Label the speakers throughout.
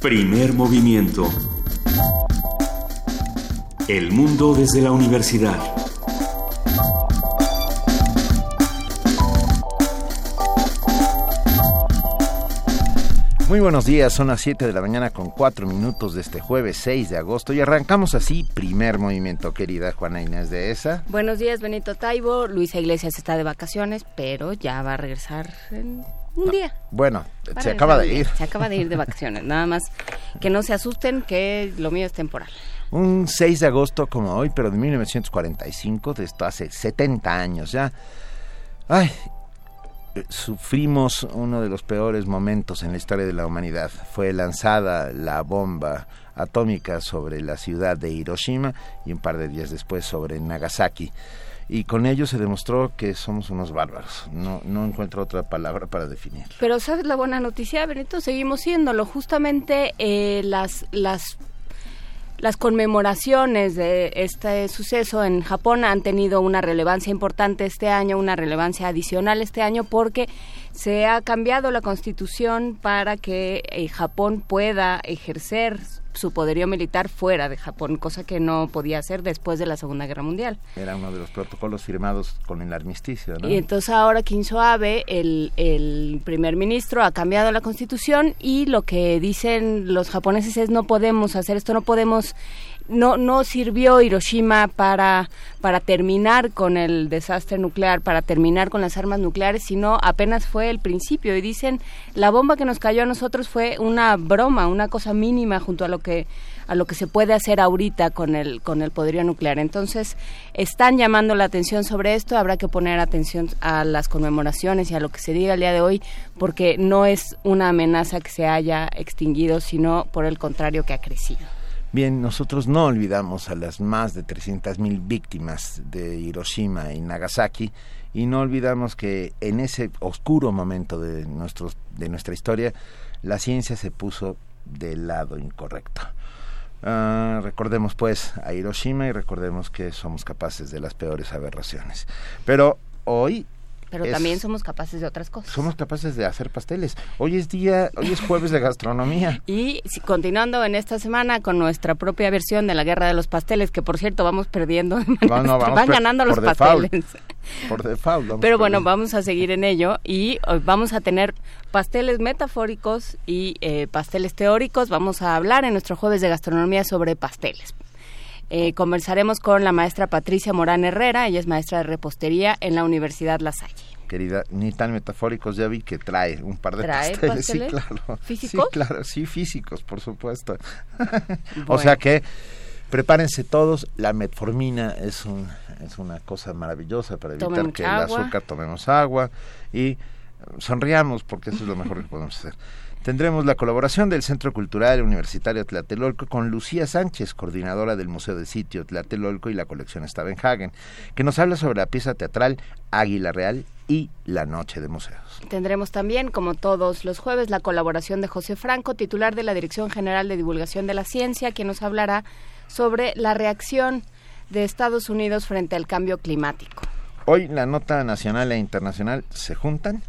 Speaker 1: Primer movimiento. El mundo desde la universidad.
Speaker 2: Muy buenos días, son las 7 de la mañana con 4 minutos de este jueves 6 de agosto y arrancamos así primer movimiento, querida Juana Inés de esa.
Speaker 3: Buenos días, Benito Taibo. Luisa Iglesias está de vacaciones, pero ya va a regresar en un día.
Speaker 2: Bueno, se acaba de ir.
Speaker 3: Se acaba de ir de vacaciones, nada más que no se asusten que lo mío es temporal.
Speaker 2: Un 6 de agosto como hoy, pero de 1945, de esto hace 70 años ya. Ay, sufrimos uno de los peores momentos en la historia de la humanidad. Fue lanzada la bomba atómica sobre la ciudad de Hiroshima y un par de días después sobre Nagasaki. Y con ello se demostró que somos unos bárbaros. No, no encuentro otra palabra para definir.
Speaker 3: Pero ¿sabes la buena noticia, Benito? Seguimos siéndolo. Justamente eh, las, las las conmemoraciones de este suceso en Japón han tenido una relevancia importante este año, una relevancia adicional este año, porque se ha cambiado la constitución para que eh, Japón pueda ejercer su poderío militar fuera de Japón, cosa que no podía hacer después de la Segunda Guerra Mundial.
Speaker 2: Era uno de los protocolos firmados con el armisticio, ¿no?
Speaker 3: Y entonces ahora Kinzo Abe, el, el primer ministro, ha cambiado la constitución y lo que dicen los japoneses es no podemos hacer esto, no podemos no, no sirvió Hiroshima para, para terminar con el desastre nuclear, para terminar con las armas nucleares, sino apenas fue el principio. Y dicen, la bomba que nos cayó a nosotros fue una broma, una cosa mínima junto a lo que a lo que se puede hacer ahorita con el con el poderío nuclear. Entonces, están llamando la atención sobre esto, habrá que poner atención a las conmemoraciones y a lo que se diga el día de hoy, porque no es una amenaza que se haya extinguido, sino por el contrario que ha crecido.
Speaker 2: Bien, nosotros no olvidamos a las más de 300.000 víctimas de Hiroshima y Nagasaki y no olvidamos que en ese oscuro momento de, nuestros, de nuestra historia la ciencia se puso del lado incorrecto. Uh, recordemos pues a Hiroshima y recordemos que somos capaces de las peores aberraciones. Pero hoy
Speaker 3: pero también somos capaces de otras cosas.
Speaker 2: Somos capaces de hacer pasteles. Hoy es día, hoy es jueves de gastronomía.
Speaker 3: y continuando en esta semana con nuestra propia versión de la guerra de los pasteles, que por cierto vamos perdiendo, van ganando los pasteles.
Speaker 2: Por default.
Speaker 3: Pero bueno, vamos a seguir en ello y hoy vamos a tener pasteles metafóricos y eh, pasteles teóricos. Vamos a hablar en nuestro jueves de gastronomía sobre pasteles. Eh, conversaremos con la maestra Patricia Morán Herrera, ella es maestra de repostería en la Universidad La Salle.
Speaker 2: Querida, ni tan metafóricos, ya vi que trae un par de pasteles. Sí, claro.
Speaker 3: ¿Físicos?
Speaker 2: Sí, claro, sí, físicos, por supuesto. o sea que prepárense todos, la metformina es, un, es una cosa maravillosa para evitar que el azúcar tomemos agua y sonriamos porque eso es lo mejor que podemos hacer. Tendremos la colaboración del Centro Cultural Universitario Tlatelolco con Lucía Sánchez, coordinadora del Museo del Sitio Tlatelolco y la colección Stavenhagen, que nos habla sobre la pieza teatral Águila Real y La Noche de Museos.
Speaker 3: Tendremos también, como todos los jueves, la colaboración de José Franco, titular de la Dirección General de Divulgación de la Ciencia, quien nos hablará sobre la reacción de Estados Unidos frente al cambio climático.
Speaker 2: Hoy la nota nacional e internacional se juntan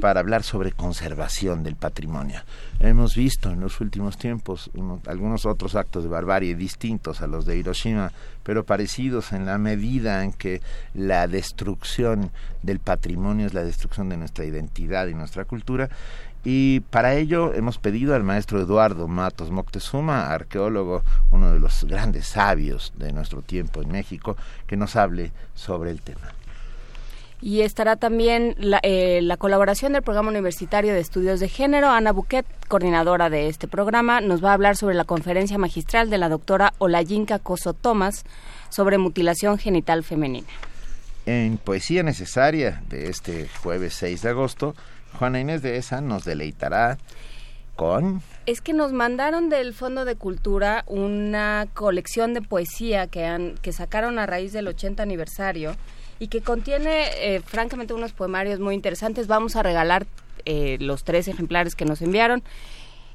Speaker 2: para hablar sobre conservación del patrimonio. Hemos visto en los últimos tiempos algunos otros actos de barbarie distintos a los de Hiroshima, pero parecidos en la medida en que la destrucción del patrimonio es la destrucción de nuestra identidad y nuestra cultura. Y para ello hemos pedido al maestro Eduardo Matos Moctezuma, arqueólogo, uno de los grandes sabios de nuestro tiempo en México, que nos hable sobre el tema
Speaker 3: y estará también eh, la, colaboración del Programa Universitario de Estudios de Género. Ana Buquet, coordinadora de este programa, nos va a hablar sobre la conferencia magistral de la doctora Olayinka Coso Tomás sobre mutilación genital femenina.
Speaker 2: En Poesía Necesaria de este jueves 6 de agosto, Juana Inés de Esa nos deleitará con...
Speaker 3: Es que nos mandaron del Fondo de Cultura una colección de poesía que, han, que sacaron a raíz del 80 aniversario y que contiene eh, francamente unos poemarios muy interesantes. Vamos a regalar eh, los tres ejemplares que nos enviaron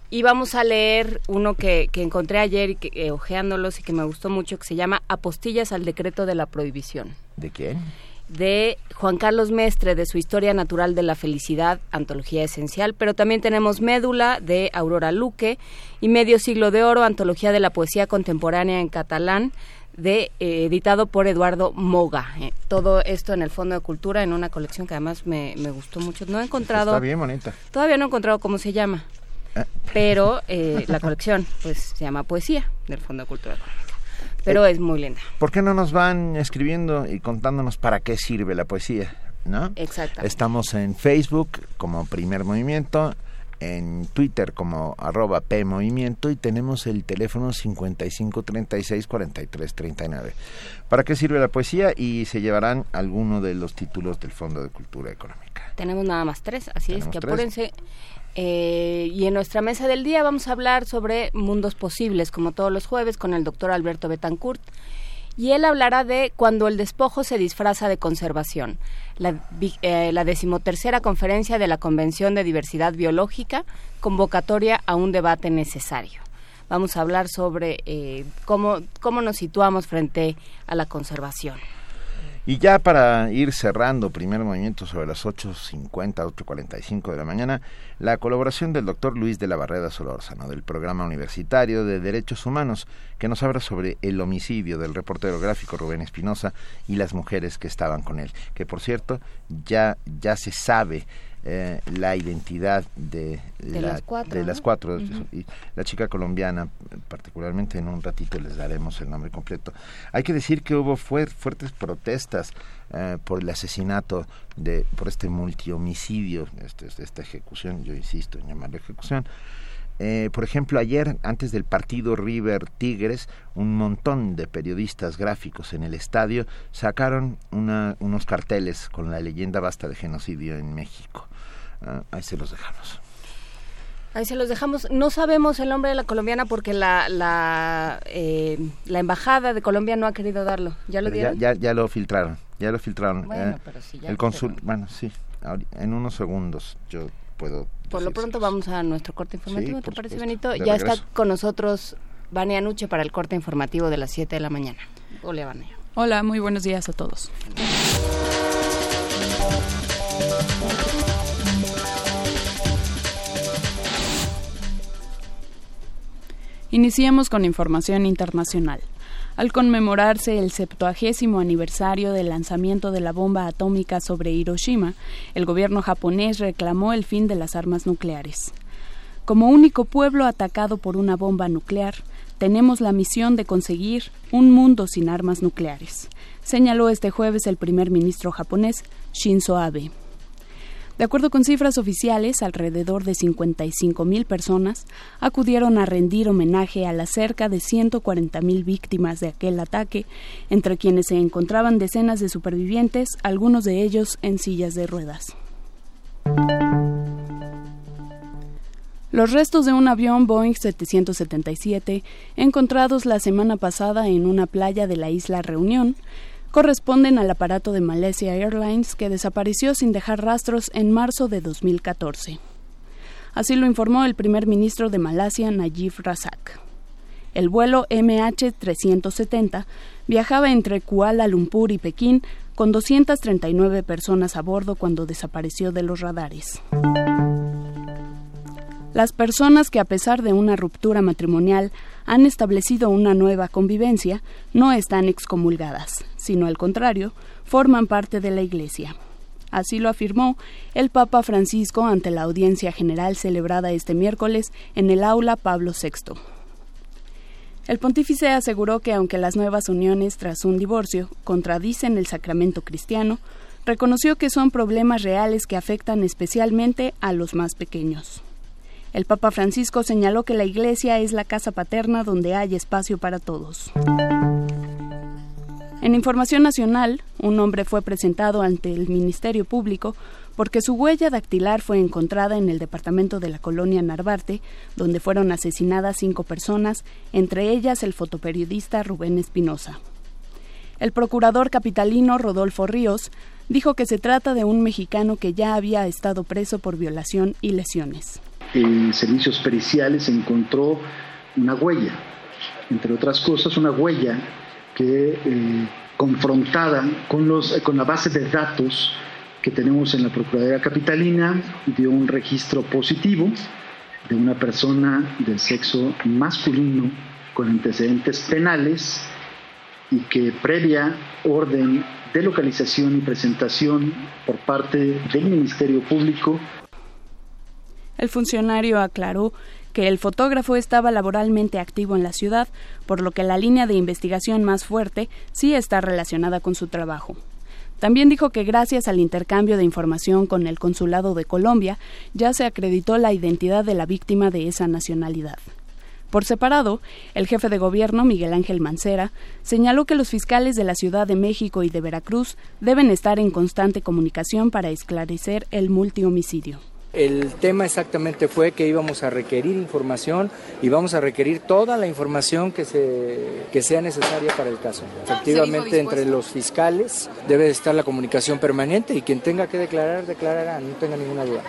Speaker 3: y vamos a leer uno que, que encontré ayer y que, eh, y que me gustó mucho que se llama Apostillas al decreto de la prohibición.
Speaker 2: ¿De quién?
Speaker 3: de Juan Carlos Mestre de su Historia Natural de la Felicidad, Antología Esencial, pero también tenemos Médula de Aurora Luque y Medio Siglo de Oro, Antología de la Poesía Contemporánea en Catalán, de, eh, editado por Eduardo Moga. Eh, todo esto en el Fondo de Cultura, en una colección que además me, me gustó mucho. No he encontrado...
Speaker 2: Está bien bonita.
Speaker 3: Todavía no he encontrado cómo se llama,
Speaker 2: Ah.
Speaker 3: pero eh, la colección pues se llama Poesía del Fondo de Cultura Económica. Pero es muy linda.
Speaker 2: ¿Por qué no nos van escribiendo y contándonos para qué sirve la poesía? ¿No?
Speaker 3: Exactamente.
Speaker 2: Estamos en Facebook como Primer Movimiento, en Twitter como arroba P Movimiento y tenemos el teléfono 5536-4339. ¿Para qué sirve la poesía? Y se llevarán alguno de los títulos del Fondo de Cultura Económica.
Speaker 3: Tenemos nada más tres, así es que
Speaker 2: tres.
Speaker 3: apúrense. Eh, y en nuestra mesa del día vamos a hablar sobre mundos posibles, como todos los jueves, con el doctor Alberto Betancourt. Y él hablará de cuando el despojo se disfraza de conservación, la, eh, la decimotercera conferencia de la Convención de Diversidad Biológica, convocatoria a un debate necesario. Vamos a hablar sobre eh, cómo, cómo nos situamos frente a la conservación.
Speaker 2: Y ya para ir cerrando primer movimiento sobre las 8.50, 8.45 de la mañana, la colaboración del doctor Luis de la Barreda Solórzano del Programa Universitario de Derechos Humanos, que nos habla sobre el homicidio del reportero gráfico Rubén Espinosa y las mujeres que estaban con él, que por cierto ya, ya se sabe eh, la identidad de,
Speaker 3: De
Speaker 2: la-
Speaker 3: las cuatro,
Speaker 2: de las cuatro, y la chica colombiana, particularmente en un ratito les daremos el nombre completo. Hay que decir que hubo fuer- fuertes protestas eh, por el asesinato de, por este multihomicidio, este, esta ejecución, yo insisto en llamarlo ejecución. Eh, por ejemplo, ayer, antes del partido River Tigres, un montón de periodistas gráficos en el estadio sacaron una- unos carteles con la leyenda basta de genocidio en México. Ah, ahí se los dejamos.
Speaker 3: Ahí se los dejamos. No sabemos el nombre de la colombiana porque la la, eh, la embajada de Colombia no ha querido darlo. ¿Ya lo
Speaker 2: ya,
Speaker 3: dieron?
Speaker 2: ya, ya lo filtraron, ya lo filtraron.
Speaker 3: Bueno,
Speaker 2: eh,
Speaker 3: pero sí, ya
Speaker 2: el consul, bueno, sí, en unos segundos yo puedo.
Speaker 3: Por lo pronto vamos a nuestro corte informativo,
Speaker 2: Sí,
Speaker 3: ¿te parece,
Speaker 2: supuesto.
Speaker 3: Benito?
Speaker 2: De
Speaker 3: Ya está con nosotros Vania Nuche para el corte informativo de las 7 de la mañana. Hola, Vania.
Speaker 4: Hola, muy buenos días a todos. Iniciemos con información internacional. Al conmemorarse el septuagésimo aniversario del lanzamiento de la bomba atómica sobre Hiroshima, el gobierno japonés reclamó el fin de las armas nucleares. Como único pueblo atacado por una bomba nuclear, tenemos la misión de conseguir un mundo sin armas nucleares, señaló este jueves el primer ministro japonés Shinzo Abe. De acuerdo con cifras oficiales, alrededor de 55.000 personas acudieron a rendir homenaje a las cerca de 140.000 víctimas de aquel ataque, entre quienes se encontraban decenas de supervivientes, algunos de ellos en sillas de ruedas. Los restos de un avión Boeing 777, encontrados la semana pasada en una playa de la isla Reunión, corresponden al aparato de Malaysia Airlines que desapareció sin dejar rastros en marzo de 2014. Así lo informó el primer ministro de Malasia, Najib Razak. El vuelo MH370 viajaba entre Kuala Lumpur y Pekín con 239 personas a bordo cuando desapareció de los radares. Las personas que a pesar de una ruptura matrimonial han establecido una nueva convivencia no están excomulgadas, sino al contrario, forman parte de la Iglesia. Así lo afirmó el Papa Francisco ante la audiencia general celebrada este miércoles en el aula Pablo VI. El pontífice aseguró que aunque las nuevas uniones tras un divorcio contradicen el sacramento cristiano, reconoció que son problemas reales que afectan especialmente a los más pequeños. El Papa Francisco señaló que la Iglesia es la casa paterna donde hay espacio para todos. En información nacional, un hombre fue presentado ante el Ministerio Público porque su huella dactilar fue encontrada en el departamento de la colonia Narvarte, donde fueron asesinadas cinco personas, entre ellas el fotoperiodista Rubén Espinosa. El procurador capitalino Rodolfo Ríos dijo que se trata de un mexicano que ya había estado preso por violación y lesiones.
Speaker 5: En servicios periciales encontró una huella, entre otras cosas una huella que eh, confrontada con, los, con la base de datos que tenemos en la Procuraduría Capitalina, dio un registro positivo de una persona del sexo masculino con antecedentes penales y que previa orden de localización y presentación por parte del Ministerio Público.
Speaker 4: El funcionario aclaró que el fotógrafo estaba laboralmente activo en la ciudad, por lo que la línea de investigación más fuerte sí está relacionada con su trabajo. También dijo que gracias al intercambio de información con el Consulado de Colombia ya se acreditó la identidad de la víctima de esa nacionalidad. Por separado, el jefe de gobierno, Miguel Ángel Mancera, señaló que los fiscales de la Ciudad de México y de Veracruz deben estar en constante comunicación para esclarecer el multihomicidio.
Speaker 6: El tema exactamente fue que íbamos a requerir información y vamos a requerir toda la información que, se, que sea necesaria para el caso. Efectivamente, entre los fiscales debe estar la comunicación permanente y quien tenga que declarar, declarará, no tenga ninguna duda.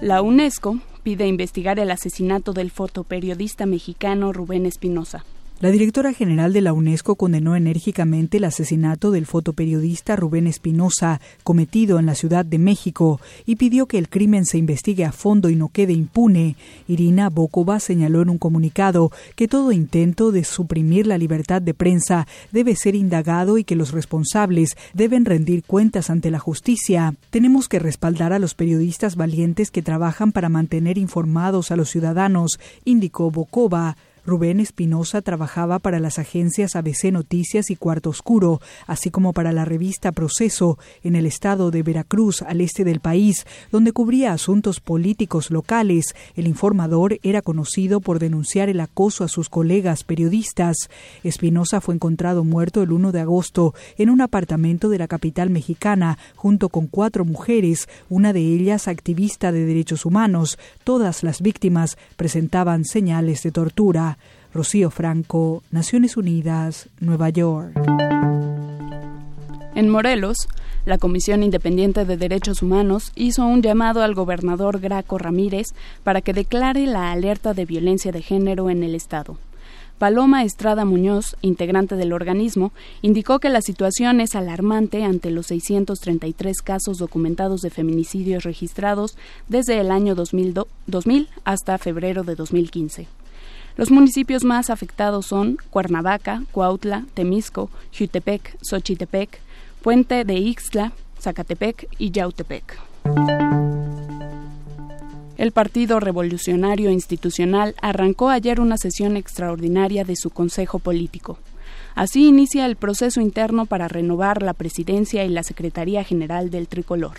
Speaker 4: La UNESCO pide investigar el asesinato del fotoperiodista mexicano Rubén Espinosa.
Speaker 7: La directora general de la UNESCO condenó enérgicamente el asesinato del fotoperiodista Rubén Espinosa, cometido en la Ciudad de México, y pidió que el crimen se investigue a fondo y no quede impune. Irina Bokova señaló en un comunicado que todo intento de suprimir la libertad de prensa debe ser indagado y que los responsables deben rendir cuentas ante la justicia. Tenemos que respaldar a los periodistas valientes que trabajan para mantener informados a los ciudadanos, indicó Bokova. Rubén Espinosa trabajaba para las agencias ABC Noticias y Cuarto Oscuro, así como para la revista Proceso en el estado de Veracruz, al este del país, donde cubría asuntos políticos locales. El informador era conocido por denunciar el acoso a sus colegas periodistas. Espinosa fue encontrado muerto el 1 de agosto en un apartamento de la capital mexicana, junto con cuatro mujeres, una de ellas activista de derechos humanos. Todas las víctimas presentaban señales de tortura. Rocío Franco, Naciones Unidas, Nueva York.
Speaker 4: En Morelos, la Comisión Independiente de Derechos Humanos hizo un llamado al gobernador Graco Ramírez para que declare la alerta de violencia de género en el Estado. Paloma Estrada Muñoz, integrante del organismo, indicó que la situación es alarmante ante los 633 casos documentados de feminicidios registrados desde el año 2000, 2000 hasta febrero de 2015. Los municipios más afectados son Cuernavaca, Cuautla, Temisco, Jutepec, Xochitepec, Puente de Ixtla, Zacatepec y Yautepec. El Partido Revolucionario Institucional arrancó ayer una sesión extraordinaria de su Consejo Político. Así inicia el proceso interno para renovar la presidencia y la Secretaría General del Tricolor.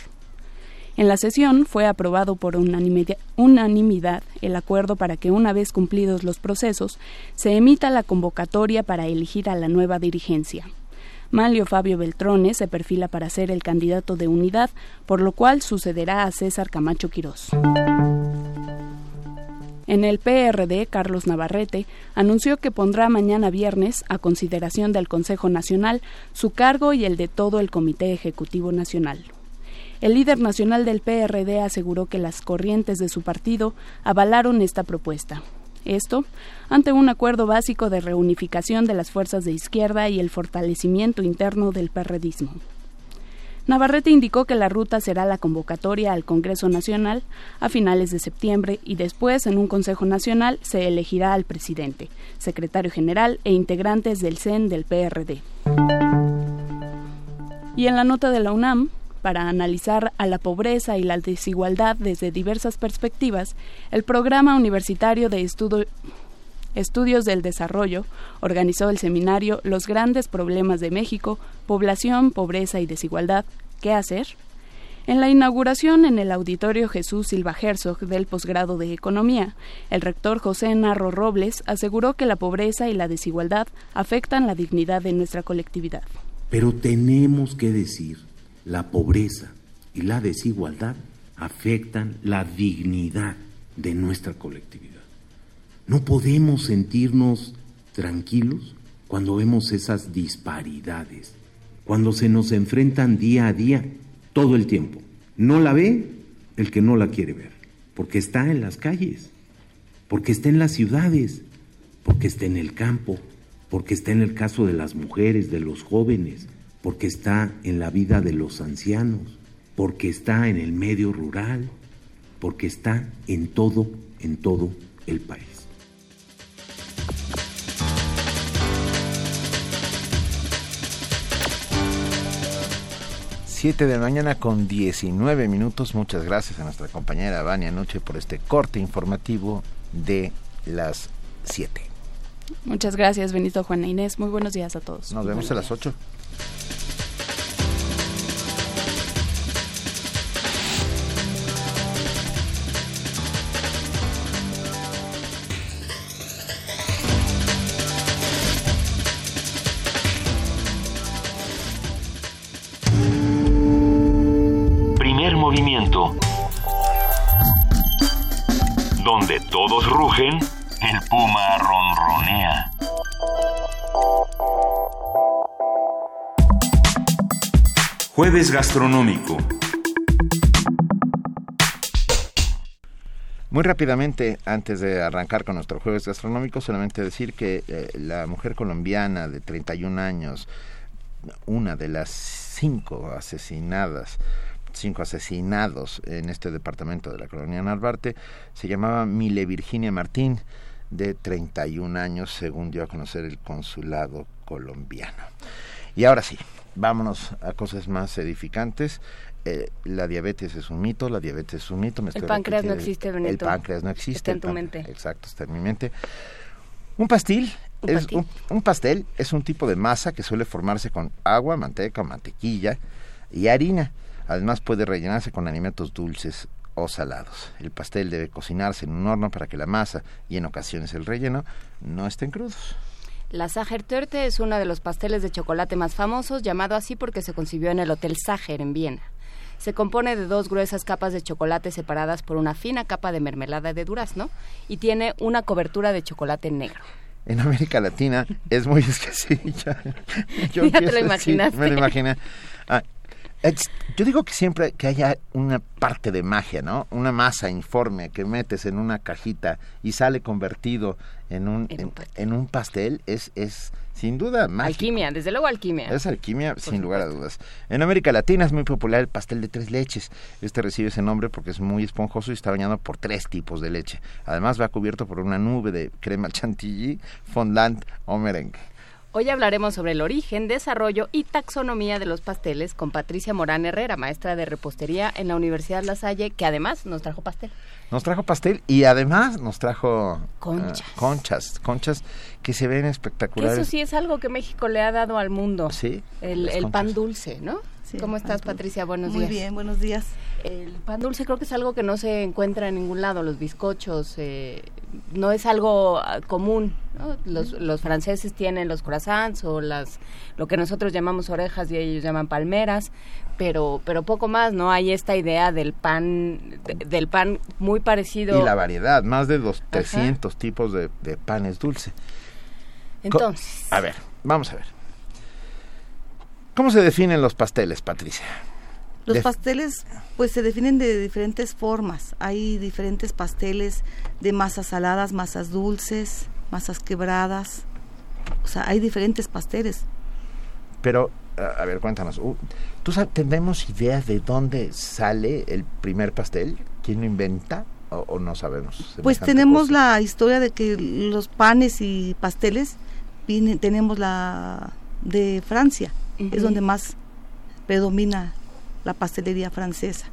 Speaker 4: En la sesión fue aprobado por unanimidad el acuerdo para que una vez cumplidos los procesos se emita la convocatoria para elegir a la nueva dirigencia. Malio Fabio Beltrones se perfila para ser el candidato de unidad, por lo cual sucederá a César Camacho Quirós. En el PRD, Carlos Navarrete anunció que pondrá mañana viernes, a consideración del Consejo Nacional, su cargo y el de todo el Comité Ejecutivo Nacional. El líder nacional del PRD aseguró que las corrientes de su partido avalaron esta propuesta. Esto ante un acuerdo básico de reunificación de las fuerzas de izquierda y el fortalecimiento interno del perredismo. Navarrete indicó que la ruta será la convocatoria al Congreso Nacional a finales de septiembre y después en un Consejo Nacional se elegirá al presidente, secretario general e integrantes del CEN del PRD. Y en la nota de la UNAM, para analizar a la pobreza y la desigualdad desde diversas perspectivas, el Programa Universitario de Estudios del Desarrollo organizó el seminario Los grandes problemas de México, población, pobreza y desigualdad. ¿Qué hacer? En la inauguración en el auditorio Jesús Silva Herzog del posgrado de Economía, el rector José Narro Robles aseguró que la pobreza y la desigualdad afectan la dignidad de nuestra colectividad.
Speaker 8: Pero tenemos que decir la pobreza y la desigualdad afectan la dignidad de nuestra colectividad. No podemos sentirnos tranquilos cuando vemos esas disparidades, cuando se nos enfrentan día a día, todo el tiempo. No la ve el que no la quiere ver, porque está en las calles, porque está en las ciudades, porque está en el campo, porque está en el caso de las mujeres, de los jóvenes, porque está en la vida de los ancianos, porque está en el medio rural, porque está en todo, en todo el país.
Speaker 2: Siete de la mañana con 19 minutos. Muchas gracias a nuestra compañera Vania Noche por este corte informativo de las 7.
Speaker 4: Muchas gracias, Benito Juana Inés. Muy buenos días a todos.
Speaker 2: Nos vemos a las 8.
Speaker 1: Donde todos rugen, el puma ronronea. Jueves gastronómico.
Speaker 2: Muy rápidamente, antes de arrancar con nuestro jueves gastronómico, solamente decir que eh, la mujer colombiana de 31 años, una de las cinco asesinadas, cinco asesinados en este departamento de la colonia Narvarte, se llamaba Mile Virginia Martín, de 31 años, según dio a conocer el consulado colombiano. Y ahora sí, vámonos a cosas más edificantes. Eh, la diabetes es un mito, la diabetes es un mito. Me
Speaker 3: El
Speaker 2: estoy
Speaker 3: páncreas no existe, Benito.
Speaker 2: El páncreas no existe.
Speaker 3: Está en tu mente.
Speaker 2: Exacto, está en mi mente. Un pastil.
Speaker 3: Un
Speaker 2: es
Speaker 3: pastil.
Speaker 2: un, un pastel es un tipo de masa que suele formarse con agua, manteca, mantequilla y harina. Además puede rellenarse con alimentos dulces o salados. El pastel debe cocinarse en un horno para que la masa y en ocasiones el relleno no estén crudos.
Speaker 3: La Sachertorte es uno de los pasteles de chocolate más famosos, llamado así porque se concibió en el Hotel Sacher en Viena. Se compone de dos gruesas capas de chocolate separadas por una fina capa de mermelada de durazno y tiene una cobertura de chocolate negro.
Speaker 2: En América Latina es muy escasilla.
Speaker 3: Ya te lo imaginaste.
Speaker 2: me lo imaginé. Es- yo digo que siempre que haya una parte de magia, ¿no? Una masa informe que metes en una cajita y sale convertido en un,
Speaker 3: En un
Speaker 2: en,
Speaker 3: pastel.
Speaker 2: en un pastel es, es sin duda mágico.
Speaker 3: Alquimia, desde luego alquimia.
Speaker 2: Es alquimia, sin lugar a dudas. En América Latina es muy popular el pastel de tres leches. Este recibe ese nombre porque es muy esponjoso y está bañado por tres tipos de leche. Además va cubierto por una nube de crema chantilly, fondant o merengue.
Speaker 3: Hoy hablaremos sobre el origen, desarrollo y taxonomía de los pasteles con Patricia Morán Herrera, maestra de repostería en la Universidad La Salle, que además nos trajo pastel.
Speaker 2: Nos trajo pastel y además nos trajo
Speaker 3: Conchas.
Speaker 2: ah, conchas, conchas que se ven
Speaker 3: Que
Speaker 2: espectaculares.
Speaker 3: eso sí es algo que México le ha dado al mundo.
Speaker 2: Sí,
Speaker 3: El,
Speaker 2: conchas.
Speaker 3: pan dulce, ¿no?
Speaker 9: Sí,
Speaker 3: ¿Cómo estás. Patricia? Buenos
Speaker 9: Muy
Speaker 3: días.
Speaker 9: bien, buenos días.
Speaker 3: El pan dulce creo que es algo que no se encuentra en ningún lado, los bizcochos, eh, no es algo ah, común. ¿no? Los, los franceses tienen los croissants o las lo que nosotros llamamos orejas y ellos llaman palmeras, pero pero poco más, no hay esta idea del pan de- del pan muy parecido.
Speaker 2: Y la variedad, más de los 300 tipos de, de panes dulce. Co-
Speaker 3: Entonces,
Speaker 2: A ver, vamos a ver. ¿Cómo se definen los pasteles, Patricia?
Speaker 9: Los pasteles pues se definen de diferentes formas. Hay diferentes pasteles de masas saladas, masas dulces, masas quebradas. O sea, hay diferentes pasteles.
Speaker 2: Pero, a ver, cuéntanos. ¿Tú sabes, tenemos ideas de dónde sale el primer pastel? ¿Quién lo inventa? ¿O, o no sabemos?
Speaker 9: Pues tenemos
Speaker 2: cosa?
Speaker 9: la historia de que los panes y pasteles vienen, tenemos la de Francia, es donde más predomina la pastelería francesa,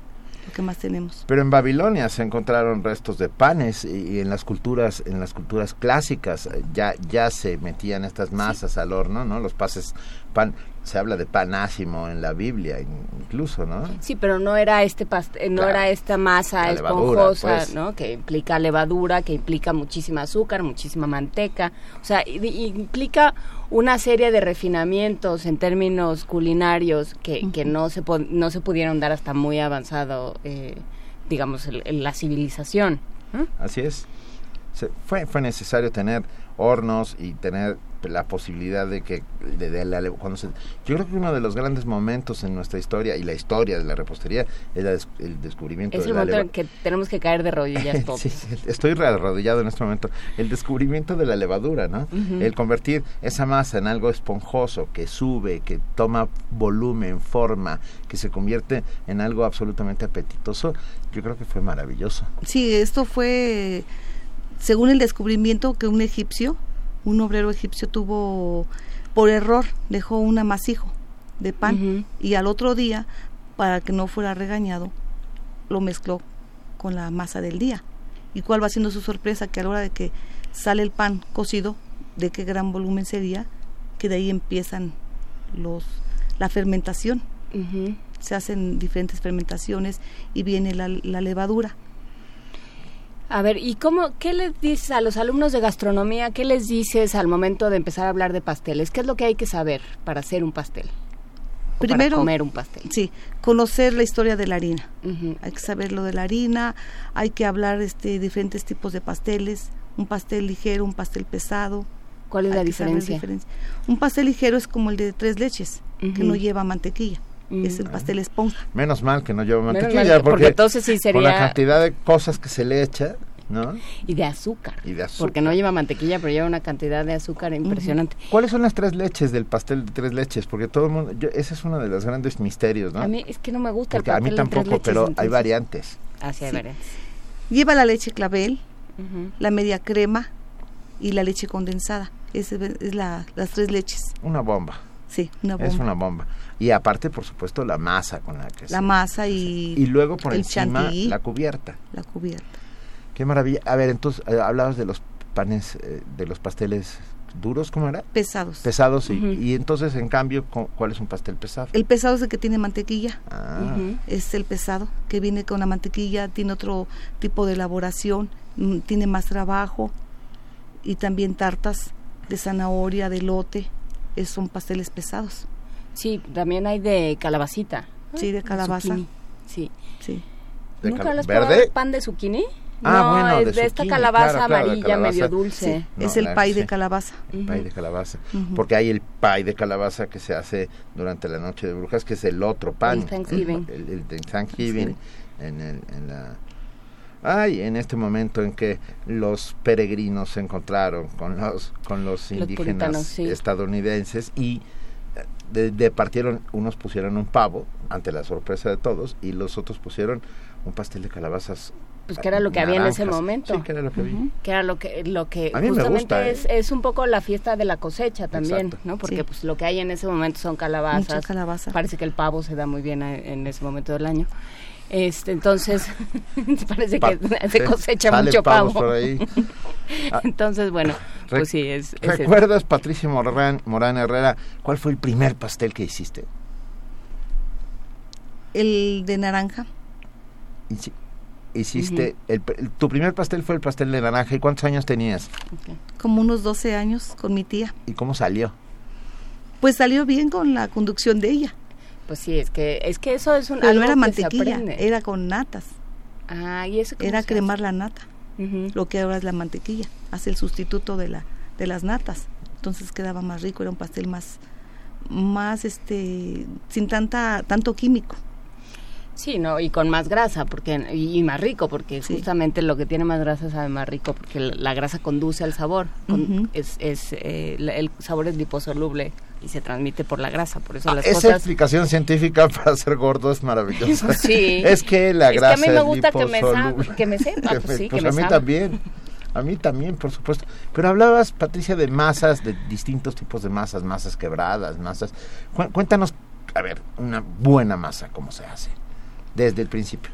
Speaker 9: lo que más tenemos.
Speaker 2: Pero en Babilonia se encontraron restos de panes y, y en las culturas en las culturas clásicas eh, ya ya se metían estas masas al horno, ¿no? Los pases pan se habla de panásimo en la Biblia in- incluso, ¿no?
Speaker 3: Sí, pero no era este past- eh, no
Speaker 2: Claro.
Speaker 3: era esta masa
Speaker 2: La levadura,
Speaker 3: esponjosa,
Speaker 2: pues.
Speaker 3: ¿no? Que implica levadura, que implica muchísima azúcar, muchísima manteca, o sea, implica una serie de refinamientos en términos culinarios que, que no se po- no se pudieron dar hasta muy avanzado, eh, digamos, el- el- la civilización.
Speaker 2: Así es. Se- fue, fue necesario tener hornos y tener la posibilidad de que de, la, cuando se, yo creo que uno de los grandes momentos en nuestra historia y la historia de la repostería es el descubrimiento
Speaker 3: es
Speaker 2: el
Speaker 3: momento en que tenemos que caer de rodillas todos. sí,
Speaker 2: estoy arrodillado en este momento. El descubrimiento de la levadura no el convertir esa masa en algo esponjoso que sube que toma volumen forma que se convierte en algo absolutamente apetitoso yo creo que fue maravilloso.
Speaker 9: Sí esto fue según el descubrimiento que un egipcio un obrero egipcio tuvo, por error, dejó un amasijo de pan y al otro día, para que no fuera regañado, lo mezcló con la masa del día. ¿Y cuál va siendo su sorpresa? Que a la hora de que sale el pan cocido, de qué gran volumen sería, que de ahí empiezan los la fermentación. Se hacen diferentes fermentaciones y viene la, la levadura.
Speaker 3: A ver, ¿y cómo, qué les dices a los alumnos de gastronomía? ¿Qué les dices al momento de empezar a hablar de pasteles? ¿Qué es lo que hay que saber para hacer un pastel?
Speaker 9: Primero,
Speaker 3: para comer un pastel.
Speaker 9: Sí, conocer la historia de la harina. Hay que saber lo de la harina, hay que hablar este diferentes tipos de pasteles, un pastel ligero, un pastel pesado.
Speaker 3: ¿Cuál es la diferencia?
Speaker 9: Un pastel ligero es como el de tres leches, que no lleva mantequilla es el pastel esponja.
Speaker 2: Menos mal que no lleva mantequilla, porque, entonces sí sería... con la cantidad de cosas que se le echa, ¿no?
Speaker 3: Y de azúcar. Y de azúcar. Porque no lleva mantequilla, pero lleva una cantidad de azúcar impresionante.
Speaker 2: ¿Cuáles son las tres leches del pastel de tres leches? Porque todo el mundo, ese es uno de los grandes misterios, ¿no?
Speaker 3: A mí es que no me gusta
Speaker 2: porque a mí tampoco, pero hay variantes.
Speaker 3: Así hay variantes.
Speaker 9: Lleva la leche clavel, la media crema y la leche condensada. Esa es la, las tres leches.
Speaker 2: Una bomba.
Speaker 9: Sí, una bomba.
Speaker 2: Es una bomba. Y aparte, por supuesto, la masa con la que
Speaker 9: La masa y...
Speaker 2: Y luego por encima la cubierta.
Speaker 9: La cubierta.
Speaker 2: Qué maravilla. A ver, entonces, eh, hablabas de los panes, eh, de los pasteles duros, ¿cómo era?
Speaker 9: Pesados.
Speaker 2: Pesados, sí. Y entonces, en cambio, ¿cuál es un pastel pesado?
Speaker 9: El pesado es el que tiene mantequilla. Ah. Es el pesado, que viene con la mantequilla, tiene otro tipo de elaboración, mm, tiene más trabajo. Y también tartas de zanahoria, de lote. son pasteles pesados.
Speaker 3: Sí, también hay de calabacita.
Speaker 9: Sí, de calabaza.
Speaker 3: sí.
Speaker 9: Sí.
Speaker 3: ¿Nunca has probado el pan de zucchini? Ah, no, bueno, es de, esta calabaza amarilla medio dulce.
Speaker 9: es el pay de calabaza.
Speaker 2: El pay de calabaza. Porque hay el pay de calabaza que se hace durante la noche de brujas, que es el otro pan.
Speaker 3: El Thanksgiving.
Speaker 2: El, de Thanksgiving. En, el, en la... Ay, en este momento en que los peregrinos se encontraron con los, con los indígenas estadounidenses y de, partieron, unos pusieron un pavo, ante la sorpresa de todos, y los otros pusieron un pastel de calabazas
Speaker 3: pues que era lo que había en ese momento.
Speaker 2: Sí, que era lo que había.
Speaker 3: Que era lo que, lo que justamente es, ¿eh? es un poco la fiesta de la cosecha también, ¿no? Porque pues lo que hay en ese momento son calabazas.
Speaker 9: Calabaza.
Speaker 3: Parece que el pavo se da muy bien en ese momento del año. Este, entonces, parece que se cosecha mucho pavo. Por ahí. entonces, bueno, pues sí, es...
Speaker 2: ¿Recuerdas, Patricia Morán, Morán Herrera, cuál fue el primer pastel que hiciste?
Speaker 9: El de naranja.
Speaker 2: Hiciste, el, tu primer pastel fue el pastel de naranja, ¿y cuántos años tenías?
Speaker 9: Como unos 12 años con mi tía.
Speaker 2: ¿Y cómo salió?
Speaker 9: Pues salió bien con la conducción de ella.
Speaker 3: Pues sí, es que es que eso es un
Speaker 9: Pero no era mantequilla, era con natas.
Speaker 3: Ah, y eso
Speaker 9: era cremar la nata. Lo que ahora es la mantequilla, hace el sustituto de la de las natas. Entonces quedaba más rico, era un pastel más más este sin tanta tanto químico.
Speaker 3: Sí, no, y con más grasa, porque y, más rico, porque justamente lo que tiene más grasa sabe más rico, porque la, grasa conduce al sabor, es, es eh, el sabor es liposoluble y se transmite por la grasa, por eso las
Speaker 2: Esa explicación científica para ser gordo es maravillosa.
Speaker 3: Sí.
Speaker 2: es que la grasa
Speaker 3: es que a mí me gusta que me, que me sepa, pues, sí,
Speaker 2: pues a mí también. A mí también, por supuesto. Pero hablabas, Patricia, de masas, de distintos tipos de masas, masas quebradas, masas. Cuéntanos, a ver, una buena masa, ¿cómo se hace? Desde el principio.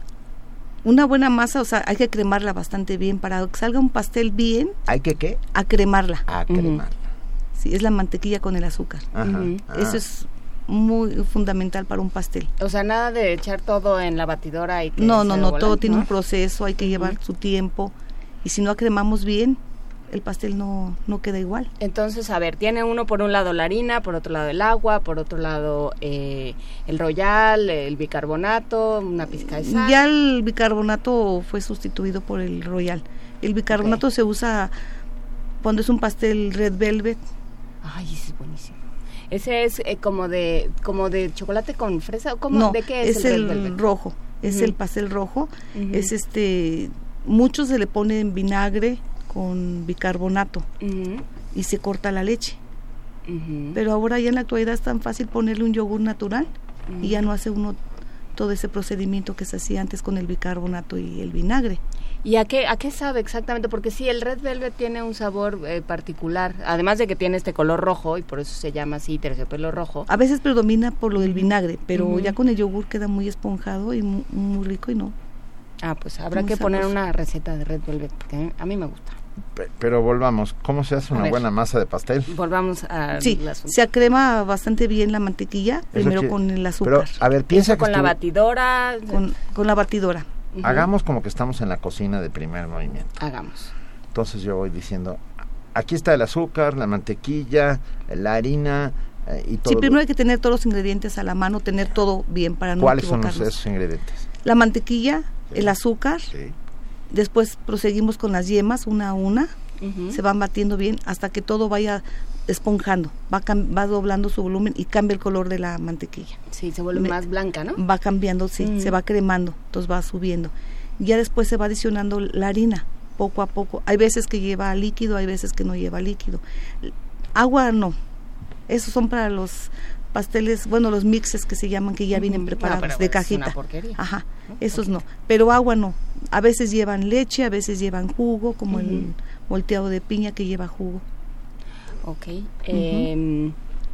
Speaker 9: Una buena masa, o sea, hay que cremarla bastante bien para que salga un pastel bien.
Speaker 2: ¿Hay que qué?
Speaker 9: A cremarla.
Speaker 2: A cremarla
Speaker 9: es la mantequilla con el azúcar. Eso es muy fundamental para un pastel.
Speaker 3: O sea, nada de echar todo en la batidora y que
Speaker 9: No, no, no, todo tiene un proceso, hay que llevar su tiempo y si no acremamos bien, el pastel no, no queda igual.
Speaker 3: Entonces, a ver, tiene uno por un lado la harina, por otro lado el agua, por otro lado eh, el royal, el bicarbonato, una pizca de sal.
Speaker 9: Ya el bicarbonato fue sustituido por el royal. El bicarbonato se usa cuando es un pastel red velvet,
Speaker 3: Ay, ese es buenísimo. Ese es eh, como de como de chocolate con fresa o como
Speaker 9: no,
Speaker 3: de qué es,
Speaker 9: es el, rojo, es el pastel rojo, es este muchos se le ponen vinagre con bicarbonato y se corta la leche. Pero ahora ya en la actualidad es tan fácil ponerle un yogur natural y ya no hace uno todo ese procedimiento que se hacía antes con el bicarbonato y el vinagre.
Speaker 3: ¿Y a qué, a qué sabe exactamente? Porque sí, el Red Velvet tiene un sabor eh, particular, además de que tiene este color rojo y por eso se llama así terciopelo rojo.
Speaker 9: A veces predomina por lo del vinagre, pero ya con el yogur queda muy esponjado y muy, rico y no.
Speaker 3: Ah, pues habrá que poner una receta de Red Velvet, porque a mí me gusta.
Speaker 2: Pero volvamos, ¿cómo se hace una buena masa de pastel?
Speaker 3: Volvamos a
Speaker 9: Sí, se acrema bastante bien la mantequilla, primero con el azúcar.
Speaker 2: Pero, a ver, piensa
Speaker 3: con la batidora.
Speaker 9: Con, con la batidora.
Speaker 2: Hagamos como que estamos en la cocina de primer movimiento.
Speaker 3: Hagamos.
Speaker 2: Entonces yo voy diciendo, aquí está el azúcar, la mantequilla, la harina eh, y todo.
Speaker 9: Sí, primero hay que tener todos los ingredientes a la mano, tener todo bien para no
Speaker 2: ¿Cuáles son esos ingredientes?
Speaker 9: La mantequilla, el azúcar. Sí. Después proseguimos con las yemas una a una. Se van batiendo bien hasta que todo vaya esponjando, va, va doblando su volumen y cambia el color de la mantequilla.
Speaker 3: Sí, se vuelve más blanca, ¿no?
Speaker 9: Va cambiando, sí, se va cremando, entonces va subiendo. Ya después se va adicionando la harina, poco a poco. Hay veces que lleva líquido, hay veces que no lleva líquido. Agua no. Esos son para los pasteles, bueno, los mixes que se llaman, que ya vienen preparados de cajita. Ajá, esos no. Pero agua no. A veces llevan leche, a veces llevan jugo, como el volteado de piña que lleva jugo.
Speaker 3: Ok. Em,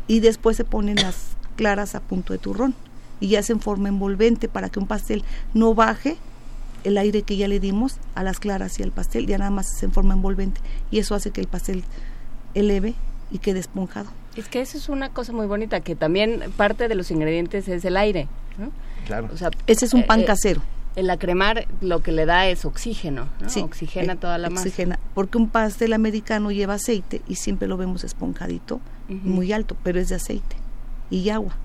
Speaker 9: y después se ponen las claras a punto de turrón y ya se en forma envolvente para que un pastel no baje el aire que ya le dimos a las claras y al pastel, ya nada más se en forma envolvente y eso hace que el pastel eleve y quede esponjado.
Speaker 3: Es que eso es una cosa muy bonita, que también parte de los ingredientes es el aire, ¿no?
Speaker 2: Claro.
Speaker 9: O sea, ese es un pan eh, eh, casero
Speaker 3: el acremar lo que le da es oxígeno, ¿no? Sí, oxigena toda la oxigena,
Speaker 9: masa. Porque un pastel americano lleva aceite y siempre lo vemos esponjadito, muy alto, pero es de aceite y agua.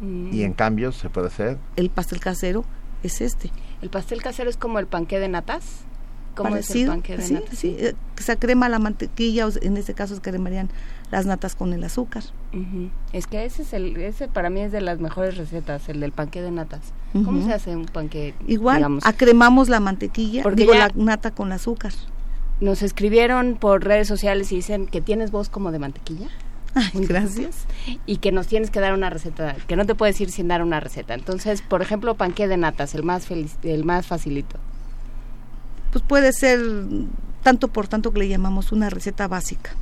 Speaker 2: Mm. ¿Y en cambio se puede hacer?
Speaker 9: El pastel casero es este.
Speaker 3: ¿El pastel casero es como el panqué de natas? ¿Cómo es el panqué de natas?
Speaker 9: Sí, eh, se crema la mantequilla, en este caso se cremarían las natas con el azúcar.
Speaker 3: Es que ese es el, ese para mí es de las mejores recetas, el del panque de natas. ¿Cómo se hace un panque?
Speaker 9: Igual, acremamos la mantequilla, Porque digo la nata con azúcar.
Speaker 3: Nos escribieron por redes sociales y dicen que tienes voz como de mantequilla.
Speaker 9: Ay, gracias.
Speaker 3: Y que nos tienes que dar una receta, que no te puedes ir sin dar una receta. Entonces, por ejemplo, panque de natas, el más feliz, el más facilito.
Speaker 9: Pues puede ser tanto por tanto que le llamamos una receta básica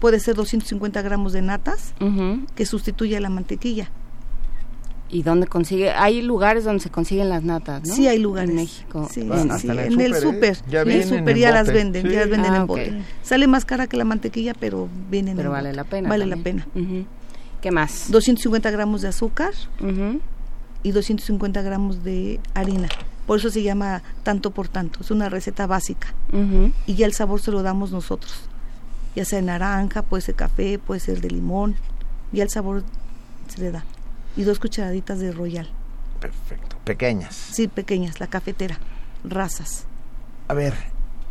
Speaker 9: puede ser 250 gramos de natas que sustituye a la mantequilla.
Speaker 3: ¿Y dónde consigue? Hay lugares donde se consiguen las natas, ¿no?
Speaker 9: Sí, hay lugares.
Speaker 3: En México.
Speaker 9: Sí, en, el súper. Ya en el súper ya las venden, ya las venden en ah, bote. Sale más cara que la mantequilla, pero vienen
Speaker 3: Pero vale la pena.
Speaker 9: Vale la pena.
Speaker 3: ¿Qué más?
Speaker 9: 250 gramos de azúcar y 250 gramos de harina. Por eso se llama tanto por tanto. Es una receta básica. Y ya el sabor se lo damos nosotros ya sea naranja, puede ser café, puede ser de limón, y el sabor se le da. Y dos cucharaditas de royal.
Speaker 2: Perfecto. Pequeñas.
Speaker 9: Sí, pequeñas, la cafetera, razas.
Speaker 2: A ver,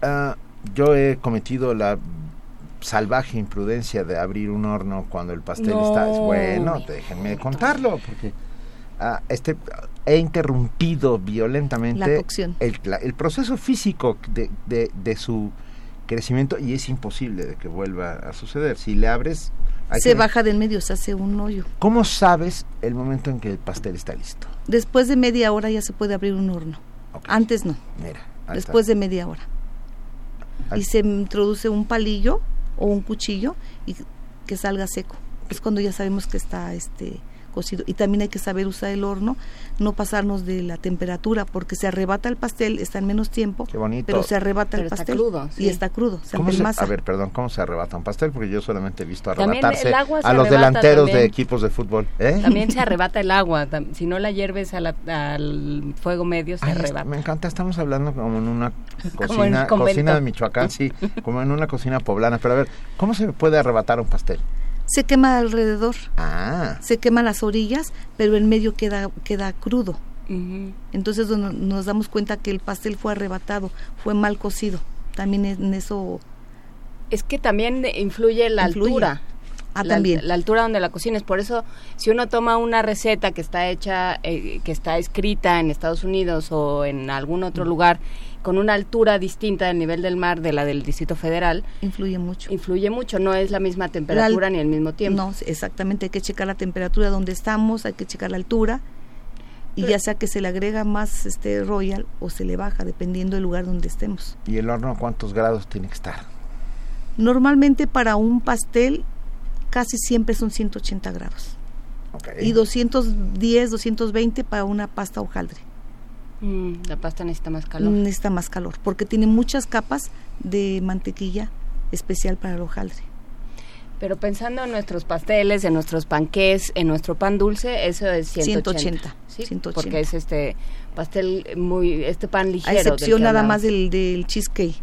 Speaker 2: ah, yo he cometido la salvaje imprudencia de abrir un horno cuando el pastel está... Bueno, déjenme contarlo, porque ah, este, he interrumpido violentamente El, el proceso físico de, de, de su crecimiento y es imposible de que vuelva a suceder. Si le abres...
Speaker 9: se baja del medio, se hace un hoyo.
Speaker 2: ¿Cómo sabes el momento en que el pastel está listo?
Speaker 9: Después de media hora ya se puede abrir un horno. Antes no. Mira. Después de media hora. Y se introduce un palillo o un cuchillo y que salga seco. Es cuando ya sabemos que está este y también hay que saber usar el horno, no pasarnos de la temperatura, porque se arrebata el pastel, está en menos tiempo, pero se arrebata el pastel y está crudo.
Speaker 2: a ver, perdón, ¿cómo se arrebata un pastel? Porque yo solamente he visto arrebatarse a los delanteros de equipos de fútbol. ¿eh?
Speaker 3: También se arrebata el agua, si no la hierves al fuego medio se arrebata.
Speaker 2: Me encanta, estamos hablando como en una cocina, cocina de Michoacán, sí, como en una cocina poblana, pero a ver, ¿cómo se puede arrebatar un pastel?
Speaker 9: Se quema alrededor.
Speaker 2: Ah.
Speaker 9: Se queman las orillas, pero el medio queda, queda crudo. Entonces nos damos cuenta que el pastel fue arrebatado, fue mal cocido. También en eso...
Speaker 3: Es que también influye la altura.
Speaker 9: Ah,
Speaker 3: la,
Speaker 9: también.
Speaker 3: la altura donde la cocines. Por eso, si uno toma una receta que está hecha, eh, que está escrita en Estados Unidos o en algún otro lugar, con una altura distinta del nivel del mar de la del Distrito Federal,
Speaker 9: Influye mucho.
Speaker 3: influye mucho. No es la misma temperatura ni el mismo tiempo.
Speaker 9: No, exactamente, hay que checar la temperatura donde estamos, hay que checar la altura y ya sea que se le agrega más este royal o se le baja dependiendo del lugar donde estemos.
Speaker 2: ¿Y el horno a cuántos grados tiene que estar?
Speaker 9: Normalmente para un pastel casi siempre son 180 grados
Speaker 2: Ok.
Speaker 9: y 210, 220 para una pasta hojaldre.
Speaker 3: Mm, la pasta necesita más calor.
Speaker 9: Necesita más calor porque tiene muchas capas de mantequilla especial para el hojaldre.
Speaker 3: Pero pensando en nuestros pasteles, en nuestros panqués, en nuestro pan dulce, eso es 180.
Speaker 9: 180,
Speaker 3: ¿sí?
Speaker 9: 180.
Speaker 3: Porque es este pastel muy, este pan ligero.
Speaker 9: A excepción nada más del, del cheesecake,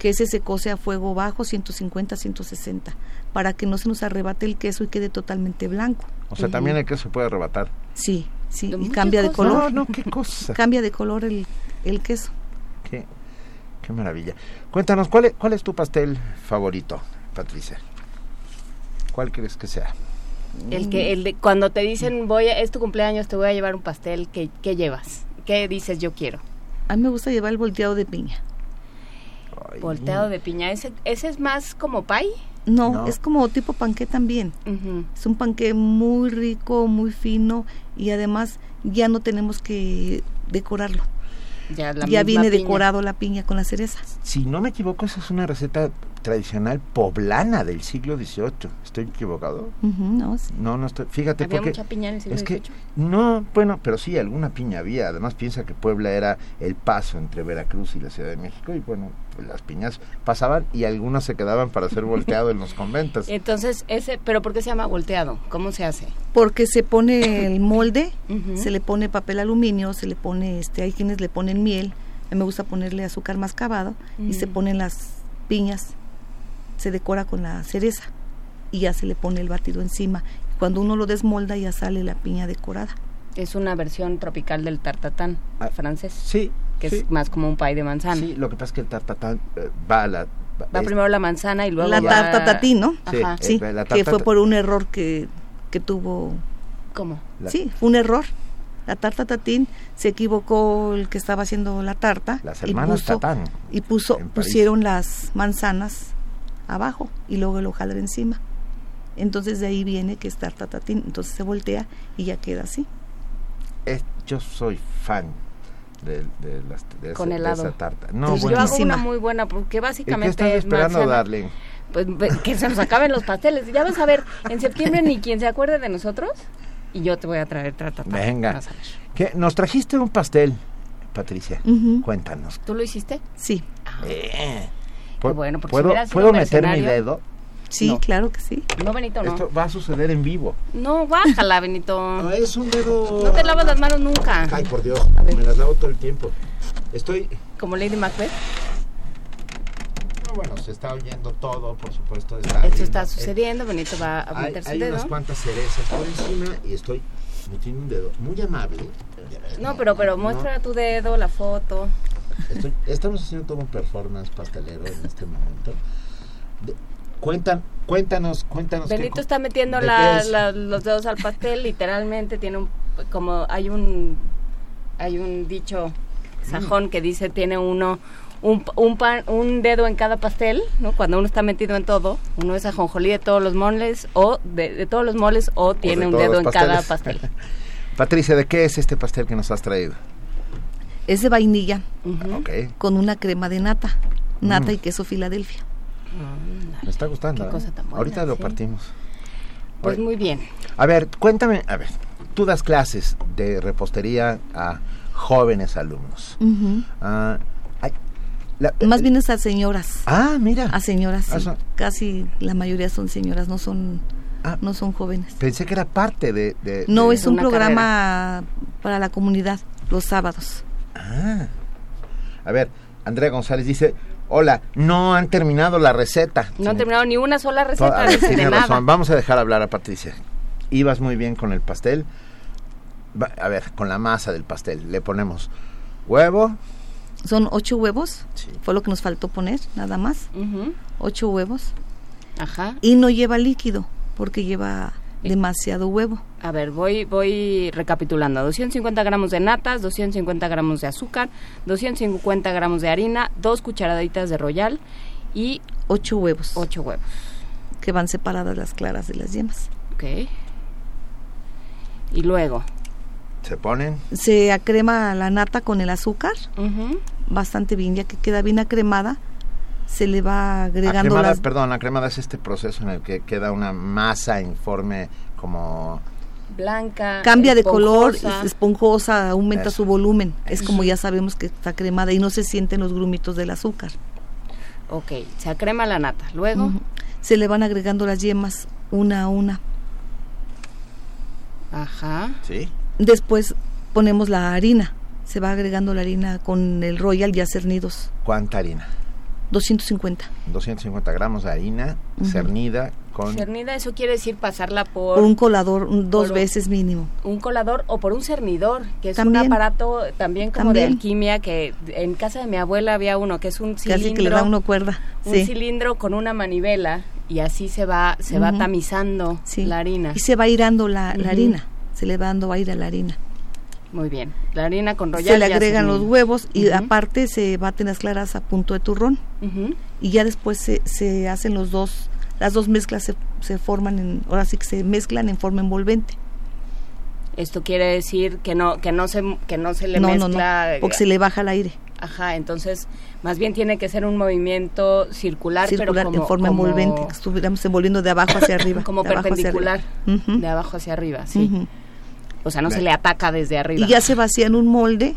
Speaker 9: que ese se cose a fuego bajo, 150, 160, para que no se nos arrebate el queso y quede totalmente blanco.
Speaker 2: O sea, también el queso puede arrebatar.
Speaker 9: Sí, sí, y cambia de color.
Speaker 2: No, no, qué cosa.
Speaker 9: Cambia de color el, el queso.
Speaker 2: Qué, qué maravilla. Cuéntanos, ¿cuál es, ¿cuál es tu pastel favorito, Patricia? ¿Cuál crees que sea?
Speaker 3: El que, el de, cuando te dicen, voy a, es tu cumpleaños, te voy a llevar un pastel, ¿qué, qué llevas? ¿Qué dices yo quiero?
Speaker 9: A mí me gusta llevar el volteado de piña.
Speaker 2: Ay,
Speaker 3: Volteado de piña. ¿Ese, ese es más como pie?
Speaker 9: No,
Speaker 2: No.
Speaker 9: es como tipo panqué también. Es un panqué muy rico, muy fino y además ya no tenemos que decorarlo.
Speaker 3: Ya, la
Speaker 9: viene
Speaker 3: piña.
Speaker 9: decorado la piña con las cerezas.
Speaker 2: Si no me equivoco, esa es una receta tradicional poblana del siglo XVIII. ¿Estoy equivocado?
Speaker 9: No, sí.
Speaker 2: No, no estoy. Fíjate,
Speaker 3: ¿Había
Speaker 2: porque
Speaker 3: mucha piña en el siglo
Speaker 2: es que
Speaker 3: XVIII?
Speaker 2: no, bueno, pero sí alguna piña había. Además piensa que Puebla era el paso entre Veracruz y la Ciudad de México y bueno, pues las piñas pasaban y algunas se quedaban para ser volteado en los conventos.
Speaker 3: Entonces, ese, ¿pero por qué se llama volteado? ¿Cómo se hace?
Speaker 9: Porque se pone el molde, se le pone papel aluminio, se le pone, este, hay quienes le ponen miel, a mí me gusta ponerle azúcar mascabado y se
Speaker 3: Mm.
Speaker 9: ponen las piñas, se decora con la cereza y ya se le pone el batido encima. Cuando uno lo desmolda ya sale la piña decorada.
Speaker 3: Es una versión tropical del tartatán
Speaker 2: Ah,
Speaker 3: francés,
Speaker 2: Sí,
Speaker 3: que
Speaker 2: sí,
Speaker 3: es más como un pie de manzana.
Speaker 2: sí, lo que pasa es que el tartatán eh, va a la...
Speaker 3: Va
Speaker 2: es-
Speaker 3: primero la manzana y luego
Speaker 9: la
Speaker 3: va-
Speaker 9: tarta tatín, ¿no?
Speaker 2: Sí,
Speaker 3: Ajá.
Speaker 2: eh, la
Speaker 9: que fue por un error que, que tuvo
Speaker 3: ¿Cómo?
Speaker 2: la-
Speaker 9: Sí, un error. La tarta tatín se equivocó el que estaba haciendo la tarta
Speaker 2: Las
Speaker 9: y
Speaker 2: hermanas
Speaker 9: puso,
Speaker 2: Tatán.
Speaker 9: y puso
Speaker 2: en París.
Speaker 9: pusieron las manzanas abajo y luego el hojaldre encima. Entonces de ahí viene que es tarta tatín, entonces se voltea y ya queda así.
Speaker 2: es- yo soy fan de, de, las, de,
Speaker 3: Con
Speaker 2: esa, de
Speaker 3: helado.
Speaker 2: esa tarta. No,
Speaker 9: Pues
Speaker 3: Yo hago una muy buena porque
Speaker 2: ¿Y qué
Speaker 3: básicamente
Speaker 2: estás
Speaker 3: es
Speaker 2: esperando,
Speaker 3: manzana.
Speaker 2: Darling?
Speaker 3: Pues que se nos acaben los pasteles. Ya vas a ver, en septiembre ni quien se acuerde de nosotros y yo te voy a traer tartatán.
Speaker 2: Venga.
Speaker 3: Vas a ver.
Speaker 2: ¿Qué? Nos trajiste un pastel, Patricia. Cuéntanos.
Speaker 3: ¿Tú lo hiciste?
Speaker 9: Sí,
Speaker 2: Eh,
Speaker 3: Qué bueno, porque
Speaker 2: ¿Puedo,
Speaker 3: sido
Speaker 2: ¿puedo meter mi dedo?
Speaker 9: sí,
Speaker 3: No.
Speaker 9: claro que sí.
Speaker 3: No, Benito, no.
Speaker 2: Esto va a suceder en vivo.
Speaker 3: No, bájala, Benito.
Speaker 2: es un dedo...
Speaker 3: No te lavas las manos nunca.
Speaker 2: Ay, por Dios, me las lavo todo el tiempo. Estoy...
Speaker 3: Como Lady Macbeth.
Speaker 2: no, bueno, se está oyendo todo, por supuesto. Está
Speaker 3: Esto
Speaker 2: viendo.
Speaker 3: está
Speaker 2: Eh,
Speaker 3: sucediendo. Benito va a
Speaker 2: Hay,
Speaker 3: meter su
Speaker 2: hay
Speaker 3: dedo.
Speaker 2: unas cuantas cerezas por encima y estoy metiendo un dedo muy amable.
Speaker 3: No, pero, pero muestra tu dedo, la foto.
Speaker 2: Estoy- estamos haciendo todo un performance pastelero en este momento. De- cuentan, cuéntanos, cuéntanos.
Speaker 3: Benito está metiendo los dedos al pastel, literalmente tiene un, como hay un, hay un dicho sajón que dice tiene uno un, un, pan, un dedo en cada pastel, ¿no? Cuando uno está metido en todo, uno es ajonjolí de todos los moles o de, de todos los moles o tiene un dedo en cada pastel.
Speaker 2: Patricia, ¿de qué es este pastel que nos has traído?
Speaker 9: Es de vainilla con una crema de nata, nata
Speaker 2: Mm.
Speaker 9: y queso Filadelfia.
Speaker 2: me está gustando.
Speaker 3: Qué
Speaker 2: ¿eh?
Speaker 3: cosa tan buena,
Speaker 2: Ahorita lo
Speaker 3: sí.
Speaker 2: partimos.
Speaker 3: Pues
Speaker 2: Oye,
Speaker 3: muy bien.
Speaker 2: A ver, cuéntame, a ver, tú das clases de repostería a jóvenes alumnos. Ah, ay, la-
Speaker 9: Más bien es a señoras.
Speaker 2: Ah, mira.
Speaker 9: A señoras, sí.
Speaker 2: Ah,
Speaker 9: Casi la mayoría son señoras, no son,
Speaker 2: Ah,
Speaker 9: no son jóvenes.
Speaker 2: Pensé que era parte de... de-
Speaker 9: No,
Speaker 2: de-
Speaker 9: es un programa para la comunidad, los sábados.
Speaker 2: Ah. A ver, Andrea González dice, hola, no han terminado la receta.
Speaker 3: No han terminado ni una sola receta
Speaker 2: a ver, razón. Vamos a dejar hablar a Patricia. Ibas muy bien con el pastel. Va- a ver, con la masa del pastel. Le ponemos huevo.
Speaker 9: Son ocho huevos,
Speaker 2: Sí.
Speaker 9: fue lo que nos faltó poner, nada más. Ocho huevos.
Speaker 3: Ajá.
Speaker 9: Y no lleva líquido, porque lleva demasiado huevo.
Speaker 3: A ver, voy, voy recapitulando. 250 gramos de natas, 250 gramos de azúcar, 250 gramos de harina, dos cucharaditas de royal y...
Speaker 9: Ocho huevos.
Speaker 3: Ocho huevos.
Speaker 9: Que van separadas las claras de las yemas.
Speaker 3: Ok. Y luego...
Speaker 2: Se ponen.
Speaker 9: Se acrema la nata con el azúcar. Bastante bien, ya que queda bien acremada. Se le va agregando
Speaker 2: Acremada,
Speaker 9: las...
Speaker 2: Perdón, la cremada es este proceso en el que queda una masa informe como...
Speaker 3: Blanca.
Speaker 9: Cambia de color,
Speaker 3: esponjosa.
Speaker 9: es esponjosa, aumenta
Speaker 2: Eso.
Speaker 9: su volumen. Es como ya sabemos que está cremada y no se sienten los grumitos del azúcar.
Speaker 3: Ok, se acrema la nata. Luego...
Speaker 9: Se le van agregando las yemas una a una.
Speaker 3: Ajá.
Speaker 2: ¿Sí?
Speaker 9: Después ponemos la harina. Se va agregando la harina con el royal ya cernidos.
Speaker 2: ¿Cuánta harina?
Speaker 9: 250.
Speaker 2: 250 gramos de harina cernida con...
Speaker 3: Cernida, eso quiere decir pasarla por,
Speaker 9: Por un colador, un- dos veces mínimo.
Speaker 3: un colador o por un cernidor, que es
Speaker 9: También.
Speaker 3: un aparato también como de alquimia, que en casa de mi abuela había uno, que es un
Speaker 9: Casi
Speaker 3: cilindro.
Speaker 9: que le da uno cuerda.
Speaker 3: un
Speaker 9: Sí.
Speaker 3: cilindro con una manivela y así se va se va tamizando
Speaker 9: Sí.
Speaker 3: la harina.
Speaker 9: Y se va irando la, la harina. Se le va dando aire a la harina.
Speaker 3: Muy bien. La harina con royal.
Speaker 9: se le agregan los huevos y aparte se baten las claras a punto de turrón. Y ya después se, se hacen los dos, las dos mezclas se, se forman, en, ahora sí que se mezclan en forma envolvente.
Speaker 3: Esto quiere decir que no que no se que no se le
Speaker 9: no, no,
Speaker 3: mezcla.
Speaker 9: no, porque se le baja el aire.
Speaker 3: Ajá, entonces más bien tiene que ser un movimiento circular,
Speaker 9: circular
Speaker 3: pero como,
Speaker 9: en forma
Speaker 3: como-
Speaker 9: envolvente, que estuviéramos envolviendo de abajo hacia arriba.
Speaker 3: como
Speaker 9: de abajo hacia
Speaker 3: perpendicular, de abajo hacia arriba, sí. O sea, no se le ataca desde arriba.
Speaker 9: Y ya se vacía en un molde,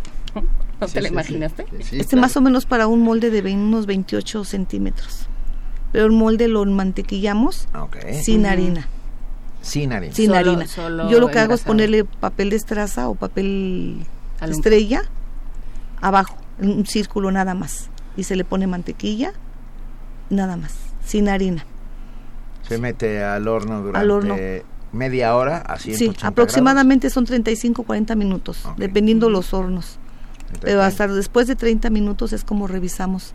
Speaker 3: ¿No
Speaker 2: Sí,
Speaker 3: te lo
Speaker 2: sí,
Speaker 3: imaginaste?
Speaker 2: sí, sí,
Speaker 9: este
Speaker 2: claro.
Speaker 9: más o menos para un molde de unos 28 centímetros. Pero el molde lo mantequillamos
Speaker 2: Ok.
Speaker 9: sin harina.
Speaker 2: Sin harina.
Speaker 9: sin
Speaker 3: Solo-
Speaker 9: harina.
Speaker 3: solo
Speaker 9: Yo lo que hago es ponerle papel de estraza o papel
Speaker 3: Alum-
Speaker 9: estrella abajo, en un círculo nada más. Y se le pone mantequilla, nada más, sin harina.
Speaker 2: Se mete al horno durante
Speaker 9: Al horno.
Speaker 2: Media hora a 180
Speaker 9: Sí, aproximadamente son 35 40 minutos, dependiendo los hornos. Pero hasta después de 30 minutos es como revisamos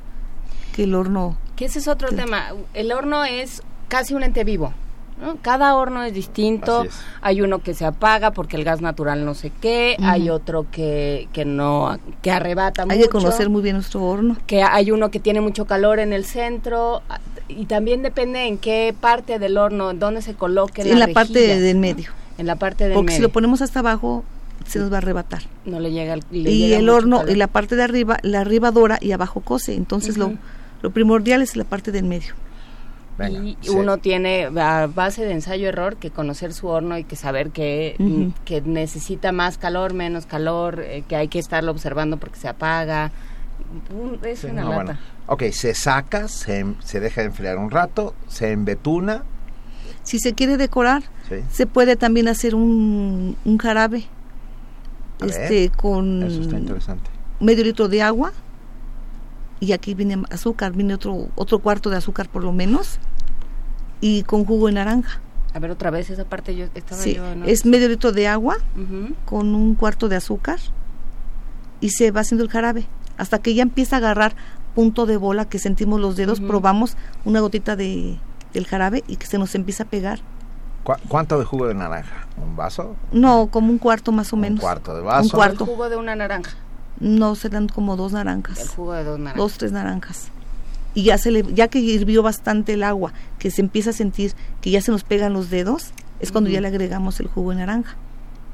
Speaker 9: que el horno...
Speaker 3: Que ese es otro tema. El horno es casi un ente vivo. ¿no? Cada horno es distinto.
Speaker 2: Así es.
Speaker 3: Hay uno que se apaga porque el gas natural no sé qué. Hay otro que, que no, que arrebata
Speaker 9: Hay
Speaker 3: mucho.
Speaker 9: que conocer muy bien nuestro horno.
Speaker 3: que hay uno que tiene mucho calor en el centro y también depende en qué parte del horno, en dónde se coloque
Speaker 9: en la
Speaker 3: rejilla,
Speaker 9: parte del
Speaker 3: ¿no?
Speaker 9: medio.
Speaker 3: En la parte del
Speaker 9: Porque si lo ponemos hasta abajo, se nos va a arrebatar.
Speaker 3: no le llega el le
Speaker 9: y
Speaker 3: llega
Speaker 9: el horno,
Speaker 3: calor.
Speaker 9: y la parte de arriba, la arriba dora y abajo cose. Entonces lo, lo primordial es la parte del medio.
Speaker 2: Venga,
Speaker 3: y
Speaker 2: sí.
Speaker 3: uno tiene a base de ensayo error que conocer su horno y que saber que, que necesita más calor, menos calor, eh, que hay que estarlo observando porque se apaga. Un- es
Speaker 2: Sí,
Speaker 3: una
Speaker 2: no,
Speaker 3: lata.
Speaker 2: bueno. Ok, se saca, se, se deja enfriar un rato, se embetuna.
Speaker 9: Si se quiere decorar,
Speaker 2: Sí.
Speaker 9: se puede también hacer un, un jarabe
Speaker 2: A ver,
Speaker 9: este con
Speaker 2: Eso está interesante.
Speaker 9: medio litro de agua y aquí viene azúcar, viene otro otro cuarto de azúcar por lo menos y con jugo de naranja.
Speaker 3: A ver otra vez esa parte yo estaba
Speaker 9: Sí,
Speaker 3: yo, ¿no?
Speaker 9: es medio litro de agua con un cuarto de azúcar y se va haciendo el jarabe hasta que ya empieza a agarrar punto de bola que sentimos los dedos, probamos una gotita de del jarabe y que se nos empieza a pegar.
Speaker 2: ¿Cu- ¿Cuánto de jugo de naranja? ¿Un vaso?
Speaker 9: No, como un cuarto más o
Speaker 2: Un
Speaker 9: menos.
Speaker 2: cuarto de vaso.
Speaker 9: Un cuarto.
Speaker 3: El jugo de una naranja.
Speaker 9: No, serán como dos
Speaker 3: El
Speaker 9: naranjas.
Speaker 3: jugo de dos naranjas.
Speaker 9: Dos, tres naranjas. Y ya se le, ya que hirvió bastante el agua, que se empieza a sentir que ya se nos pegan los dedos, es cuando ya le agregamos el jugo de naranja.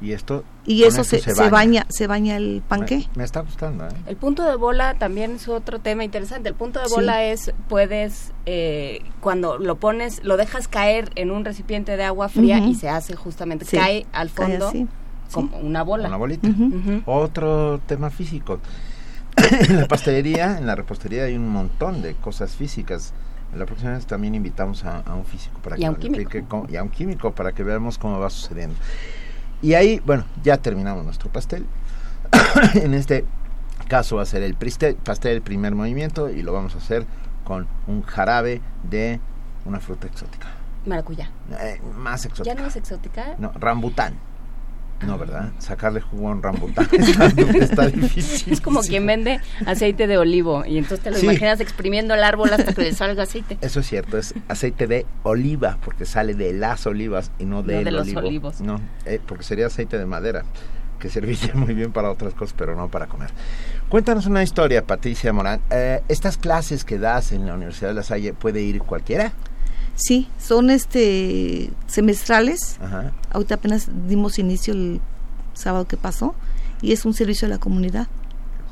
Speaker 2: Y esto.
Speaker 9: Y eso
Speaker 2: esto
Speaker 9: se, se baña. se baña el panqué.
Speaker 2: Me, me está gustando, ¿eh?
Speaker 3: El punto de bola también es otro tema interesante. El punto de
Speaker 9: Sí.
Speaker 3: bola es, puedes, eh, cuando lo pones, lo dejas caer en un recipiente de agua fría y se hace justamente,
Speaker 9: Sí,
Speaker 3: cae al
Speaker 9: cae
Speaker 3: fondo
Speaker 9: así,
Speaker 3: como una bola.
Speaker 2: Una bolita. Otro tema físico. en la pastelería, en la repostería hay un montón de cosas físicas. La próxima vez también invitamos a, a un físico para
Speaker 3: Y
Speaker 2: que
Speaker 3: a un
Speaker 2: nos
Speaker 3: químico.
Speaker 2: explique cómo- y a un químico para que veamos cómo va sucediendo. Y ahí, bueno, ya terminamos nuestro pastel. en este caso va a ser el pastel del primer movimiento y lo vamos a hacer con un jarabe de una fruta exótica.
Speaker 3: Maracuyá.
Speaker 2: Eh, más
Speaker 3: ¿Ya
Speaker 2: exótica.
Speaker 3: no es exótica?
Speaker 2: No, rambután. No, ¿verdad? Sacarle jugo a un rambután está, está difícil.
Speaker 3: Es como quien vende aceite de olivo y entonces te lo
Speaker 2: Sí.
Speaker 3: imaginas exprimiendo el árbol hasta que le salga aceite.
Speaker 2: Eso es cierto, es aceite de oliva, porque sale de las olivas y no de,
Speaker 3: de los olivos.
Speaker 2: No, eh, porque sería aceite de madera, que serviría muy bien para otras cosas, pero no para comer. Cuéntanos una historia, Patricia Morán. Eh, ¿Estas clases que das en la Universidad de La Salle puede ir cualquiera?
Speaker 9: Sí, son este semestrales.
Speaker 2: Ajá.
Speaker 9: Ahorita apenas dimos inicio el sábado que pasó y es un servicio a la comunidad.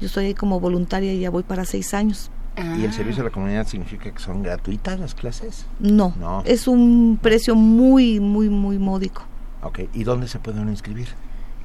Speaker 9: Yo estoy ahí como voluntaria y ya voy para seis años.
Speaker 2: ¿Y el servicio a la comunidad significa que son gratuitas las clases?
Speaker 9: No,
Speaker 2: No.
Speaker 9: es un precio muy, muy, muy módico.
Speaker 2: Ok, ¿y dónde se puede uno inscribir?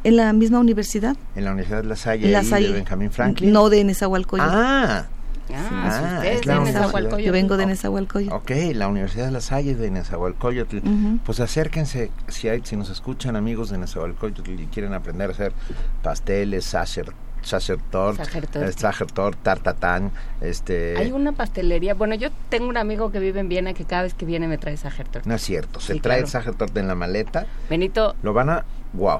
Speaker 9: En la misma universidad,
Speaker 2: ¿En la Universidad de La Salle,
Speaker 9: la Salle.
Speaker 2: de Benjamín Franklin?
Speaker 9: No de Nezahualcóyotl.
Speaker 2: Ah,
Speaker 3: Ah,
Speaker 2: Ah, es
Speaker 3: es
Speaker 2: la
Speaker 3: de
Speaker 2: universidad.
Speaker 3: Nezahualcóyotl.
Speaker 9: Yo vengo de Nezahualcóyotl.
Speaker 2: Ok, la Universidad de La Salle de Nezahualcóyotl. Pues acérquense, si, hay, si nos escuchan amigos de Nezahualcóyotl y quieren aprender a hacer pasteles, sacher, sacertort,
Speaker 3: Sacerdote.
Speaker 2: eh, sacertort, tartatán, este...
Speaker 3: Hay una pastelería. Bueno, yo tengo un amigo que vive en Viena que cada vez que viene me trae sacerdote.
Speaker 2: No es cierto, se
Speaker 3: Sí,
Speaker 2: trae
Speaker 3: claro.
Speaker 2: el sacertort en la maleta,
Speaker 3: Benito,
Speaker 2: lo van a... ¡Wow!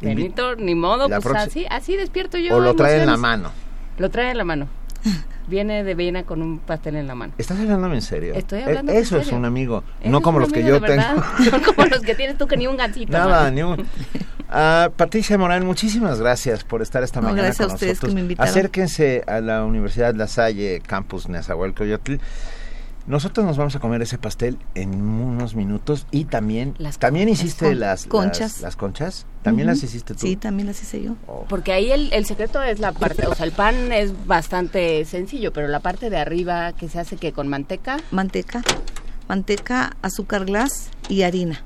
Speaker 3: Benito, ni modo,
Speaker 2: La
Speaker 3: pues así, así despierto yo.
Speaker 2: o lo trae en la mano.
Speaker 3: Lo trae en la mano. Viene de Viena con un pastel en la mano.
Speaker 2: ¿Estás hablándome en serio?
Speaker 3: Estoy
Speaker 2: Eh,
Speaker 3: hablando en
Speaker 2: Eso es un amigo, no como los que yo tengo.
Speaker 3: No como los que tienes tú que ni un gancito.
Speaker 2: Nada, ni un... Ah, Patricia Morán, muchísimas gracias por estar esta
Speaker 9: No,
Speaker 2: mañana
Speaker 9: gracias
Speaker 2: con
Speaker 9: a ustedes
Speaker 2: nosotros.
Speaker 9: que me invitaron.
Speaker 2: Acérquense a la Universidad La Salle, Campus Nezahualcóyotl. Nosotros nos vamos a comer ese pastel en unos minutos y también
Speaker 3: Las
Speaker 2: también hiciste
Speaker 9: Con-
Speaker 2: las
Speaker 9: conchas.
Speaker 2: las, las conchas. También las hiciste tú.
Speaker 9: Sí, también las hice yo.
Speaker 2: Oh.
Speaker 3: Porque ahí el, el secreto es la parte, o sea, el pan es bastante sencillo, pero la parte de arriba que se hace que con manteca,
Speaker 9: Manteca, manteca, azúcar glass y harina.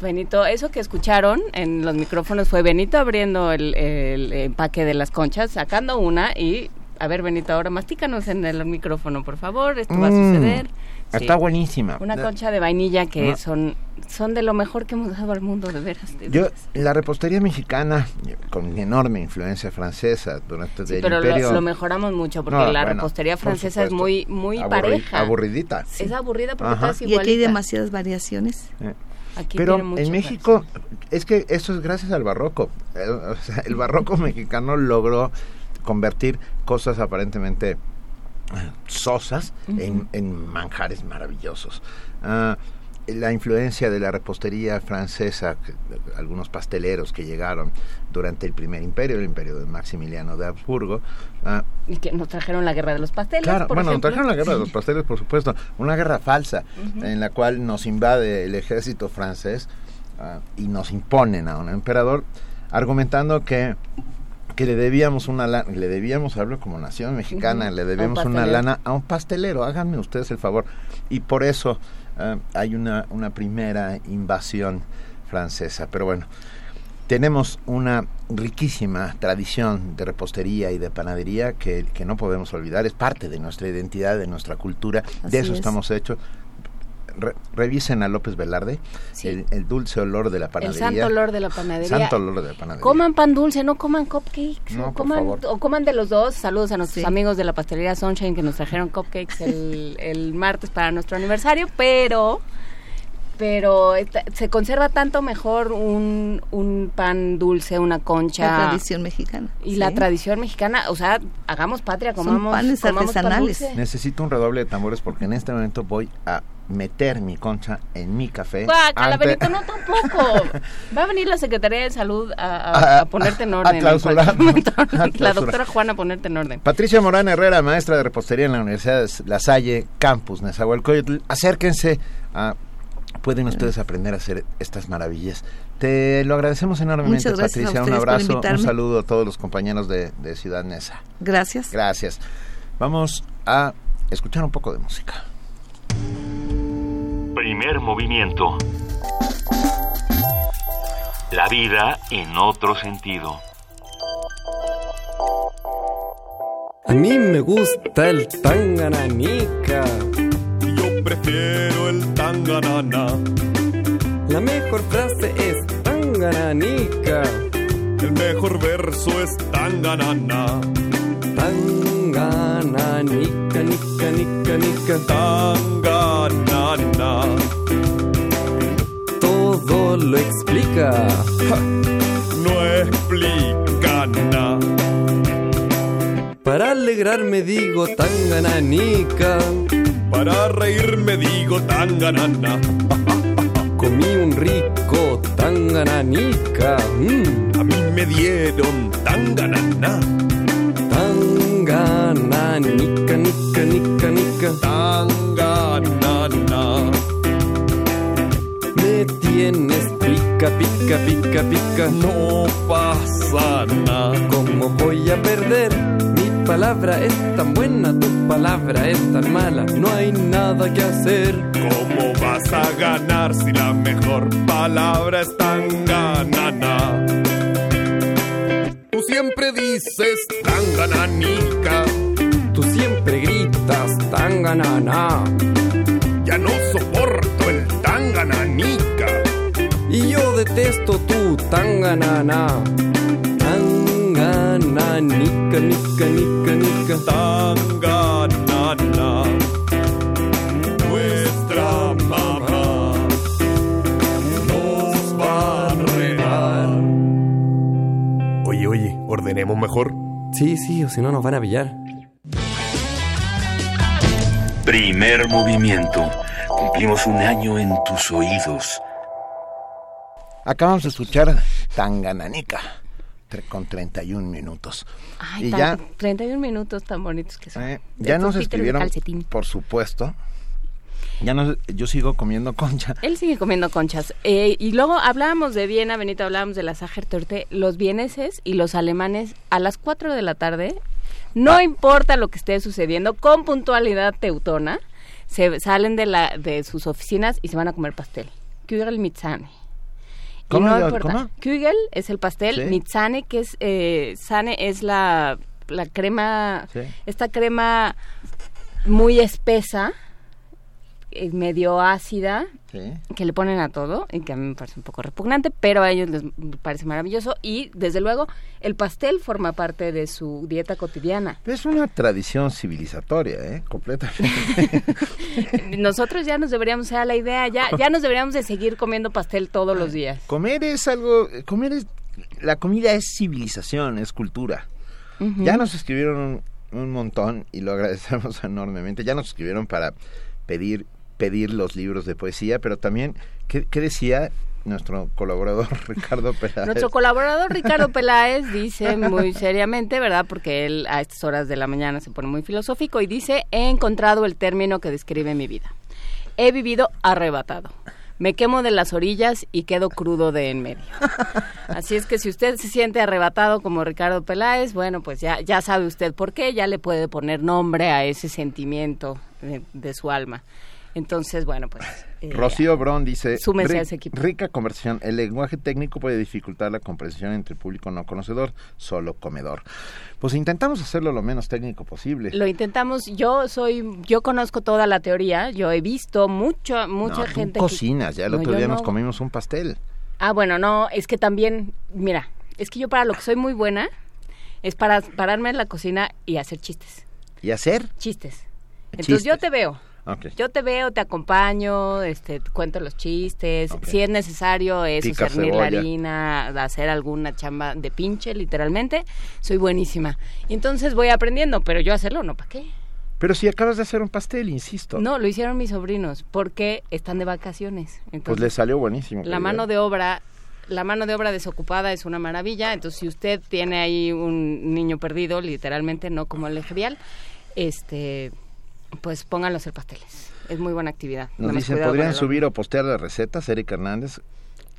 Speaker 3: Benito, eso que escucharon en los micrófonos fue Benito abriendo el, el empaque de las conchas, sacando una y, a ver Benito, ahora mastícanos en el micrófono, por favor, esto va a
Speaker 2: Mm,
Speaker 3: suceder. Sí.
Speaker 2: Está buenísima.
Speaker 3: Una concha de vainilla que
Speaker 2: No.
Speaker 3: son son de lo mejor que hemos dado al mundo, de veras. de
Speaker 2: Yo,
Speaker 3: veras.
Speaker 2: la repostería mexicana, con enorme influencia francesa durante
Speaker 3: Sí,
Speaker 2: el
Speaker 3: pero lo-
Speaker 2: imperio...
Speaker 3: lo, mejoramos mucho porque
Speaker 2: No,
Speaker 3: la
Speaker 2: bueno,
Speaker 3: repostería francesa es
Speaker 2: supuesto.
Speaker 3: muy muy
Speaker 2: Aburri-
Speaker 3: pareja.
Speaker 2: Aburridita.
Speaker 3: Es aburrida porque
Speaker 2: Ajá.
Speaker 3: todas
Speaker 9: Y aquí hay demasiadas variaciones.
Speaker 2: Eh.
Speaker 3: Aquí
Speaker 2: Pero
Speaker 3: tiene muchas
Speaker 2: en México, es que eso es gracias al barroco. Eh, o sea, el barroco mexicano logró convertir cosas aparentemente eh, sosas en, en manjares maravillosos. Ah, la influencia de la repostería francesa, que- algunos pasteleros que llegaron durante el primer imperio, el imperio de Maximiliano de Habsburgo, ah,
Speaker 3: Y que nos trajeron la guerra de los pasteles,
Speaker 2: Claro,
Speaker 3: por
Speaker 2: bueno,
Speaker 3: ejemplo.
Speaker 2: trajeron la guerra de los pasteles, por supuesto. Una guerra falsa en la cual nos invade el ejército francés ah, y nos imponen a un emperador argumentando que que le debíamos una lana, le debíamos, hablo como nación mexicana, le
Speaker 3: un
Speaker 2: debíamos una lana a un pastelero, háganme ustedes el favor. Y por eso ah, hay una, una primera invasión francesa. Pero bueno, tenemos una riquísima tradición de repostería y de panadería que, que no podemos olvidar, es parte de nuestra identidad, de nuestra cultura,
Speaker 9: Así
Speaker 2: de eso
Speaker 9: es.
Speaker 2: estamos hechos. Re- revisen a López Velarde,
Speaker 3: Sí.
Speaker 2: el, el dulce olor de la
Speaker 3: El
Speaker 2: panadería.
Speaker 3: santo olor de la panadería.
Speaker 2: Santo olor de la panadería.
Speaker 3: Coman pan dulce, no coman cupcakes.
Speaker 2: No,
Speaker 3: o,
Speaker 2: por
Speaker 3: coman,
Speaker 2: favor.
Speaker 3: o coman de los dos. Saludos a nuestros
Speaker 9: Sí.
Speaker 3: amigos de la pastelería Sunshine que nos trajeron cupcakes el, el martes para nuestro aniversario, pero pero se conserva tanto mejor un, un pan dulce, una concha.
Speaker 9: La tradición mexicana.
Speaker 3: Y
Speaker 9: Sí.
Speaker 3: la tradición mexicana, o sea, hagamos patria,
Speaker 9: Son
Speaker 3: comamos
Speaker 9: panes
Speaker 3: comamos pan
Speaker 9: artesanales.
Speaker 3: dulce.
Speaker 2: Necesito un redoble de tambores porque en este momento voy a meter mi concha en mi café.
Speaker 3: Guácala,
Speaker 2: ante-
Speaker 3: Benito, no tampoco. Va a venir la Secretaría de Salud a, a-
Speaker 2: A-
Speaker 3: a ponerte en
Speaker 2: a
Speaker 3: orden.
Speaker 2: clausurar.
Speaker 3: momento.
Speaker 2: A
Speaker 3: la
Speaker 2: clausurar.
Speaker 3: doctora Juana a ponerte en orden.
Speaker 2: Patricia Morán Herrera, maestra de repostería en la Universidad de La Salle, Campus Nezahualcóyotl. Acérquense, a- pueden ustedes aprender a hacer estas maravillas. Te lo agradecemos enormemente, Patricia. Un abrazo, un saludo a todos los compañeros de, de Ciudad Neza.
Speaker 9: Gracias.
Speaker 2: Gracias. Vamos a escuchar un poco de música.
Speaker 1: Primer movimiento. La vida en otro sentido.
Speaker 10: A mí me gusta el tangananica
Speaker 11: prefiero el tanganana.
Speaker 10: La mejor frase es tangananica.
Speaker 11: El mejor verso es tanganana.
Speaker 10: Tangananica, nica, nica, nica.
Speaker 11: Tanganana.
Speaker 10: Todo lo explica.
Speaker 11: No explica nada.
Speaker 10: Para alegrarme digo tangananica.
Speaker 11: Para reírme digo tanganana.
Speaker 10: Comí un rico tangananica.
Speaker 11: Mm. A mí me dieron tanganana.
Speaker 10: Tangananica, nica, nica, nica.
Speaker 11: Tanganana.
Speaker 10: Me tienes pica, pica, pica, pica.
Speaker 11: No pasa nada.
Speaker 10: ¿Cómo voy a perder? Mi palabra es tan buena, tu palabra es tan mala. No hay nada que hacer.
Speaker 11: ¿Cómo vas a ganar si la mejor palabra es tanganana? Tú siempre dices tangananica.
Speaker 10: Tú siempre gritas tanganana.
Speaker 11: Ya no soporto el tangananica.
Speaker 10: Y yo detesto tu tanganana. Tangana, nica, nica, nica, nica.
Speaker 11: Tanganana. Nuestra mamá nos va a regar. Oye, oye, ordenemos mejor.
Speaker 10: Sí, sí, o si no nos van a pillar.
Speaker 1: Primer movimiento. Cumplimos un año en tus oídos.
Speaker 2: Acabamos de escuchar Tangananica con 31 minutos.
Speaker 3: Ay,
Speaker 2: y
Speaker 3: tan-
Speaker 2: ya,
Speaker 3: 31 minutos tan bonitos que son.
Speaker 2: eh, ya nos escribieron, por supuesto. Ya nos, yo sigo comiendo concha.
Speaker 3: Él sigue comiendo conchas. Eh, y luego hablábamos de Viena, Benito, hablábamos de la Sachertorte. Los vieneses y los alemanes a las 4 de la tarde, no
Speaker 2: Ah.
Speaker 3: importa lo que esté sucediendo, con puntualidad teutona, se salen de, la, de sus oficinas y se van a comer pastel. Kugel Mitzane.
Speaker 2: ¿Cómo
Speaker 3: no importa. Kugel es el pastel,
Speaker 2: Sí.
Speaker 3: Mitzane, que es, eh, Sane es la, la crema,
Speaker 2: Sí.
Speaker 3: esta crema muy espesa, eh, medio ácida,
Speaker 2: Sí.
Speaker 3: que le ponen a todo y que a mí me parece un poco repugnante, pero a ellos les parece maravilloso y desde luego el pastel forma parte de su dieta cotidiana.
Speaker 2: Es una tradición civilizatoria, ¿eh? Completamente.
Speaker 3: Nosotros ya nos deberíamos ser a la idea, ya ya nos deberíamos de seguir comiendo pastel todos los días.
Speaker 2: comer es algo, comer es, la comida es civilización, es cultura. Ya nos escribieron un, un montón y lo agradecemos enormemente. Ya nos escribieron para pedir pedir los libros de poesía, pero también, ¿qué, decía nuestro colaborador Ricardo Peláez?
Speaker 3: Nuestro colaborador Ricardo Peláez dice muy seriamente, ¿verdad? Porque él a estas horas de la mañana se pone muy filosófico y dice, he encontrado el término que describe mi vida. He vivido arrebatado. Me quemo de las orillas y quedo crudo de en medio. Así es que si usted se siente arrebatado como Ricardo Peláez, bueno, pues ya, ya sabe usted por qué, ya le puede poner nombre a ese sentimiento de, de su alma. Entonces, bueno, pues... eh,
Speaker 2: Rocío Bron dice,
Speaker 3: Súmense
Speaker 2: "Ri-
Speaker 3: a ese equipo".
Speaker 2: rica conversación. El lenguaje técnico puede dificultar la comprensión entre público no conocedor, solo comedor. Pues intentamos hacerlo lo menos técnico posible.
Speaker 3: Lo intentamos, yo soy, yo conozco toda la teoría, yo he visto mucho, mucha
Speaker 2: no, tú
Speaker 3: gente. que-
Speaker 2: cocinas, ya el
Speaker 3: No,
Speaker 2: otro día
Speaker 3: no.
Speaker 2: nos comimos un pastel.
Speaker 3: Ah, bueno, no, es que también, mira, es que yo para lo que soy muy buena es para pararme en la cocina y hacer chistes,
Speaker 2: ¿Y hacer?
Speaker 3: chistes. Entonces
Speaker 2: Chistes.
Speaker 3: yo te veo. Yo te veo, te acompaño, este, te cuento los chistes. Si es necesario
Speaker 2: Picas
Speaker 3: cernir la harina, hacer alguna chamba de pinche, literalmente, soy buenísima. Y entonces voy aprendiendo, pero yo hacerlo, no, ¿para qué?
Speaker 2: Pero si acabas de hacer un pastel, insisto.
Speaker 3: No, lo hicieron mis sobrinos porque están de vacaciones.
Speaker 2: Pues
Speaker 3: Entonces,
Speaker 2: le salió buenísimo.
Speaker 3: la mano de obra, la mano de obra desocupada es una maravilla. Entonces, si usted tiene ahí un niño perdido, literalmente, no como el ejerial, este, pues pónganlo a hacer pasteles. Es muy buena actividad.
Speaker 2: Nos
Speaker 3: Nada
Speaker 2: dicen, ¿podrían subir o postear las recetas? Erika Hernández.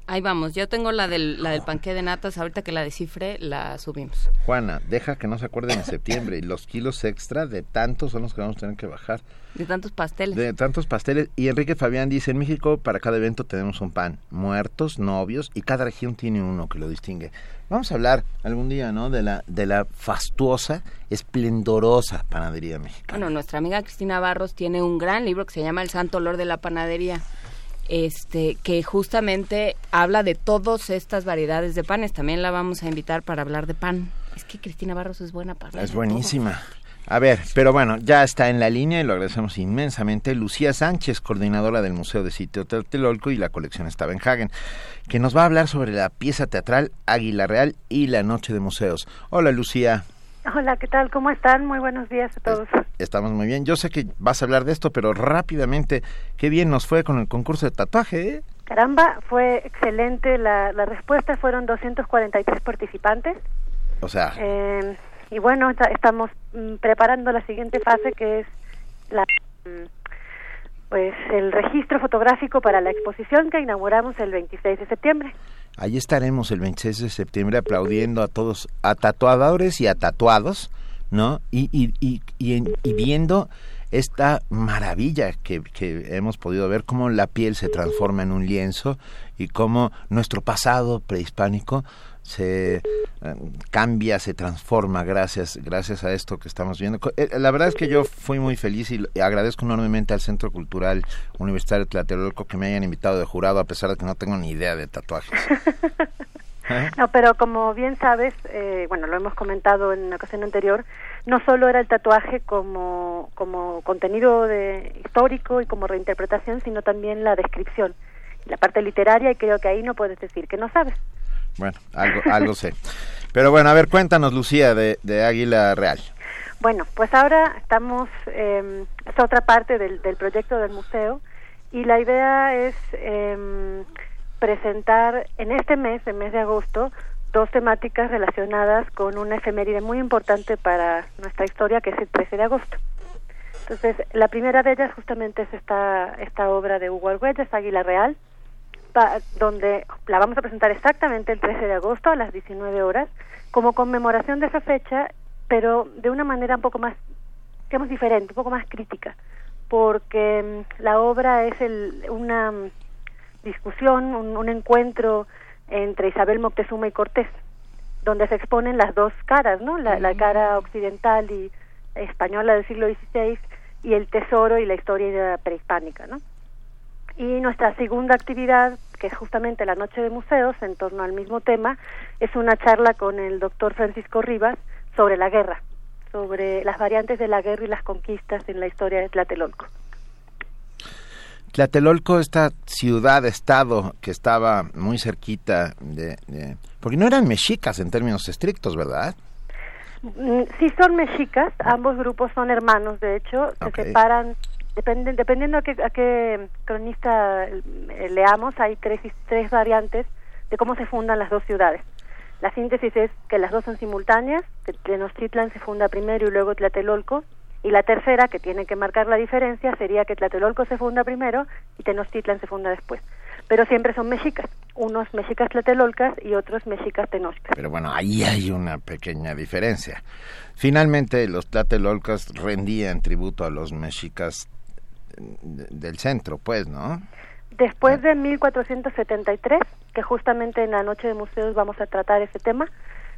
Speaker 3: Ahí vamos. Yo tengo la del, la del panqué de natas. Ahorita que la descifre, la subimos.
Speaker 2: Juana, deja que no se acuerden en septiembre. Y los kilos extra de tantos son los que vamos a tener que bajar.
Speaker 3: De tantos pasteles.
Speaker 2: De tantos pasteles. Y Enrique Fabián dice, en México para cada evento tenemos un pan. Muertos, novios, y cada región tiene uno que lo distingue. Vamos a hablar algún día, ¿no? De la, de la fastuosa, esplendorosa panadería mexicana.
Speaker 3: Bueno, nuestra amiga Cristina Barros tiene un gran libro que se llama El Santo Olor de la Panadería, este, que justamente habla de todas estas variedades de panes. También la vamos a invitar para hablar de pan. Es que Cristina Barros es buena para hablar
Speaker 2: Es
Speaker 3: todo.
Speaker 2: A ver, pero bueno, ya está en la línea y lo agradecemos inmensamente. Lucía Sánchez, coordinadora del Museo de Sitio Tlatelolco y la colección Stavenhagen, que nos va a hablar sobre la pieza teatral Águila Real y la Noche de Museos. Hola, Lucía.
Speaker 12: Hola, ¿qué tal? ¿Cómo están? Muy buenos días a todos.
Speaker 2: Estamos muy bien. Yo sé que vas a hablar de esto, pero rápidamente, qué bien nos fue con el concurso de tatuaje, ¿eh?
Speaker 12: Caramba, fue excelente. La, la respuesta fueron 243 participantes.
Speaker 2: O sea...
Speaker 12: Eh, y bueno, estamos mm, preparando la siguiente fase que es la... Mm, pues el registro fotográfico para la exposición que inauguramos el 26 de septiembre.
Speaker 2: Ahí estaremos el 26 de septiembre aplaudiendo a todos, a tatuadores y a tatuados, ¿no? Y, y, y, y, viendo esta maravilla que, que, hemos podido ver, cómo la piel se transforma en un lienzo y cómo nuestro pasado prehispánico se eh, cambia, se transforma gracias gracias a esto que estamos viendo. Eh, la verdad es que yo fui muy feliz y agradezco enormemente al Centro Cultural Universitario Tlatelolco que me hayan invitado de jurado a pesar de que no tengo ni idea de tatuajes.
Speaker 12: ¿Eh? No, pero como bien sabes, bueno, lo hemos comentado en una ocasión anterior, no solo era el tatuaje como, como contenido de, histórico y como reinterpretación, sino también la descripción, la parte literaria, y creo que ahí no puedes decir que no sabes.
Speaker 2: Bueno, algo, algo sé. Pero bueno, a ver, cuéntanos, Lucía, de, de Águila Real.
Speaker 12: Bueno, pues ahora estamos, eh, es otra parte del, del, proyecto del museo y la idea es eh, presentar en este mes, el mes de agosto, dos temáticas relacionadas con una efeméride muy importante para nuestra historia, que es el 13 de agosto. Entonces, la primera de ellas justamente es esta, esta obra de Hugo Argüelles, Águila Real, donde la vamos a presentar exactamente el 13 de agosto a las 19 horas, como conmemoración de esa fecha, pero de una manera un poco más, digamos, diferente, un poco más crítica, porque mm, la obra es el, una mm, discusión, un, encuentro entre Isabel Moctezuma y Cortés, donde se exponen las dos caras, ¿no? La, la cara occidental y española del siglo XVI y el tesoro y la historia prehispánica, ¿no? Y nuestra segunda actividad, que es justamente la Noche de Museos, en torno al mismo tema, es una charla con el doctor Francisco Rivas sobre la guerra, sobre las variantes de la guerra y las conquistas en la historia de Tlatelolco.
Speaker 2: Tlatelolco, esta ciudad-estado que estaba muy cerquita de, Porque no eran mexicas en términos estrictos, ¿verdad?
Speaker 12: Mm, sí son mexicas, ambos grupos son hermanos, de hecho, se separan dependiendo a qué, cronista eh, leamos, hay tres, tres variantes de cómo se fundan las dos ciudades. La síntesis es que las dos son simultáneas, que Tenochtitlan se funda primero y luego Tlatelolco, y la tercera, que tiene que marcar la diferencia, sería que Tlatelolco se funda primero y Tenochtitlan se funda después. Pero siempre son mexicas, unos mexicas tlatelolcas y otros mexicas tenochtitlan.
Speaker 2: Pero bueno, ahí hay una pequeña diferencia. Finalmente, los tlatelolcas rendían tributo a los mexicas del centro, pues, ¿no?
Speaker 12: Después de 1473, que justamente en la Noche de Museos vamos a tratar ese tema,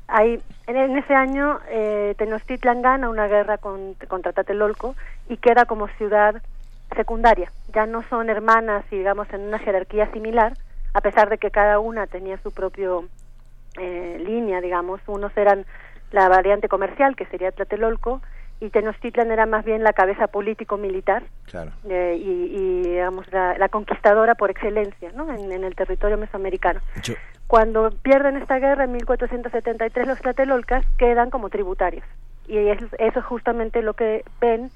Speaker 12: hay, en, ese año eh, Tenochtitlan gana una guerra con, contra Tlatelolco y queda como ciudad secundaria. Ya no son hermanas, digamos, en una jerarquía similar, a pesar de que cada una tenía su propio eh, línea, digamos. Unos eran la variante comercial, que sería Tlatelolco, y Tenochtitlan era más bien la cabeza político-militar eh, y, digamos la, conquistadora por excelencia ¿no? en, el territorio mesoamericano. Cuando pierden esta guerra en 1473 los tlatelolcas quedan como tributarios y eso, es justamente lo que ven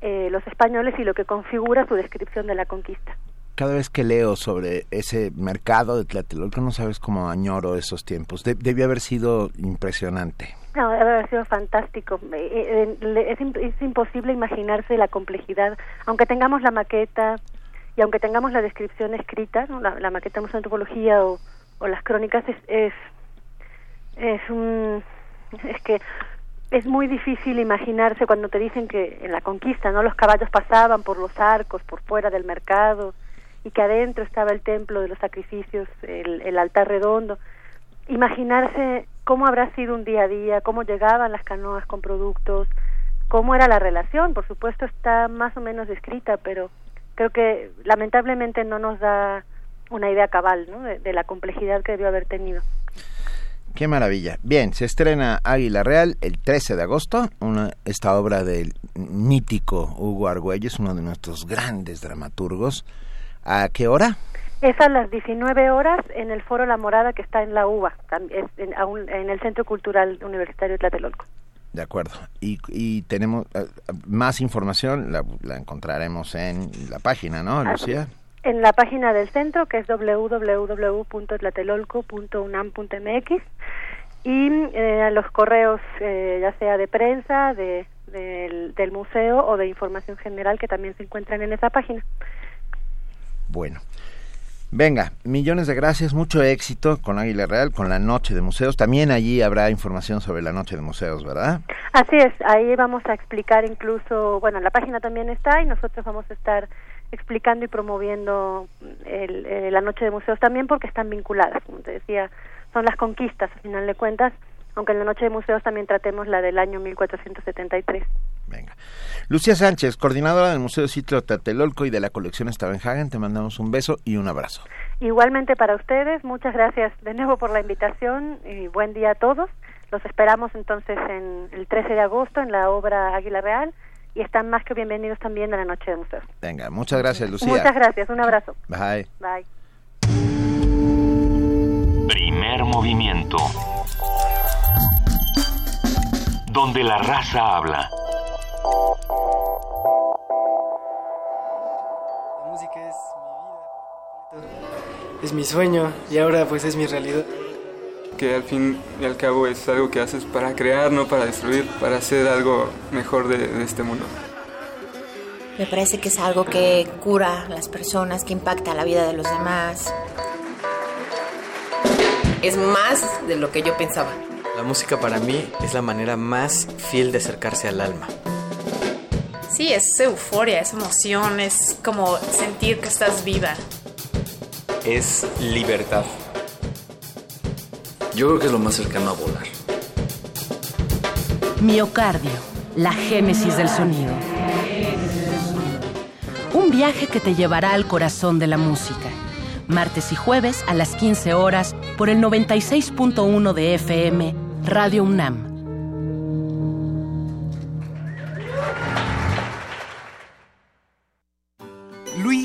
Speaker 12: eh, los españoles y lo que configura su descripción de la conquista
Speaker 2: cada vez que leo sobre ese mercado de Tlatelolco no sabes cómo añoro esos tiempos. debió haber sido impresionante.
Speaker 12: No, debe haber sido fantástico. Eh, eh, es, es, imposible imaginarse la complejidad. Aunque tengamos la maqueta y aunque tengamos la descripción escrita, la, maqueta de antropología o, o las crónicas, es, es, un... es que es muy difícil imaginarse cuando te dicen que en la conquista, ¿no? Los caballos pasaban por los arcos, por fuera del mercado, y que adentro estaba el templo de los sacrificios, el, altar redondo. Imaginarse cómo habrá sido un día a día, cómo llegaban las canoas con productos, cómo era la relación, por supuesto está más o menos descrita, pero creo que lamentablemente no nos da una idea cabal ¿no? de, la complejidad que debió haber tenido.
Speaker 2: Qué maravilla. Bien, se estrena Águila Real el 13 de agosto, una, esta obra del mítico Hugo Argüelles, uno de nuestros grandes dramaturgos, ¿A qué hora?
Speaker 12: Es a las 19 horas en el Foro La Morada que está en la UBA, en, en el Centro Cultural Universitario de Tlatelolco.
Speaker 2: De acuerdo. Y, y tenemos eh, más información, la, la, encontraremos en la página, ¿no, Lucía?
Speaker 12: En la página del centro, que es www.tlatelolco.unam.mx y eh, los correos, eh, ya sea de prensa, de, del, museo o de información general que también se encuentran en esa página.
Speaker 2: Bueno. Venga, millones de gracias, mucho éxito con Águila Real, con la Noche de Museos. También allí habrá información sobre la Noche de Museos, ¿verdad?
Speaker 12: Así es, ahí vamos a explicar incluso, bueno, la página también está y nosotros vamos a estar explicando y promoviendo el, eh, la Noche de Museos también porque están vinculadas, como te decía, son las conquistas, a final de cuentas, aunque en la Noche de Museos también tratemos la del año 1473.
Speaker 2: Venga. Lucía Sánchez, coordinadora del Museo Sitio Tatelolco y de la colección Stavenhagen, te mandamos un beso y un abrazo.
Speaker 12: Igualmente para ustedes, muchas gracias de nuevo por la invitación y buen día a todos. Los esperamos entonces en el 13 de agosto en la obra Águila Real y están más que bienvenidos también a la Noche de Museos.
Speaker 2: Venga, muchas gracias Lucía.
Speaker 12: Muchas gracias, un abrazo.
Speaker 2: Bye.
Speaker 12: Bye.
Speaker 1: Primer movimiento. Donde la raza habla.
Speaker 13: La música es mi vida, es mi sueño y ahora pues es mi realidad.
Speaker 14: Que al fin y al cabo es algo que haces para crear, no para destruir, para hacer algo mejor de, de este mundo.
Speaker 15: Me parece que es algo que cura a las personas, que impacta la vida de los demás.
Speaker 16: Es más de lo que yo pensaba.
Speaker 17: La música para mí es la manera más fiel de acercarse al alma.
Speaker 18: Sí, es euforia, es emoción, es como sentir que estás viva.
Speaker 17: Es libertad.
Speaker 19: Yo creo que es lo más cercano a volar.
Speaker 20: Miocardio, la génesis del sonido. Un viaje que te llevará al corazón de la música. Martes y jueves a las 15 horas por el 96.1 de FM, Radio UNAM.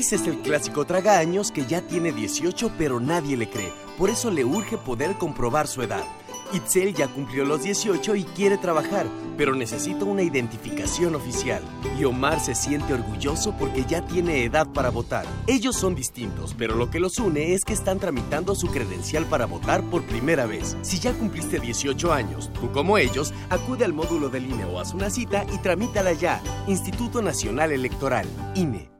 Speaker 21: Luis es el clásico tragaños que ya tiene 18 pero nadie le cree. Por eso le urge poder comprobar su edad. Itzel ya cumplió los 18 y quiere trabajar, pero necesita una identificación oficial. Y Omar se siente orgulloso porque ya tiene edad para votar. Ellos son distintos, pero lo que los une es que están tramitando su credencial para votar por primera vez. Si ya cumpliste 18 años, tú como ellos, acude al módulo del INE o haz una cita y tramítala ya. Instituto Nacional Electoral, INE.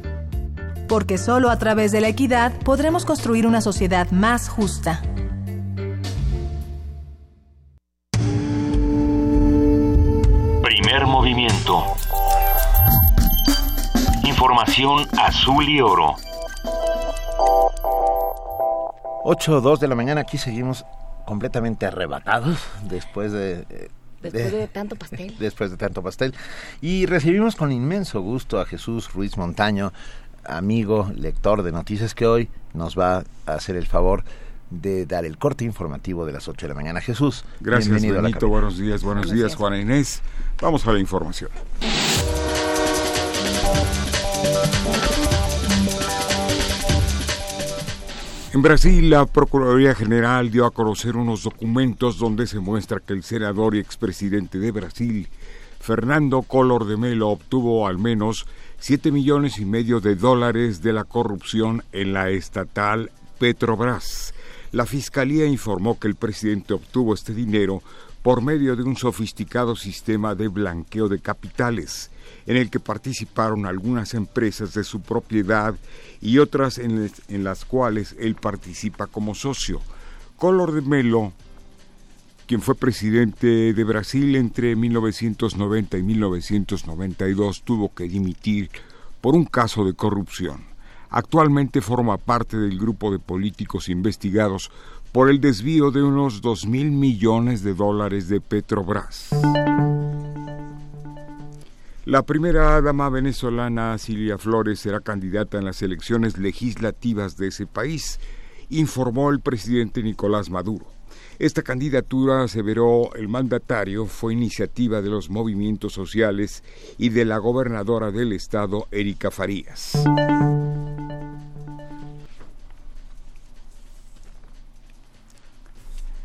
Speaker 22: Porque solo a través de la equidad podremos construir una sociedad más justa.
Speaker 1: Primer movimiento. Información azul y oro.
Speaker 2: 8 o 2 de la mañana, aquí seguimos completamente arrebatados después de...
Speaker 3: Eh, Después de, de, tanto pastel.
Speaker 2: Después de tanto pastel. Y recibimos con inmenso gusto a Jesús Ruiz Montaño, amigo, lector de noticias, que hoy nos va a hacer el favor de dar el corte informativo de las 8 de la mañana. Jesús,
Speaker 23: gracias
Speaker 2: bienvenido
Speaker 23: Benito, buenos días, buenos, días, Juana Inés. Vamos a la información. En Brasil, la Procuraduría General dio a conocer unos documentos donde se muestra que el senador y expresidente de Brasil, Fernando Collor de Mello, obtuvo al menos 7 millones y medio de dólares de la corrupción en la estatal Petrobras. La Fiscalía informó que el presidente obtuvo este dinero por medio de un sofisticado sistema de blanqueo de capitales, en el que participaron algunas empresas de su propiedad y otras en, las cuales él participa como socio. Collor de Melo, quien fue presidente de Brasil entre 1990 y 1992, tuvo que dimitir por un caso de corrupción. Actualmente forma parte del grupo de políticos investigados por el desvío de unos dos mil millones de dólares de Petrobras. La primera dama venezolana, Silvia Flores, será candidata en las elecciones legislativas de ese país, informó el presidente Nicolás Maduro. Esta candidatura, aseveró el mandatario, fue iniciativa de los movimientos sociales y de la gobernadora del estado, Erika Farías.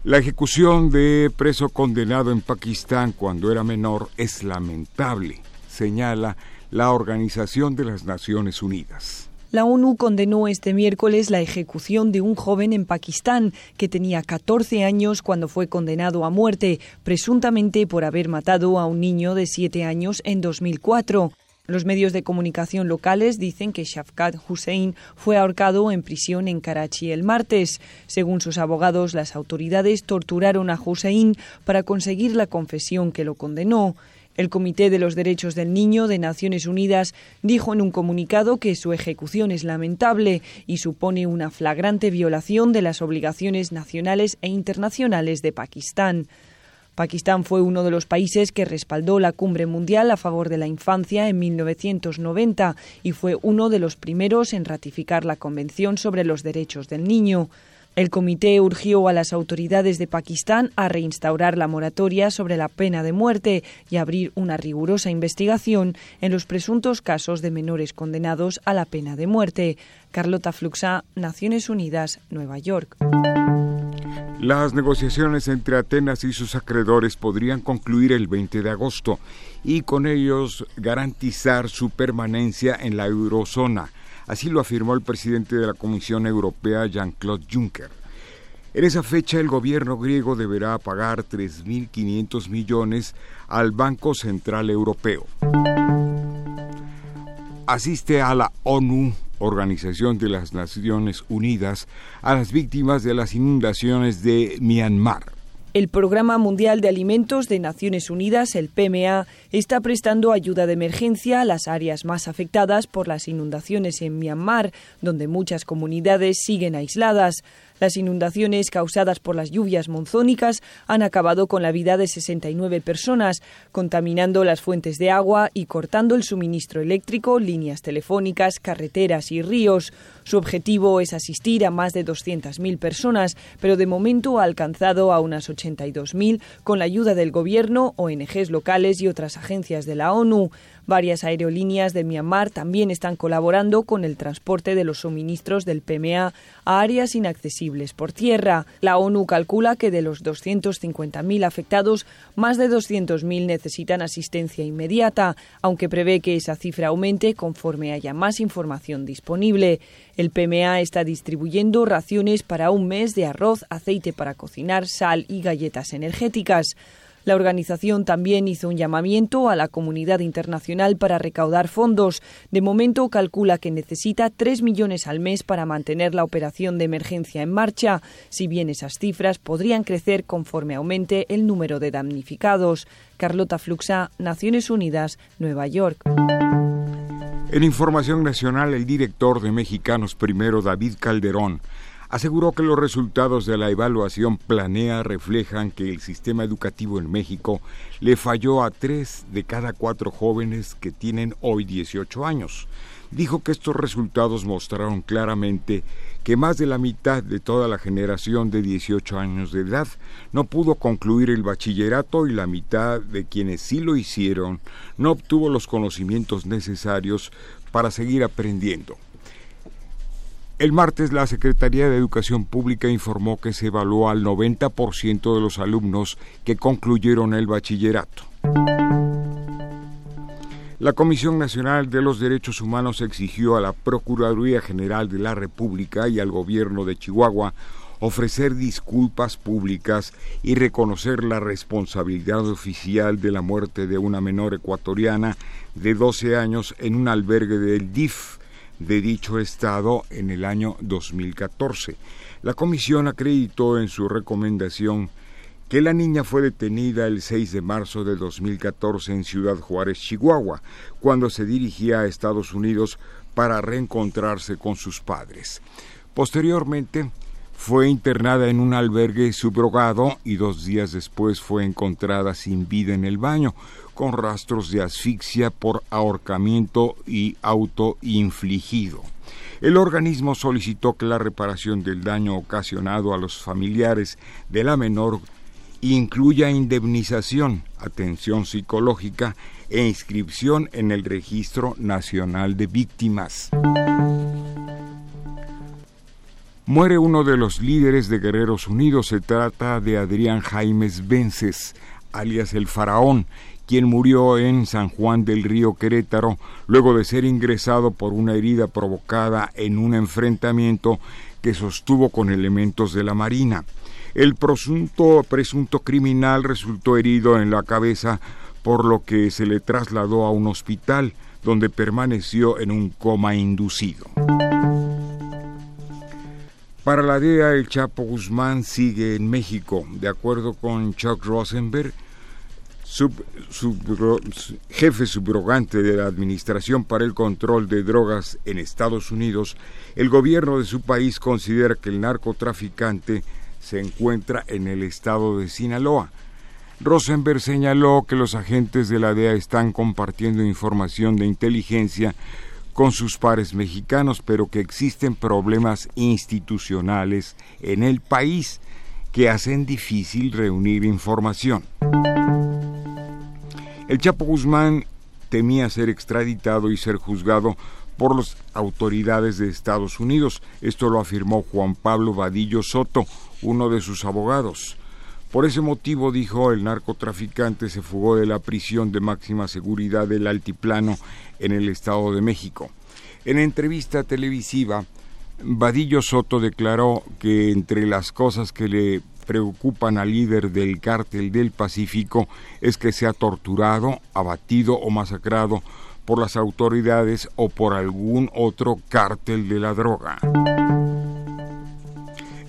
Speaker 23: La ejecución de preso condenado en Pakistán cuando era menor es lamentable, señala la Organización de las Naciones Unidas.
Speaker 24: La ONU condenó este miércoles la ejecución de un joven en Pakistán que tenía 14 años cuando fue condenado a muerte, presuntamente por haber matado a un niño de 7 años en 2004. Los medios de comunicación locales dicen que Shafkat Hussein fue ahorcado en prisión en Karachi el martes. Según sus abogados, las autoridades torturaron a Hussein para conseguir la confesión que lo condenó. El Comité de los Derechos del Niño de Naciones Unidas dijo en un comunicado que su ejecución es lamentable y supone una flagrante violación de las obligaciones nacionales e internacionales de Pakistán. Pakistán fue uno de los países que respaldó la cumbre mundial a favor de la infancia en 1990 y fue uno de los primeros en ratificar la Convención sobre los Derechos del Niño. El comité urgió a las autoridades de Pakistán a reinstaurar la moratoria sobre la pena de muerte y abrir una rigurosa investigación en los presuntos casos de menores condenados a la pena de muerte. Carlota Fluxa, Naciones Unidas, Nueva York.
Speaker 23: Las negociaciones entre Atenas y sus acreedores podrían concluir el 20 de agosto y con ellos garantizar su permanencia en la eurozona. Así lo afirmó el presidente de la Comisión Europea, Jean-Claude Juncker. En esa fecha el gobierno griego deberá pagar 3.500 millones al Banco Central Europeo. Asiste a la ONU Organización de las Naciones Unidas a las víctimas de las inundaciones de Myanmar.
Speaker 24: El Programa Mundial de Alimentos de Naciones Unidas, el PMA, está prestando ayuda de emergencia a las áreas más afectadas por las inundaciones en Myanmar, donde muchas comunidades siguen aisladas. Las inundaciones causadas por las lluvias monzónicas han acabado con la vida de 69 personas, contaminando las fuentes de agua y cortando el suministro eléctrico, líneas telefónicas, carreteras y ríos. Su objetivo es asistir a más de 200.000 personas, pero de momento ha alcanzado a unas 82.000 con la ayuda del gobierno, ONGs locales y otras agencias de la ONU. Varias aerolíneas de Myanmar también están colaborando con el transporte de los suministros del PMA a áreas inaccesibles por tierra. La ONU calcula que de los 250.000 afectados, más de 200.000 necesitan asistencia inmediata, aunque prevé que esa cifra aumente conforme haya más información disponible. El PMA está distribuyendo raciones para un mes de arroz, aceite para cocinar, sal y galletas energéticas. La organización también hizo un llamamiento a la comunidad internacional para recaudar fondos. De momento calcula que necesita 3 millones al mes para mantener la operación de emergencia en marcha, si bien esas cifras podrían crecer conforme aumente el número de damnificados. Carlota Fluxa, Naciones Unidas, Nueva York.
Speaker 23: En Información Nacional, el director de Mexicanos Primero, David Calderón, aseguró que los resultados de la evaluación planea reflejan que el sistema educativo en México le falló a tres de cada cuatro jóvenes que tienen hoy 18 años. Dijo que estos resultados mostraron claramente que más de la mitad de toda la generación de 18 años de edad no pudo concluir el bachillerato y la mitad de quienes sí lo hicieron no obtuvo los conocimientos necesarios para seguir aprendiendo. El martes la Secretaría de Educación Pública informó que se evaluó al 90% de los alumnos que concluyeron el bachillerato. La Comisión Nacional de los Derechos Humanos exigió a la Procuraduría General de la República y al gobierno de Chihuahua ofrecer disculpas públicas y reconocer la responsabilidad oficial de la muerte de una menor ecuatoriana de 12 años en un albergue del DIF de dicho estado en el año 2014. La comisión acreditó en su recomendación que la niña fue detenida el 6 de marzo de 2014 en Ciudad Juárez, Chihuahua, cuando se dirigía a Estados Unidos para reencontrarse con sus padres. Posteriormente, fue internada en un albergue subrogado y dos días después fue encontrada sin vida en el baño, con rastros de asfixia por ahorcamiento y autoinfligido. El organismo solicitó que la reparación del daño ocasionado a los familiares de la menor incluya indemnización, atención psicológica e inscripción en el Registro Nacional de Víctimas. Muere uno de los líderes de Guerreros Unidos. Se trata de Adrián Jaimes Vences, alias el Faraón, quien murió en San Juan del Río Querétaro luego de ser ingresado por una herida provocada en un enfrentamiento que sostuvo con elementos de la Marina. El presunto, presunto criminal resultó herido en la cabeza, por lo que se le trasladó a un hospital donde permaneció en un coma inducido. Para la DEA, el Chapo Guzmán sigue en México. De acuerdo con Chuck Rosenberg, jefe subrogante de la Administración para el Control de Drogas en Estados Unidos, el gobierno de su país considera que el narcotraficante se encuentra en el estado de Sinaloa. Rosenberg señaló que los agentes de la DEA están compartiendo información de inteligencia con sus pares mexicanos, pero que existen problemas institucionales en el país que hacen difícil reunir información. El Chapo Guzmán temía ser extraditado y ser juzgado por las autoridades de Estados Unidos. Esto lo afirmó Juan Pablo Vadillo Soto, uno de sus abogados. Por ese motivo, dijo, el narcotraficante se fugó de la prisión de máxima seguridad del Altiplano en el Estado de México. En entrevista televisiva, Vadillo Soto declaró que entre las cosas que le preocupan al líder del cártel del Pacífico es que sea torturado, abatido o masacrado por las autoridades o por algún otro cártel de la droga.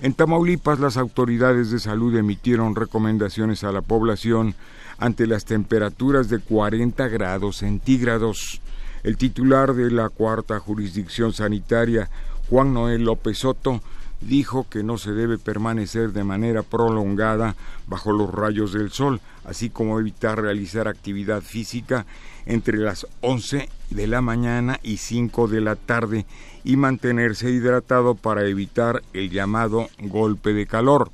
Speaker 23: En Tamaulipas las autoridades de salud emitieron recomendaciones a la población ante las temperaturas de 40 grados centígrados. El titular de la cuarta jurisdicción sanitaria, Juan Noel López Soto, dijo que no se debe permanecer de manera prolongada bajo los rayos del sol, así como evitar realizar actividad física entre las 11 de la mañana y 5 de la tarde y mantenerse hidratado para evitar el llamado golpe de calor.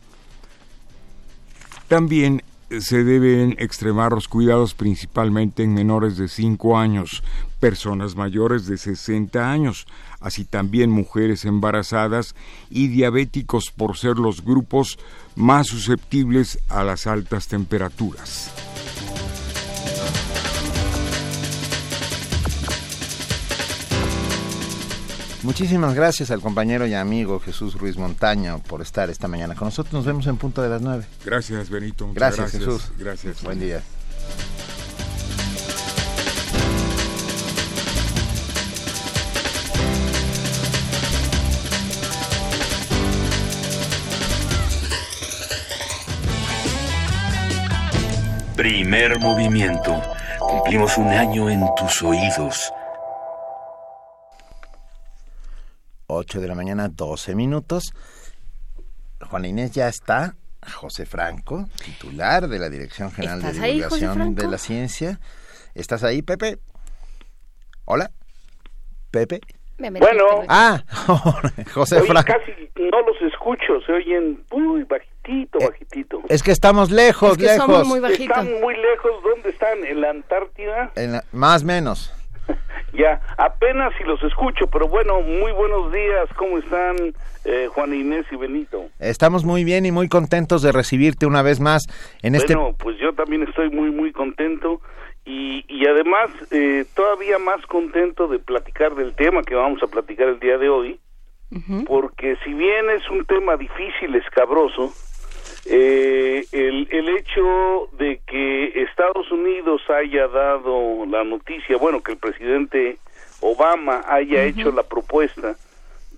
Speaker 23: También se deben extremar los cuidados principalmente en menores de 5 años, personas mayores de 60 años, así también mujeres embarazadas y diabéticos por ser los grupos más susceptibles a las altas temperaturas.
Speaker 2: Muchísimas gracias al compañero y amigo Jesús Ruiz Montaño por estar esta mañana con nosotros. Nos vemos en punto de las nueve.
Speaker 23: Gracias, Benito.
Speaker 2: Gracias, Jesús.
Speaker 23: Gracias.
Speaker 2: Buen día.
Speaker 1: Primer movimiento. Cumplimos un año en tus oídos.
Speaker 2: 8 de la mañana, 12 minutos. Juana Inés ya está. José Franco, titular de la Dirección General de Divulgación de la Ciencia. ¿Estás ahí, Pepe? Hola. Pepe.
Speaker 25: Bueno.
Speaker 2: Ah, José Franco.
Speaker 25: Casi no los escucho, se oyen muy bajitito,
Speaker 2: Eh,
Speaker 25: bajitito.
Speaker 2: Es que estamos lejos,
Speaker 25: Es que
Speaker 2: lejos.
Speaker 25: somos muy Están muy lejos, ¿dónde están? ¿En la Antártida?
Speaker 2: En la- más menos.
Speaker 25: Ya, apenas si los escucho, pero bueno, muy buenos días, ¿cómo están eh, Juan Inés y Benito?
Speaker 2: Estamos muy bien y muy contentos de recibirte una vez más en este
Speaker 25: Bueno, pues yo también estoy muy, muy contento y, y además eh, todavía más contento de platicar del tema que vamos a platicar el día de hoy, porque si bien es un tema difícil, escabroso, eh, el, el hecho de que Estados Unidos haya dado la noticia, bueno, que el presidente Obama haya hecho la propuesta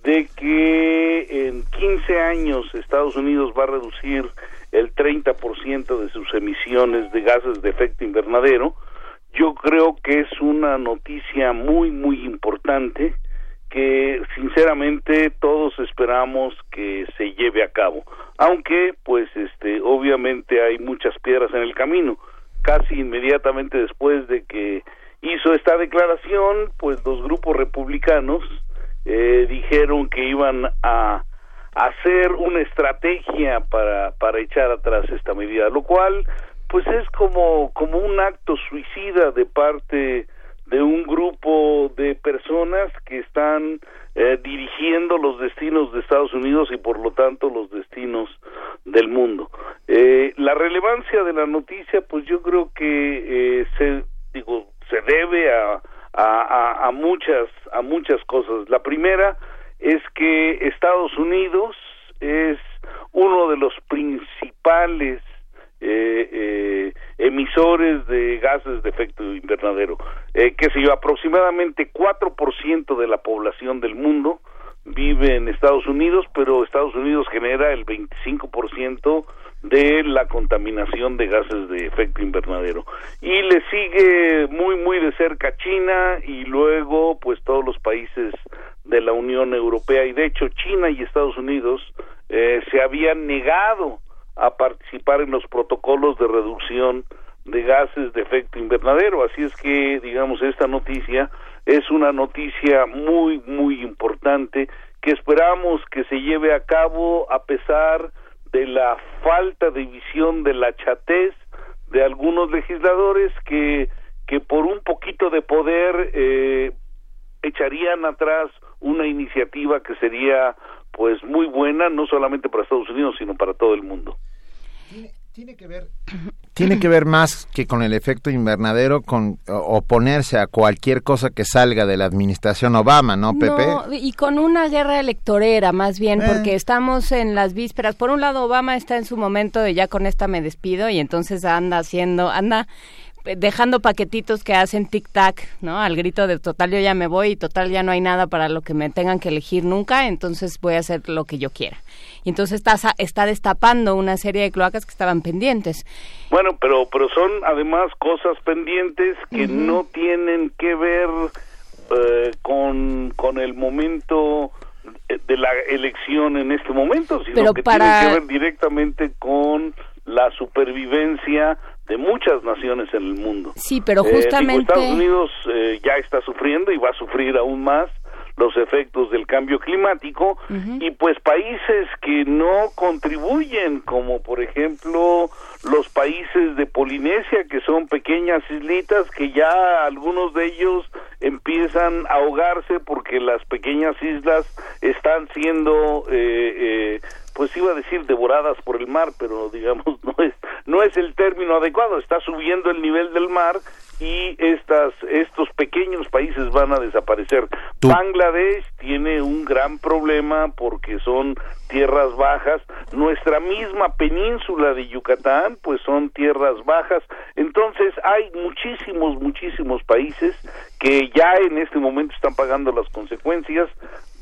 Speaker 25: de que en 15 años Estados Unidos va a reducir el 30% de sus emisiones de gases de efecto invernadero, yo creo que es una noticia muy, muy importante que sinceramente todos esperamos que se lleve a cabo. Aunque pues este obviamente hay muchas piedras en el camino. Casi inmediatamente después de que hizo esta declaración pues los grupos republicanos eh, dijeron que iban a hacer una estrategia para para echar atrás esta medida lo cual pues es como como un acto suicida de parte de un grupo de personas que están eh, dirigiendo los destinos de Estados Unidos y por lo tanto los destinos del mundo. Eh, la relevancia de la noticia, pues yo creo que eh, se digo se debe a, a, a muchas a muchas cosas. La primera es que Estados Unidos es uno de los principales eh, eh, emisores de gases de efecto invernadero. Eh, que sé yo, aproximadamente 4% de la población del mundo vive en Estados Unidos, pero Estados Unidos genera el 25% de la contaminación de gases de efecto invernadero. Y le sigue muy, muy de cerca China y luego pues todos los países de la Unión Europea y de hecho China y Estados Unidos eh, se habían negado a participar en los protocolos de reducción de gases de efecto invernadero. Así es que, digamos, esta noticia es una noticia muy, muy importante que esperamos que se lleve a cabo a pesar de la falta de visión de la chatez de algunos legisladores que, que por un poquito de poder eh, echarían atrás una iniciativa que sería pues muy buena no solamente para Estados Unidos sino para todo el mundo.
Speaker 2: Tiene, que ver tiene que ver más que con el efecto invernadero, con oponerse a cualquier cosa que salga de la administración Obama, ¿no, Pepe?
Speaker 3: No, y con una guerra electorera, más bien, porque eh. estamos en las vísperas. Por un lado, Obama está en su momento de ya con esta me despido y entonces anda haciendo, anda dejando paquetitos que hacen tic-tac, ¿no? Al grito de total yo ya me voy y total ya no hay nada para lo que me tengan que elegir nunca, entonces voy a hacer lo que yo quiera. Y entonces está, está destapando una serie de cloacas que estaban pendientes.
Speaker 25: Bueno, pero, pero son además cosas pendientes que no tienen que ver eh, con, con el momento de la elección en este momento, sino que tienen que ver directamente con la supervivencia de muchas naciones en el mundo.
Speaker 3: Sí, pero eh, justamente
Speaker 25: Estados Unidos eh, ya está sufriendo y va a sufrir aún más los efectos del cambio climático y pues países que no contribuyen como por ejemplo los países de Polinesia que son pequeñas islitas que ya algunos de ellos empiezan a ahogarse porque las pequeñas islas están siendo eh, pues iba a decir devoradas por el mar, pero digamos no es no es el término adecuado, está subiendo el nivel del mar y estas estos pequeños países van a desaparecer. Bangladesh tiene un gran problema porque son tierras bajas, nuestra misma península de Yucatán pues son tierras bajas, entonces hay muchísimos muchísimos países que ya en este momento están pagando las consecuencias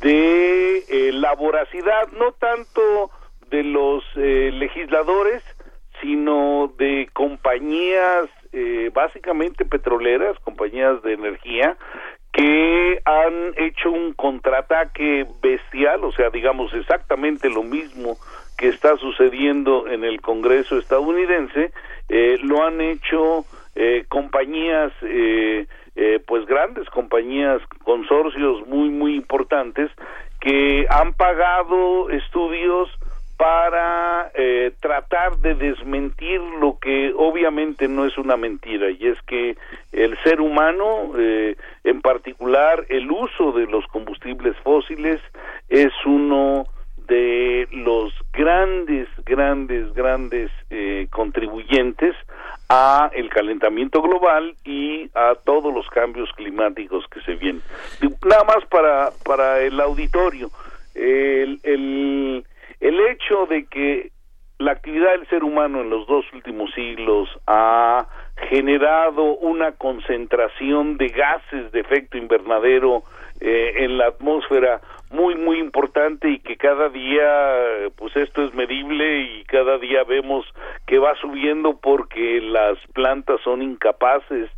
Speaker 25: de eh, la voracidad, no tanto de los eh, legisladores, sino de compañías eh, básicamente petroleras, compañías de energía, que han hecho un contraataque bestial, o sea, digamos exactamente lo mismo que está sucediendo en el Congreso estadounidense, lo han hecho compañías eh, pues grandes compañías, consorcios muy, muy importantes que han pagado estudios para eh, tratar de desmentir lo que obviamente no es una mentira y es que el ser humano eh, en particular el uso de los combustibles fósiles es uno de los grandes grandes grandes contribuyentes a el calentamiento global y a todos los cambios climáticos que se vienen. Nada más para, para el auditorio. el, el, el hecho de que la actividad del ser humano en los dos últimos siglos ha generado una concentración de gases de efecto invernadero eh, en la atmósfera muy muy importante y que cada día pues esto es medible y cada día vemos que va subiendo porque las plantas son incapaces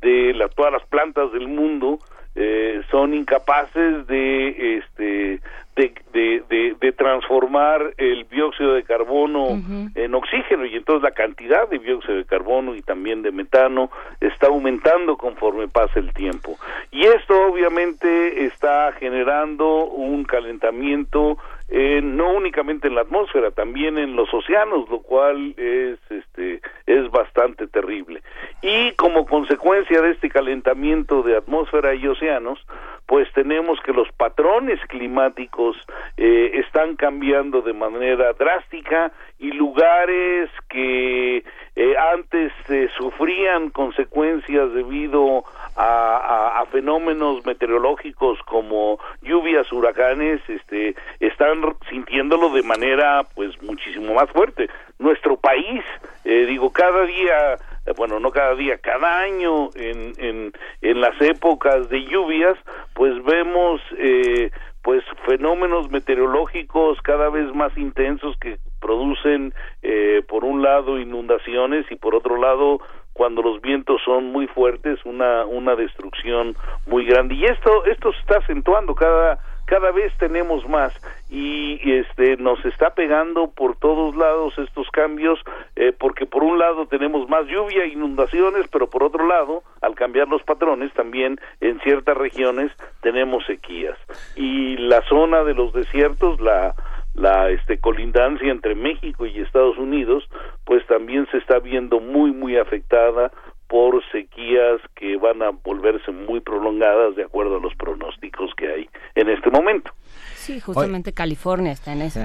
Speaker 25: de la, todas las plantas del mundo eh, son incapaces de este de, de, de, transformar el dióxido de carbono en oxígeno y entonces la cantidad de dióxido de carbono y también de metano está aumentando conforme pasa el tiempo. Y esto obviamente está generando un calentamiento eh, no únicamente en la atmósfera, también en los océanos, lo cual es este es bastante terrible. Y como consecuencia de este calentamiento de atmósfera y océanos, pues tenemos que los patrones climáticos eh, están cambiando de manera drástica y lugares que eh, antes eh, sufrían consecuencias debido a, a, fenómenos meteorológicos como lluvias, huracanes, este, están sintiéndolo de manera pues muchísimo más fuerte. Nuestro país, eh, digo, cada día bueno, no cada día, cada año en, en, en las épocas de lluvias, pues vemos eh, pues fenómenos meteorológicos cada vez más intensos que producen eh, por un lado inundaciones y por otro lado cuando los vientos son muy fuertes una una destrucción muy grande. Y esto esto se está acentuando cada cada vez tenemos más y, este nos está pegando por todos lados estos cambios eh, porque por un lado tenemos más lluvia inundaciones pero por otro lado al cambiar los patrones también en ciertas regiones tenemos sequías. Y la zona de los desiertos la la este colindancia entre México y Estados Unidos pues también se está viendo muy muy afectada por sequías que van a volverse muy prolongadas de acuerdo a los pronósticos que hay en este momento.
Speaker 3: Sí, justamente California está en eso.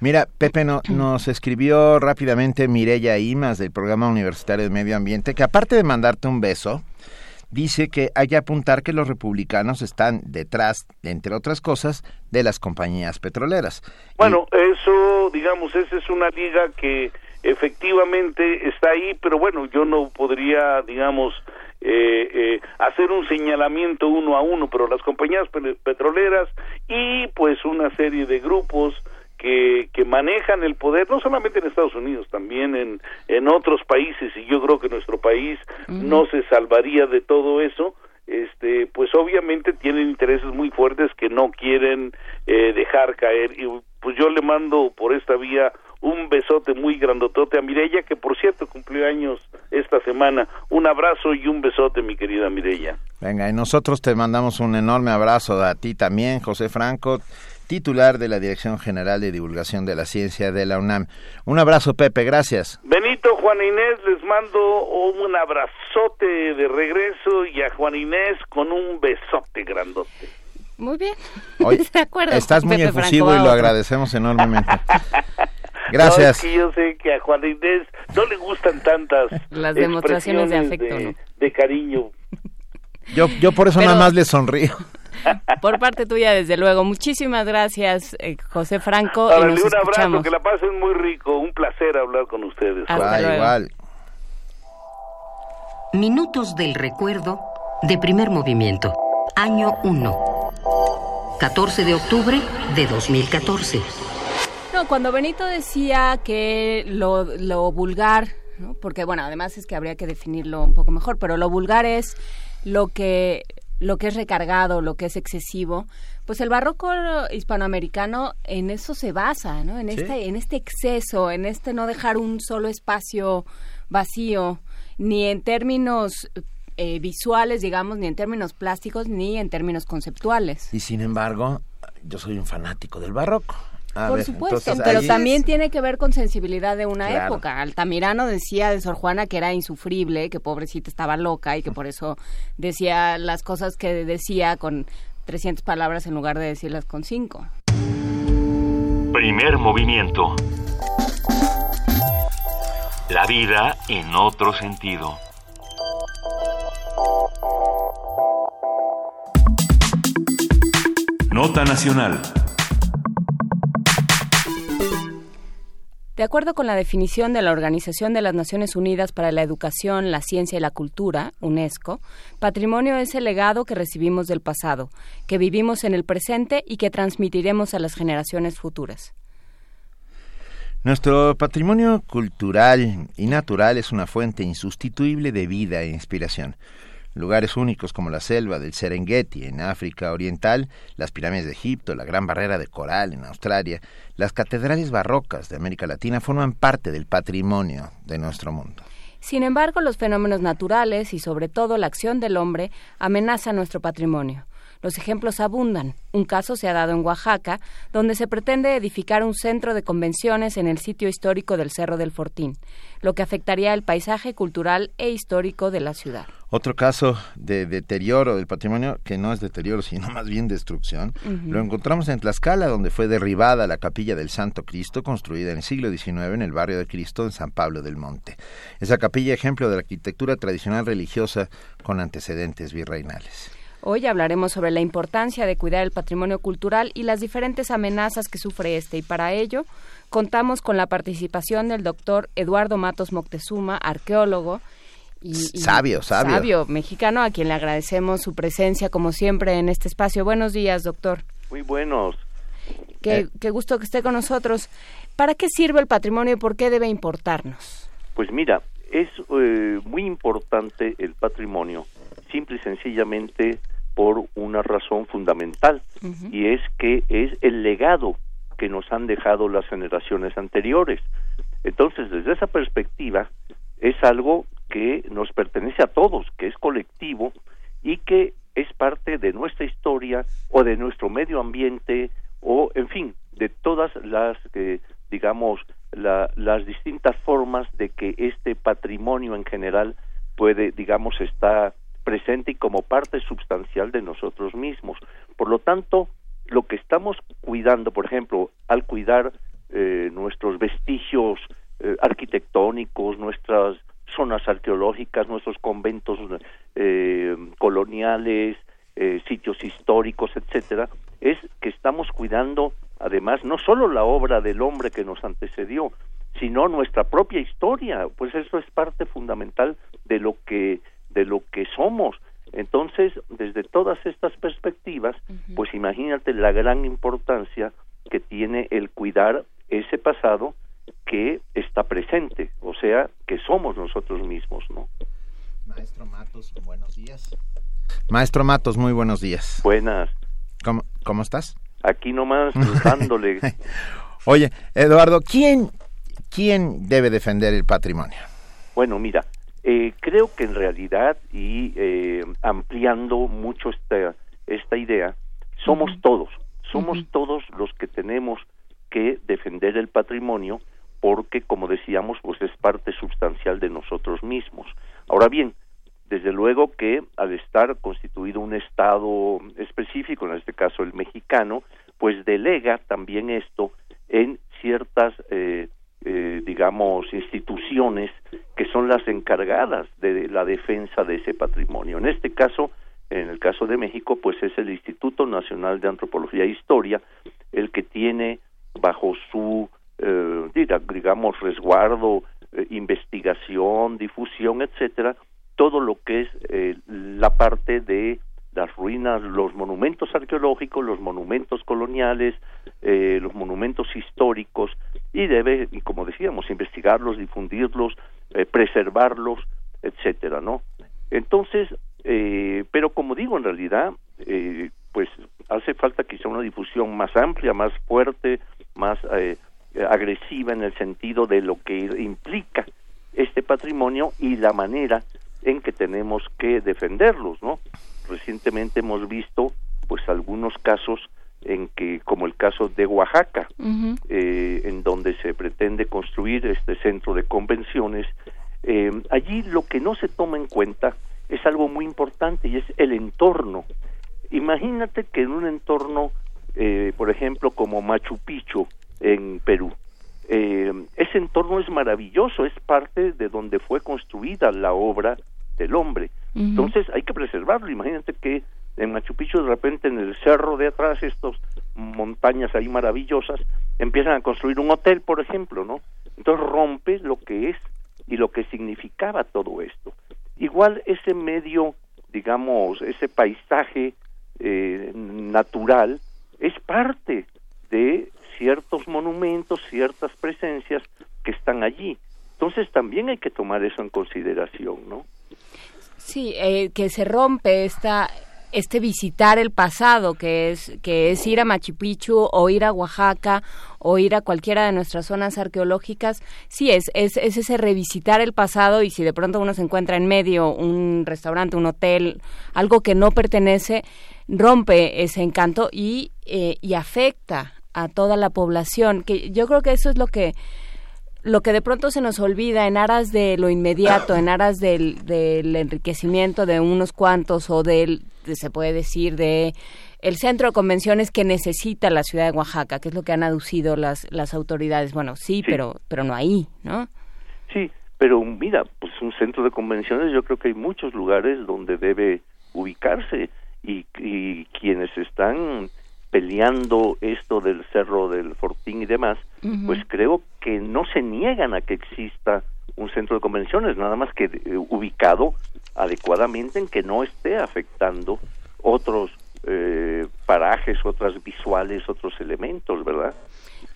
Speaker 2: Mira, Pepe no, nos escribió rápidamente Mireya Imas del Programa Universitario de Medio Ambiente que aparte de mandarte un beso, dice que hay que apuntar que los republicanos están detrás, entre otras cosas, de las compañías petroleras.
Speaker 25: Bueno, eso, digamos, esa es una liga que efectivamente está ahí, pero bueno, yo no podría, digamos, eh, eh, hacer un señalamiento uno a uno, pero las compañías petroleras y pues una serie de grupos que, que manejan el poder, no solamente en Estados Unidos, también en, en otros países, y yo creo que nuestro país no se salvaría de todo eso, este, pues obviamente tienen intereses muy fuertes que no quieren eh, dejar caer, y pues yo le mando por esta vía un besote muy grandotote a Mirella, que por cierto cumplió años esta semana. Un abrazo y un besote, mi querida Mirella.
Speaker 2: Venga, y nosotros te mandamos un enorme abrazo a ti también, José Franco, titular de la Dirección General de Divulgación de la Ciencia de la UNAM. Un abrazo, Pepe, gracias.
Speaker 25: Benito, Juan Inés, les mando un abrazote de regreso y a Juan Inés con un besote grandote.
Speaker 3: Muy bien.
Speaker 2: de acuerdo. Estás muy efusivo y lo agradecemos enormemente. Gracias.
Speaker 25: que yo sé que a Juan Inés no le gustan tantas
Speaker 3: las demostraciones de afecto,
Speaker 25: de, cariño.
Speaker 2: Yo, yo por eso nada más le sonrío.
Speaker 3: Por parte tuya, desde luego. Muchísimas gracias, eh, José Franco.
Speaker 25: un abrazo, que la pasen muy rico. Un placer hablar con ustedes.
Speaker 2: igual.
Speaker 26: Minutos del recuerdo de primer movimiento. Año 1. 14 de octubre de 2014.
Speaker 3: No, cuando Benito decía que lo, lo vulgar, ¿no? porque bueno, además es que habría que definirlo un poco mejor, pero lo vulgar es lo que lo que es recargado, lo que es excesivo, pues el barroco hispanoamericano en eso se basa, ¿no? En este en este exceso, en este no dejar un solo espacio vacío, ni en términos eh, visuales, digamos, ni en términos plásticos, ni en términos conceptuales.
Speaker 2: Y sin embargo, yo soy un fanático del barroco.
Speaker 3: Por supuesto, pero también tiene que ver con sensibilidad de una época. Altamirano decía de Sor Juana que era insufrible, que pobrecita estaba loca y que por eso decía las cosas que decía con 300 palabras en lugar de decirlas con 5.
Speaker 27: Primer movimiento. La vida en otro sentido.
Speaker 28: Nota Nacional. Nota Nacional.
Speaker 3: De acuerdo con la definición de la Organización de las Naciones Unidas para la Educación, la Ciencia y la Cultura, UNESCO, patrimonio es el legado que recibimos del pasado, que vivimos en el presente y que transmitiremos a las generaciones futuras.
Speaker 2: Nuestro patrimonio cultural y natural es una fuente insustituible de vida e inspiración. Lugares únicos como la selva del Serengeti en África Oriental, las pirámides de Egipto, la Gran Barrera de Coral en Australia, las catedrales barrocas de América Latina forman parte del patrimonio de nuestro mundo.
Speaker 3: Sin embargo, los fenómenos naturales y sobre todo la acción del hombre amenazan nuestro patrimonio. Los ejemplos abundan. Un caso se ha dado en Oaxaca, donde se pretende edificar un centro de convenciones en el sitio histórico del Cerro del Fortín, lo que afectaría el paisaje cultural e histórico de la ciudad.
Speaker 2: Otro caso de deterioro del patrimonio, que no es deterioro, sino más bien destrucción, lo encontramos en Tlaxcala, donde fue derribada la capilla del Santo Cristo, construida en el siglo XIX en el barrio de Cristo, en San Pablo del Monte. Esa capilla, ejemplo de la arquitectura tradicional religiosa con antecedentes virreinales.
Speaker 3: Hoy hablaremos sobre la importancia de cuidar el patrimonio cultural y las diferentes amenazas que sufre este y para ello contamos con la participación del doctor Eduardo Matos Moctezuma, arqueólogo y,
Speaker 2: sabio, sabio.
Speaker 3: Sabio mexicano, a quien le agradecemos su presencia como siempre en este espacio. Buenos días, doctor.
Speaker 28: Muy buenos.
Speaker 3: Qué, eh. qué gusto que esté con nosotros. ¿Para qué sirve el patrimonio y por qué debe importarnos?
Speaker 28: Pues mira, es eh, muy importante el patrimonio, simple y sencillamente por una razón fundamental y es que es el legado que nos han dejado las generaciones anteriores. Entonces, desde esa perspectiva, es algo que nos pertenece a todos, que es colectivo y que es parte de nuestra historia o de nuestro medio ambiente o, en fin, de todas las, eh, digamos, las distintas formas de que este patrimonio en general puede, digamos, estar presente y como parte sustancial de nosotros mismos. Por lo tanto, lo que estamos cuidando, por ejemplo, al cuidar eh, nuestros vestigios eh, arquitectónicos, nuestras zonas arqueológicas, nuestros conventos eh, coloniales, sitios históricos, etcétera, es que estamos cuidando, además, no solo la obra del hombre que nos antecedió, sino nuestra propia historia, pues eso es parte fundamental de lo que de lo que somos. Entonces, desde todas estas perspectivas, pues imagínate la gran importancia que tiene el cuidar ese pasado que está presente, o sea, que somos nosotros mismos, ¿no?
Speaker 2: Maestro Matos, buenos días. Maestro Matos, muy buenos días.
Speaker 28: Buenas.
Speaker 2: ¿Cómo, cómo estás?
Speaker 28: Aquí nomás, dándole.
Speaker 2: Oye, Eduardo, ¿quién, ¿quién debe defender el patrimonio?
Speaker 28: Bueno, mira, eh, creo que en realidad, y eh, ampliando mucho esta, esta idea, somos todos, somos todos los que tenemos que defender el patrimonio porque, como decíamos, pues es parte sustancial de nosotros mismos. Ahora bien, desde luego que al estar constituido un Estado específico, en este caso el mexicano, pues delega también esto en ciertas eh, eh, digamos, instituciones que son las encargadas de la defensa de ese patrimonio. En este caso, en el caso de México, pues es el Instituto Nacional de Antropología e Historia el que tiene bajo su, eh, digamos, resguardo, eh, investigación, difusión, etcétera, todo lo que es la parte de las ruinas, los monumentos arqueológicos, los monumentos coloniales, eh, los monumentos históricos y debe, como decíamos, investigarlos, difundirlos, eh, preservarlos, etcétera, ¿no? Entonces, eh, pero como digo, en realidad, pues hace falta quizá una difusión más amplia, más fuerte, más agresiva en el sentido de lo que implica este patrimonio y la manera en que tenemos que defenderlos, ¿no? Recientemente hemos visto pues algunos casos en que como el caso de Oaxaca eh, en donde se pretende construir este centro de convenciones eh, allí lo que no se toma en cuenta es algo muy importante y es el entorno. Imagínate que en un entorno eh, por ejemplo como Machu Picchu en Perú ese entorno es maravilloso es parte de donde fue construida la obra del hombre entonces hay que preservarlo. Imagínate que en Machu Picchu de repente en el cerro de atrás, estas montañas ahí maravillosas, empiezan a construir un hotel, por ejemplo, ¿no? Entonces rompe lo que es y lo que significaba todo esto. Igual ese medio, digamos, ese paisaje eh, natural es parte de ciertos monumentos, ciertas presencias que están allí. Entonces también hay que tomar eso en consideración, ¿no?
Speaker 3: Sí, eh, que se rompe esta este visitar el pasado, que es, que es ir a Machu Picchu o ir a Oaxaca o ir a cualquiera de nuestras zonas arqueológicas, sí, es, es, es ese revisitar el pasado y si de pronto uno se encuentra en medio un restaurante, un hotel, algo que no pertenece, rompe ese encanto y, eh, y afecta a toda la población, que yo creo que eso es lo que lo que de pronto se nos olvida en aras de lo inmediato, en aras del, del enriquecimiento de unos cuantos o del, se puede decir, de el centro de convenciones que necesita la ciudad de Oaxaca, que es lo que han aducido las, las autoridades. Bueno, sí, Pero, pero no ahí, ¿no?
Speaker 28: Sí, pero mira, pues un centro de convenciones yo creo que hay muchos lugares donde debe ubicarse y, y quienes están peleando esto del Cerro del Fortín y demás, pues creo que no se niegan a que exista un centro de convenciones, nada más que eh, ubicado adecuadamente en que no esté afectando otros eh, parajes, otras visuales, otros elementos, ¿verdad?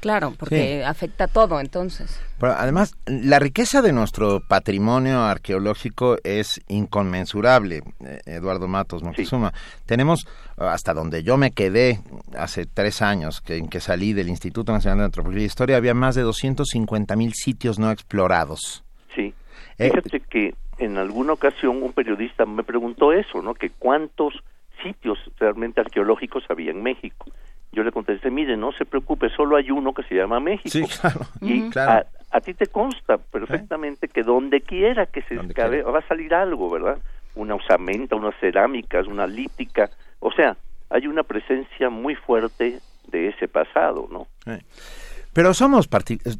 Speaker 3: Claro, porque afecta todo entonces.
Speaker 2: Pero además, la riqueza de nuestro patrimonio arqueológico es inconmensurable, eh, Eduardo Matos Moctezuma. Tenemos, hasta donde yo me quedé hace tres años, que, en que salí del Instituto Nacional de Antropología e Historia, había más de 250 mil sitios no explorados.
Speaker 28: Sí. Eh, Fíjate que en alguna ocasión un periodista me preguntó eso, ¿no? Que cuántos sitios realmente arqueológicos había en México yo le contesté, mire, no se preocupe, solo hay uno que se llama México.
Speaker 2: Sí, claro.
Speaker 28: Y A, ti te consta perfectamente que donde quiera que se escabe, va a salir algo, ¿verdad? Una osamenta, unas cerámicas, una lítica. O sea, hay una presencia muy fuerte de ese pasado, ¿no?
Speaker 2: Pero somos,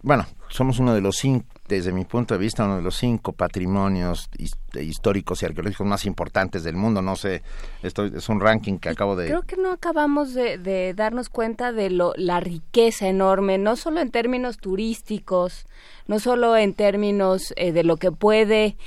Speaker 2: bueno, somos uno de los cinco, desde mi punto de vista, uno de los cinco patrimonios históricos y arqueológicos más importantes del mundo. No sé, esto es un ranking que acabo de...
Speaker 3: Creo que no acabamos de, darnos cuenta de lo, la riqueza enorme, no solo en términos turísticos, no solo en términos eh, de lo que puede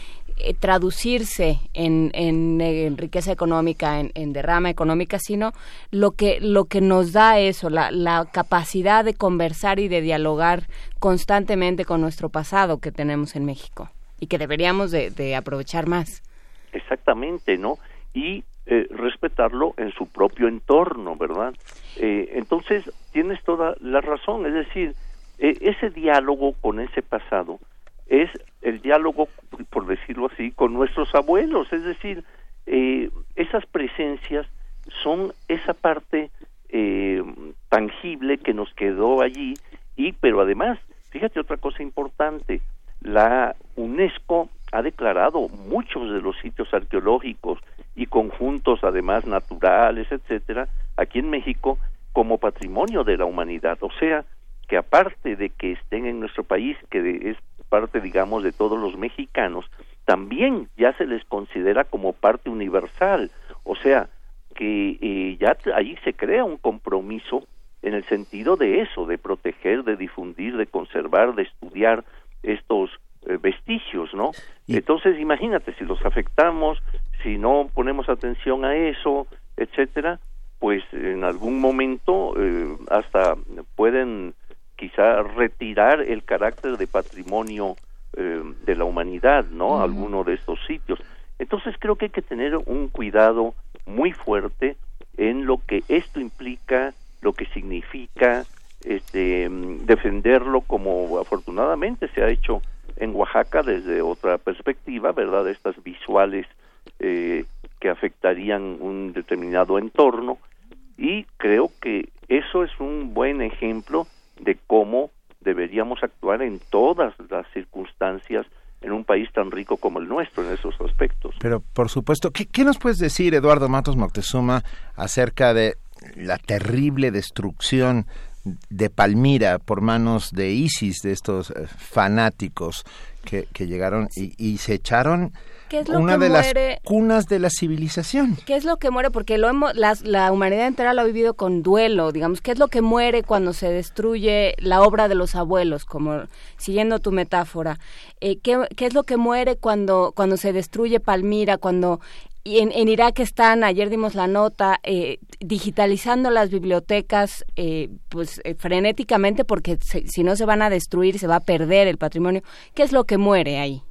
Speaker 3: eh, traducirse en, en, riqueza económica, en, derrama económica, sino lo que, lo que nos da eso, la, la capacidad de conversar y de dialogar constantemente con nuestro pasado que tenemos en México y que deberíamos de, aprovechar más.
Speaker 28: Exactamente, ¿no? Y eh, respetarlo en su propio entorno, ¿verdad? Eh, entonces, tienes toda la razón, es decir, ese diálogo con ese pasado es el diálogo, por decirlo así, con nuestros abuelos, es decir, eh, esas presencias son esa parte eh, tangible que nos quedó allí y pero además fíjate otra cosa importante la UNESCO ha declarado muchos de los sitios arqueológicos y conjuntos además naturales etcétera aquí en México como patrimonio de la humanidad. O sea que aparte de que estén en nuestro país que es parte, digamos, de todos los mexicanos, también ya se les considera como parte universal. O sea, que eh, ya ahí se crea un compromiso en el sentido de eso, de proteger, de difundir, de conservar, de estudiar estos eh, vestigios, ¿no? Entonces, imagínate, si los afectamos, si no ponemos atención a eso, etcétera, pues en algún momento eh, hasta pueden quizá retirar el carácter de patrimonio eh, de la humanidad, ¿no? Alguno de estos sitios. Entonces creo que hay que tener un cuidado muy fuerte en lo que esto implica, lo que significa, este, defenderlo como afortunadamente se ha hecho en Oaxaca desde otra perspectiva, ¿verdad? Estas visuales eh, que afectarían un determinado entorno y creo que eso es un buen ejemplo de cómo deberíamos actuar en todas las circunstancias en un país tan rico como el nuestro en esos aspectos.
Speaker 2: Pero, por supuesto, ¿qué, nos puedes decir, Eduardo Matos Moctezuma, acerca de la terrible destrucción de Palmira por manos de ISIS, de estos eh, fanáticos que, llegaron y se echaron
Speaker 3: ¿Qué es lo
Speaker 2: una
Speaker 3: que
Speaker 2: de
Speaker 3: muere?
Speaker 2: las cunas de la civilización.
Speaker 3: ¿Qué es lo que muere? Porque lo hemos, las- la humanidad entera lo ha vivido con duelo, digamos. ¿Qué es lo que muere cuando se destruye la obra de los abuelos? Como siguiendo tu metáfora. Eh, ¿qué, qué es lo que muere cuando, cuando se destruye Palmira? Cuando y en, en Irak están, ayer dimos la nota, eh, digitalizando las bibliotecas eh, pues eh, frenéticamente porque se- si no se van a destruir, se va a perder el patrimonio. ¿Qué es lo que muere ahí?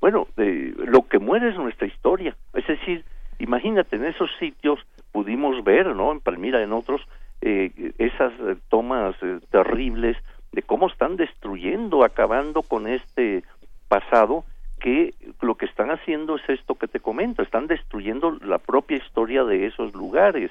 Speaker 28: Bueno, eh, lo que muere es nuestra historia. Es decir, imagínate, en esos sitios pudimos ver, ¿no? En Palmira, en otros, eh, esas eh, tomas eh, terribles de cómo están destruyendo, acabando con este pasado, que lo que están haciendo es esto que te comento, están destruyendo la propia historia de esos lugares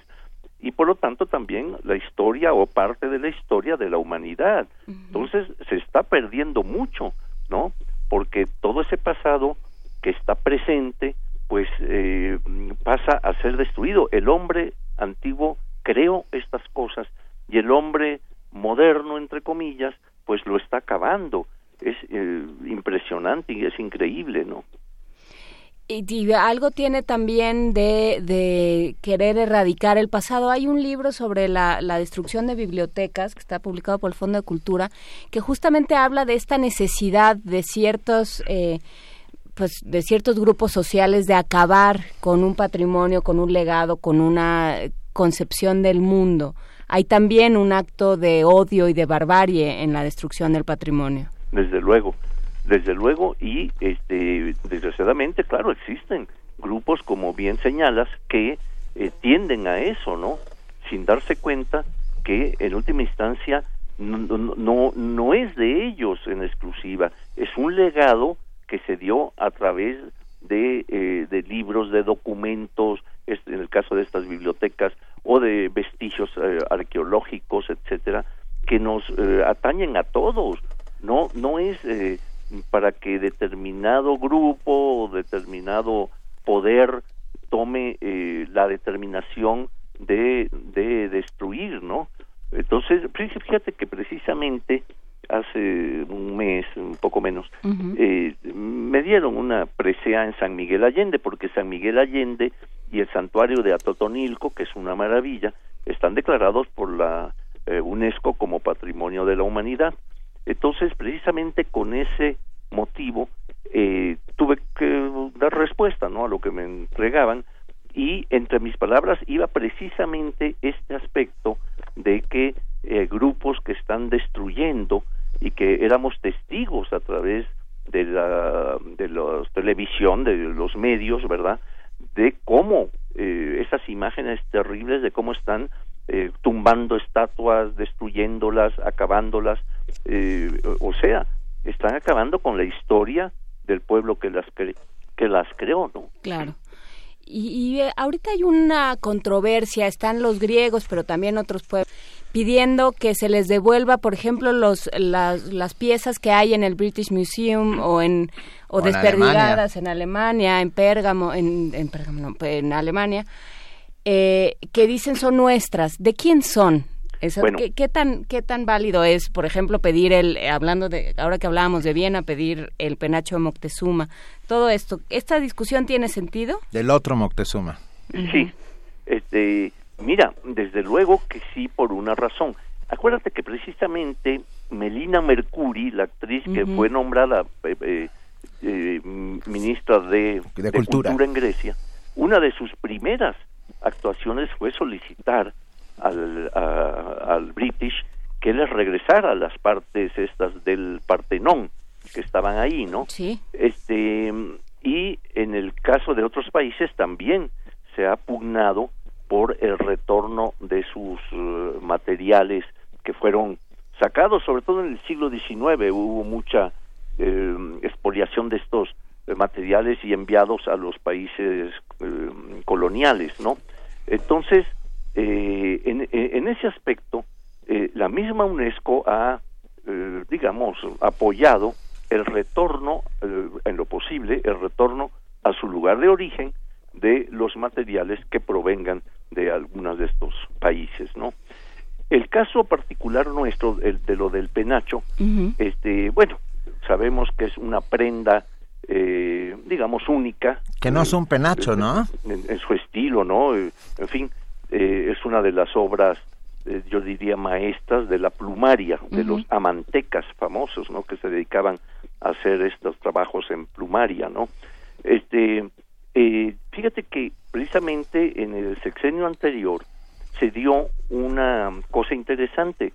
Speaker 28: y por lo tanto también la historia o parte de la historia de la humanidad. Entonces se está perdiendo mucho, ¿no? Porque todo ese pasado que está presente, pues eh, pasa a ser destruido. El hombre antiguo creó estas cosas y el hombre moderno, entre comillas, pues lo está acabando. Es eh, impresionante y es increíble, ¿no?
Speaker 3: Y, algo tiene también de, de querer erradicar el pasado. Hay un libro sobre la, la destrucción de bibliotecas que está publicado por el Fondo de Cultura que justamente habla de esta necesidad de ciertos eh, pues de ciertos grupos sociales de acabar con un patrimonio, con un legado, con una concepción del mundo. Hay también un acto de odio y de barbarie en la destrucción del patrimonio.
Speaker 28: desde luego desde luego y este desgraciadamente claro existen grupos como bien señalas que eh, tienden a eso no sin darse cuenta que en última instancia no, no no es de ellos en exclusiva. Es un legado que se dio a través de, eh, de libros de documentos en el caso de estas bibliotecas o de vestigios eh, arqueológicos etcétera que nos eh, atañen a todos. No no es eh, para que determinado grupo o determinado poder tome eh, la determinación de, de destruir, ¿no? Entonces, fíjate que precisamente hace un mes, un poco menos, eh, me dieron una presea en San Miguel Allende, porque San Miguel Allende y el santuario de Atotonilco, que es una maravilla, están declarados por la eh, UNESCO como Patrimonio de la Humanidad. Entonces, precisamente con ese motivo, eh, tuve que dar respuesta ¿no? a lo que me entregaban y entre mis palabras iba precisamente este aspecto de que eh, grupos que están destruyendo y que éramos testigos a través de la de la televisión de los medios verdad de cómo eh, esas imágenes terribles de cómo están eh, tumbando estatuas destruyéndolas acabándolas eh, o sea están acabando con la historia del pueblo que las cre- que las creó no
Speaker 3: Claro. Y, y, eh, ahorita hay una controversia, están los griegos, pero también otros pueblos, pidiendo que se les devuelva, por ejemplo, los, las, las piezas que hay en el British Museum o en o,
Speaker 2: O en
Speaker 3: desperdigadas en Alemania, en Pérgamo, en, en Pérgamo, no, en Alemania, eh, que dicen son nuestras. ¿De quién son? Eso,
Speaker 28: Bueno.
Speaker 3: ¿qué, qué tan qué tan válido es, por ejemplo, pedir el hablando de ahora que hablábamos de Viena, pedir el penacho de Moctezuma? Todo esto, ¿esta discusión tiene sentido?
Speaker 2: Del otro Moctezuma.
Speaker 28: Sí, este, mira, desde luego que sí por una razón. Acuérdate que precisamente Melina Mercuri, la actriz que fue nombrada eh, eh, eh, ministra de,
Speaker 2: De Cultura.
Speaker 28: en Grecia, una de sus primeras actuaciones fue solicitar al, a- al British que les regresara las partes estas del Partenón que estaban ahí, ¿no?
Speaker 3: Sí.
Speaker 28: Este y en el caso de otros países también se ha pugnado por el retorno de sus eh, materiales que fueron sacados, sobre todo en el siglo XIX hubo mucha eh, expoliación de estos eh, materiales y enviados a los países eh, coloniales, ¿no? Entonces, eh, en, ese aspecto, eh, la misma UNESCO ha, eh, digamos, apoyado el retorno, eh, en lo posible, el retorno a su lugar de origen de los materiales que provengan de algunos de estos países, ¿no? El caso particular nuestro, el de lo del penacho, este, bueno, sabemos que es una prenda, eh, digamos, única.
Speaker 2: Que no es un penacho, ¿no?
Speaker 28: En, en su estilo, ¿no? En fin, eh, es una de las obras, eh, yo diría, maestras de la plumaria, de los amantecas famosos, ¿no? Que se dedicaban a hacer estos trabajos en plumaria, ¿no? Este, eh, fíjate que precisamente en el sexenio anterior se dio una cosa interesante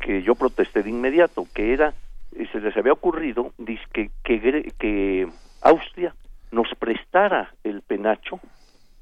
Speaker 28: que yo protesté de inmediato, que era, eh, se les había ocurrido que, Gre- que Austria nos prestara el penacho,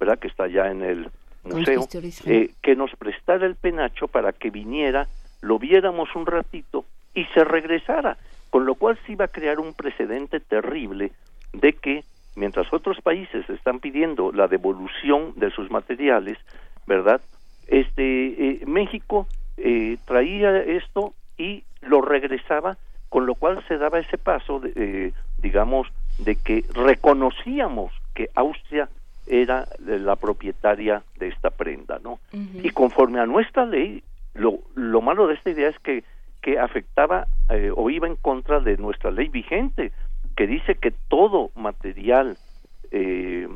Speaker 28: ¿verdad? Que está allá en el museo, eh, que nos prestara el penacho para que viniera, lo viéramos un ratito y se regresara, con lo cual se iba a crear un precedente terrible de que mientras otros países están pidiendo la devolución de sus materiales, ¿verdad? Este eh, México eh, traía esto y lo regresaba, con lo cual se daba ese paso, de, eh, digamos, de que reconocíamos que Austria era la propietaria de esta prenda, ¿no? Y conforme a nuestra ley, lo, lo malo de esta idea es que, que afectaba eh, o iba en contra de nuestra ley vigente, que dice que todo material eh,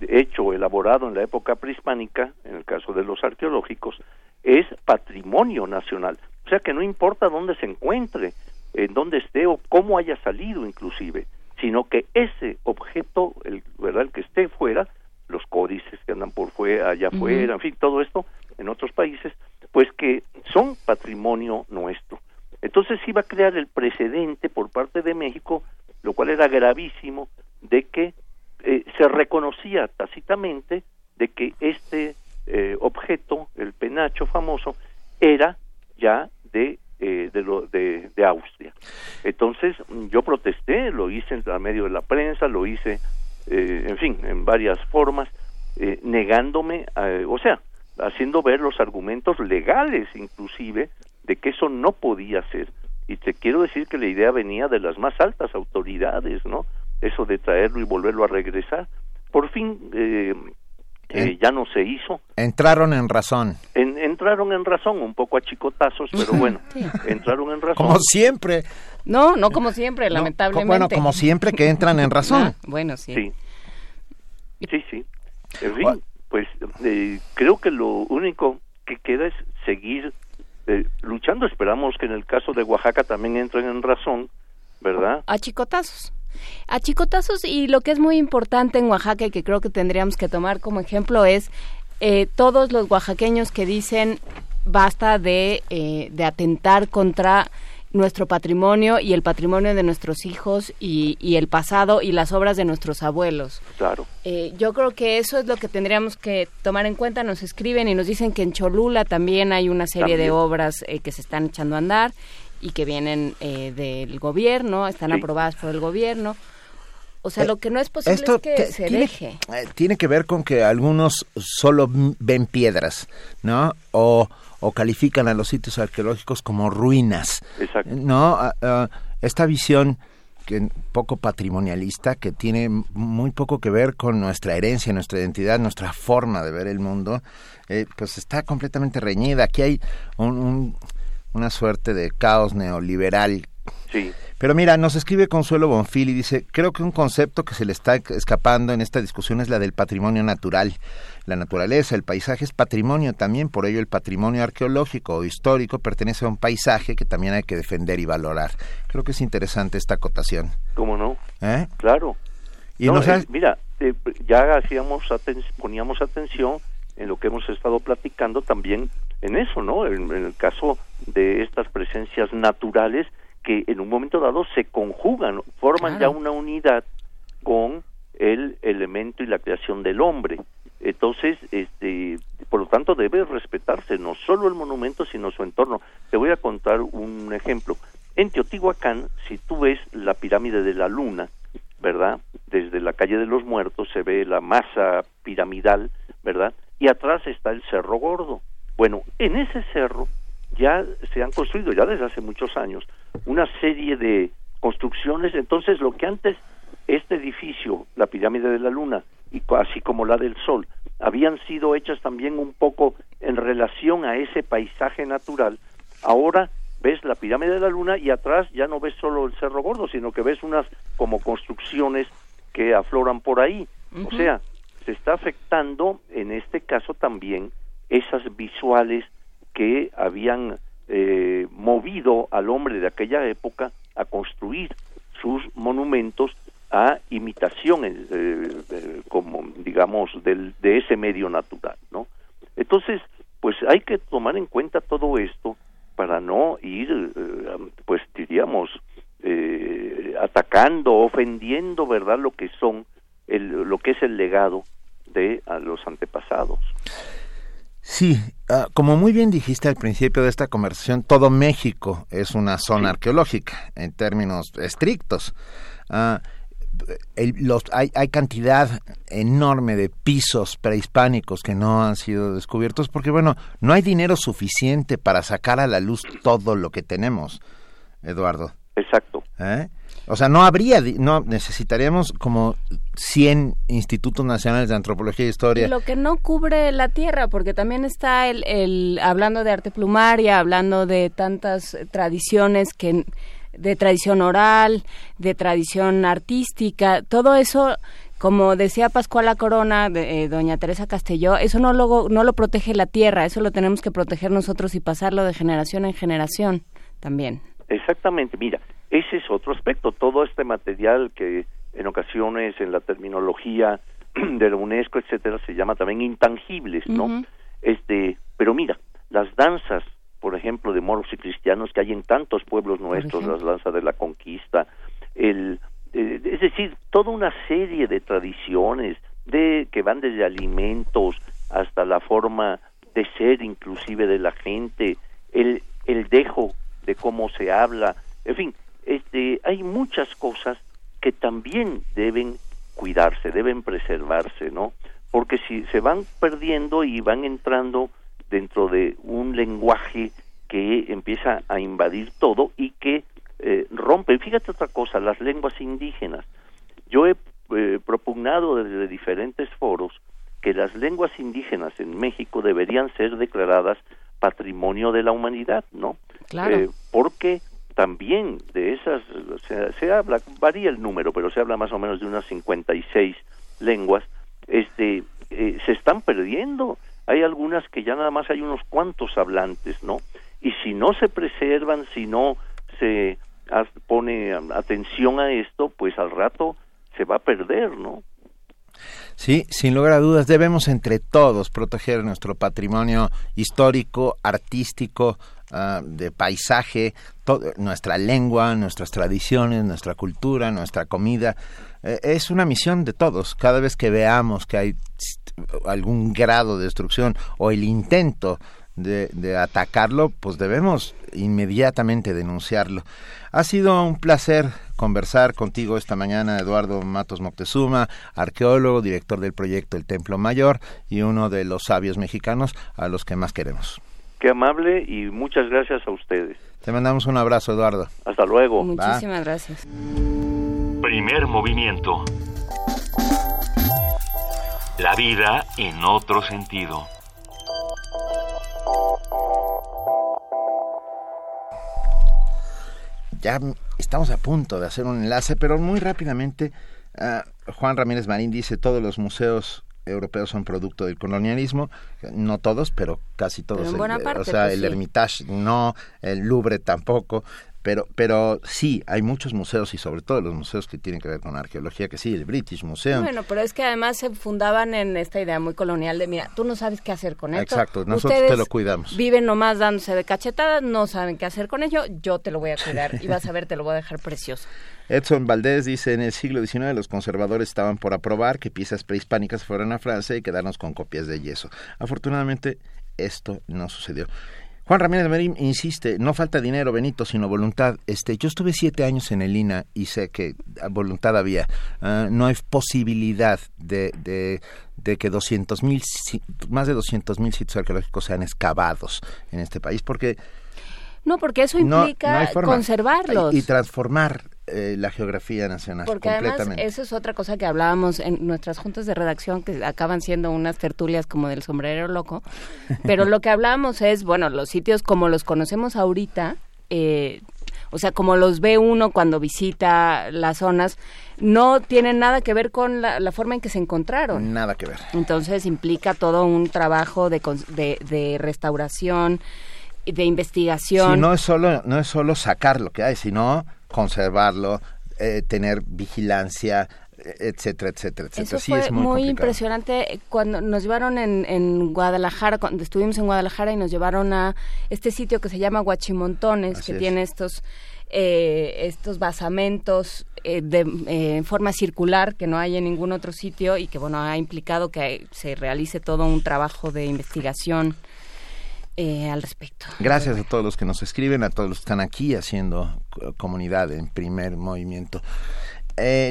Speaker 28: hecho, elaborado en la época prehispánica, en el caso de los arqueológicos, es patrimonio nacional. O sea que no importa dónde se encuentre, en dónde esté o cómo haya salido inclusive, sino que ese objeto, el, ¿verdad? el que esté fuera, los códices que andan por fuera, allá afuera, en fin, todo esto en otros países, pues que son patrimonio nuestro. Entonces iba a crear el precedente por parte de México, lo cual era gravísimo, de que eh, se reconocía tácitamente de que este eh, objeto, el penacho famoso, era ya de eh, de, lo, de, de Austria. Entonces yo protesté, lo hice en medio de la prensa, lo hice, eh, en fin, en varias formas, eh, negándome, a- o sea, haciendo ver los argumentos legales inclusive de que eso no podía ser. Y te quiero decir que la idea venía de las más altas autoridades, ¿no? Eso de traerlo y volverlo a regresar. Por fin eh, eh, ya no se hizo.
Speaker 2: Entraron en razón.
Speaker 28: En- entraron en razón, un poco a chicotazos, pero bueno, entraron en razón.
Speaker 2: Como siempre.
Speaker 3: No, no como siempre,
Speaker 2: Co-
Speaker 3: lamentablemente.
Speaker 2: Bueno, como siempre que entran en razón.
Speaker 3: Ah, bueno, sí.
Speaker 28: Sí, sí, sí. En fin, pues eh, creo que lo único que queda es seguir eh, luchando. Esperamos que en el caso de Oaxaca también entren en razón, ¿verdad?
Speaker 3: A chicotazos. A chicotazos y lo que es muy importante en Oaxaca y que creo que tendríamos que tomar como ejemplo es eh, todos los oaxaqueños que dicen basta de, eh, de atentar contra nuestro patrimonio y el patrimonio de nuestros hijos y, y el pasado y las obras de nuestros abuelos.
Speaker 28: Claro.
Speaker 3: Eh, yo creo que eso es lo que tendríamos que tomar en cuenta. Nos escriben y nos dicen que en Cholula también hay una serie de obras eh, que se están echando a andar y que vienen eh, del gobierno, están
Speaker 2: Sí.
Speaker 3: aprobadas por el gobierno. O sea,
Speaker 2: Eh,
Speaker 3: lo que no es posible
Speaker 2: esto
Speaker 3: es que se
Speaker 2: tiene-
Speaker 3: deje.
Speaker 2: Eh, tiene que ver con que algunos solo ven piedras, ¿no? O, o califican a los sitios arqueológicos como ruinas.
Speaker 28: Exacto.
Speaker 2: No, Ah, ah, esta visión que poco patrimonialista que tiene muy poco que ver con nuestra herencia, nuestra identidad, nuestra forma de ver el mundo, eh, pues está completamente reñida. Aquí hay un- un- una suerte de caos neoliberal
Speaker 28: Sí.
Speaker 2: pero mira, nos escribe Consuelo Bonfil y dice, creo que un concepto que se le está escapando en esta discusión es la del patrimonio natural. La naturaleza, el paisaje es patrimonio también, por ello el patrimonio arqueológico o histórico pertenece a un paisaje que también hay que defender y valorar. Creo que es interesante esta acotación.
Speaker 28: ¿Cómo no?
Speaker 2: ¿Eh?
Speaker 28: Claro.
Speaker 2: Y
Speaker 28: No, eh, mira, eh, ya hacíamos aten- poníamos atención en lo que hemos estado platicando también en eso, ¿no? En, en el caso de estas presencias naturales que en un momento dado se conjugan, forman
Speaker 29: Claro.
Speaker 28: ya una unidad con el elemento y la creación del hombre. Entonces, este, por lo tanto, debe respetarse no solo el monumento, sino su entorno. Te voy a contar un ejemplo. En Teotihuacán, si tú ves la pirámide de la luna, ¿verdad? Desde la calle de los muertos se ve la masa piramidal, ¿verdad? Y atrás está el Cerro Gordo. Bueno, en ese cerro ya se han construido, ya desde hace muchos años, una serie de construcciones. Entonces, lo que antes este edificio, la pirámide de la luna, y así como la del Sol, habían sido hechas también un poco en relación a ese paisaje natural, ahora ves la pirámide de la luna y atrás ya no ves solo el Cerro Gordo, sino que ves unas como construcciones que afloran por ahí. O sea, se está afectando en este caso también esas visuales que habían eh, movido al hombre de aquella época a construir sus monumentos a imitaciones eh, eh, como digamos del, de ese medio natural no entonces pues hay que tomar en cuenta todo esto para no ir pues diríamos atacando ofendiendo verdad lo que son el, lo que es el legado de a los antepasados
Speaker 2: Sí, ah, como muy bien dijiste al principio de esta conversación, todo México es una zona arqueológica en términos estrictos. Ah, los, hay, hay, cantidad enorme de pisos prehispánicos que no han sido descubiertos porque, bueno, no hay dinero suficiente para sacar a la luz todo lo que tenemos, Eduardo.
Speaker 28: Exacto.
Speaker 2: ¿Eh? O sea, no habría, no necesitaríamos como 100 institutos nacionales de antropología e historia.
Speaker 3: Lo que no cubre la tierra, porque también está el, el hablando de arte plumaria, hablando de tantas tradiciones que de tradición oral, de tradición artística, todo eso como decía Pascuala Corona, de, eh, doña Teresa Castelló, eso no lo, no lo protege la tierra, eso lo tenemos que proteger nosotros y pasarlo de generación en generación también.
Speaker 28: Exactamente, mira, ese es otro aspecto, todo este material que en ocasiones en la terminología de la UNESCO, etcétera, se llama también intangibles, ¿no? Este, pero mira, las danzas, por ejemplo, de moros y cristianos que hay en tantos pueblos nuestros, las danzas de la conquista, el eh, es decir, toda una serie de tradiciones de que van desde alimentos hasta la forma de ser inclusive de la gente, el el dejo de cómo se habla, en fin, este, hay muchas cosas que también deben cuidarse, deben preservarse, ¿no? Porque si se van perdiendo y van entrando dentro de un lenguaje que empieza a invadir todo y que eh, rompe. Fíjate otra cosa, las lenguas indígenas. Yo he eh, propugnado desde diferentes foros que las lenguas indígenas en México deberían ser declaradas patrimonio de la humanidad, ¿no? Eh, porque también de esas, se, habla, varía el número, pero se habla más o menos de unas 56 lenguas, este, eh, se están perdiendo. Hay algunas que ya nada más hay unos cuantos hablantes, ¿no? Y si no se preservan, si no se pone atención a esto, pues al rato se va a perder, ¿no?
Speaker 2: Sí, sin lugar a dudas, debemos entre todos proteger nuestro patrimonio histórico, artístico, Ah, de paisaje, nuestra lengua, nuestras tradiciones, nuestra cultura, nuestra comida. Eh, es una misión de todos. Cada vez que veamos que hay algún grado de destrucción o el intento de, de, atacarlo, pues debemos inmediatamente denunciarlo. Ha sido un placer conversar contigo esta mañana, Eduardo Matos Moctezuma, arqueólogo, director del proyecto El Templo Mayor y uno de los sabios mexicanos a los que más queremos.
Speaker 28: Qué amable y muchas gracias a ustedes.
Speaker 2: Te mandamos un abrazo, Eduardo.
Speaker 28: Hasta luego.
Speaker 3: Muchísimas gracias.
Speaker 27: Primer movimiento. La vida en otro sentido.
Speaker 2: Ya estamos a punto de hacer un enlace, pero muy rápidamente, uh, Juan Ramírez Marín dice, todos los museos europeos son producto del colonialismo, no todos, pero casi todos.
Speaker 3: en buena parte,
Speaker 2: o sea,
Speaker 3: pues
Speaker 2: el
Speaker 3: sí.
Speaker 2: Hermitage no, el Louvre tampoco, pero, pero sí, hay muchos museos y sobre todo los museos que tienen que ver con arqueología, que sí, el British Museum.
Speaker 3: Bueno, pero es que además se fundaban en esta idea muy colonial de, mira, tú no sabes qué hacer con esto.
Speaker 2: Exacto, nosotros
Speaker 3: Ustedes
Speaker 2: te lo cuidamos.
Speaker 3: Viven nomás dándose de cachetadas, no saben qué hacer con ello, yo te lo voy a cuidar y vas a ver, te lo voy a dejar precioso.
Speaker 2: Edson Valdés dice, en el siglo XIX los conservadores estaban por aprobar que piezas prehispánicas fueran a Francia y quedarnos con copias de yeso. Afortunadamente, esto no sucedió. Juan Ramírez Marín insiste, no falta dinero, Benito, sino voluntad. Este, yo estuve siete años en el INA y sé que voluntad había. Uh, no hay posibilidad de, de, de que 200 mil, más de 200 mil sitios arqueológicos sean excavados en este país, porque
Speaker 3: no, porque eso implica
Speaker 2: no, no
Speaker 3: conservarlos
Speaker 2: y, y transformar eh, la geografía nacional.
Speaker 3: Porque además eso es otra cosa que hablábamos en nuestras juntas de redacción que acaban siendo unas tertulias como del sombrero loco, pero lo que hablábamos es, bueno, los sitios como los conocemos ahorita, eh, o sea, como los ve uno cuando visita las zonas, no tienen nada que ver con la, forma en que se encontraron.
Speaker 2: Nada que ver.
Speaker 3: Entonces implica todo un trabajo de, de, de restauración, de investigación.
Speaker 2: Sí, no es solo no es solo sacar lo que hay, sino conservarlo, eh, tener vigilancia, etcétera, etcétera, etcétera.
Speaker 3: Eso fue muy, impresionante cuando nos llevaron en, en, Guadalajara, cuando estuvimos en Guadalajara y nos llevaron a este sitio que se llama Guachimontones, que tiene estos eh, estos basamentos eh, de, eh, en forma circular que no hay en ningún otro sitio y que bueno ha implicado que se realice todo un trabajo de investigación al respecto.
Speaker 2: Gracias a todos los que nos escriben, a todos los que están aquí haciendo comunidad en primer movimiento.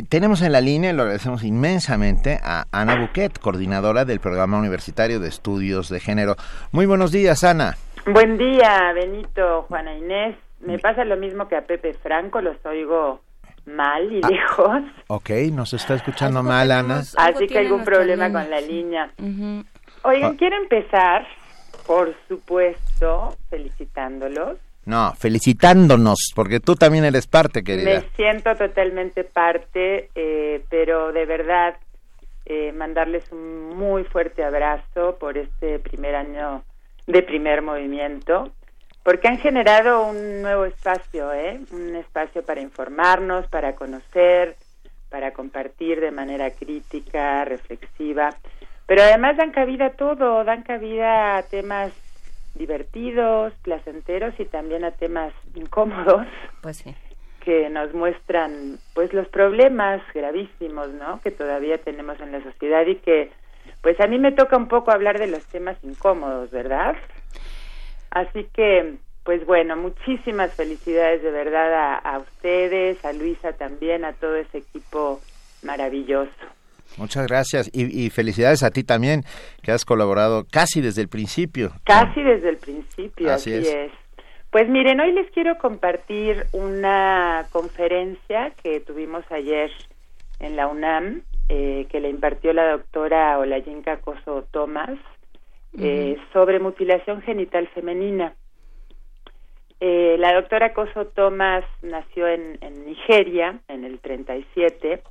Speaker 2: tenemos en la línea, lo agradecemos inmensamente, a Ana Buquet, coordinadora del Programa Universitario de Estudios de Género. Muy buenos días, Ana.
Speaker 29: Buen día, Benito, Juana Inés. Me pasa lo mismo que a Pepe Franco, los oigo mal y ah, lejos.
Speaker 2: Ok, nos está escuchando mal, Ana.
Speaker 29: Así que hay algún problema con la línea. Oigan, ah. quiero empezar, por supuesto, felicitándolos.
Speaker 2: No, felicitándonos, porque tú también eres parte, querida.
Speaker 29: Me siento totalmente parte, eh, pero de verdad eh, mandarles un muy fuerte abrazo por este primer año de primer movimiento porque han generado un nuevo espacio, ¿eh? un espacio para informarnos, para conocer, para compartir de manera crítica, reflexiva, pero además dan cabida a todo, dan cabida a temas divertidos, placenteros y también a temas incómodos.
Speaker 3: Pues sí.
Speaker 29: que nos muestran pues los problemas gravísimos, ¿no? que todavía tenemos en la sociedad y que pues a mí me toca un poco hablar de los temas incómodos, ¿verdad? Así que, pues bueno, muchísimas felicidades de verdad a, ustedes, a Luisa también, a todo ese equipo maravilloso.
Speaker 2: Muchas gracias y, felicidades a ti también, que has colaborado casi desde el principio.
Speaker 29: Casi desde el principio, así, es. Pues miren, hoy les quiero compartir una conferencia que tuvimos ayer en la UNAM, eh, que le impartió la doctora Olayinka Coso Tomás, eh, sobre mutilación genital femenina. Eh, la doctora Coso Thomas nació en, Nigeria en el 37.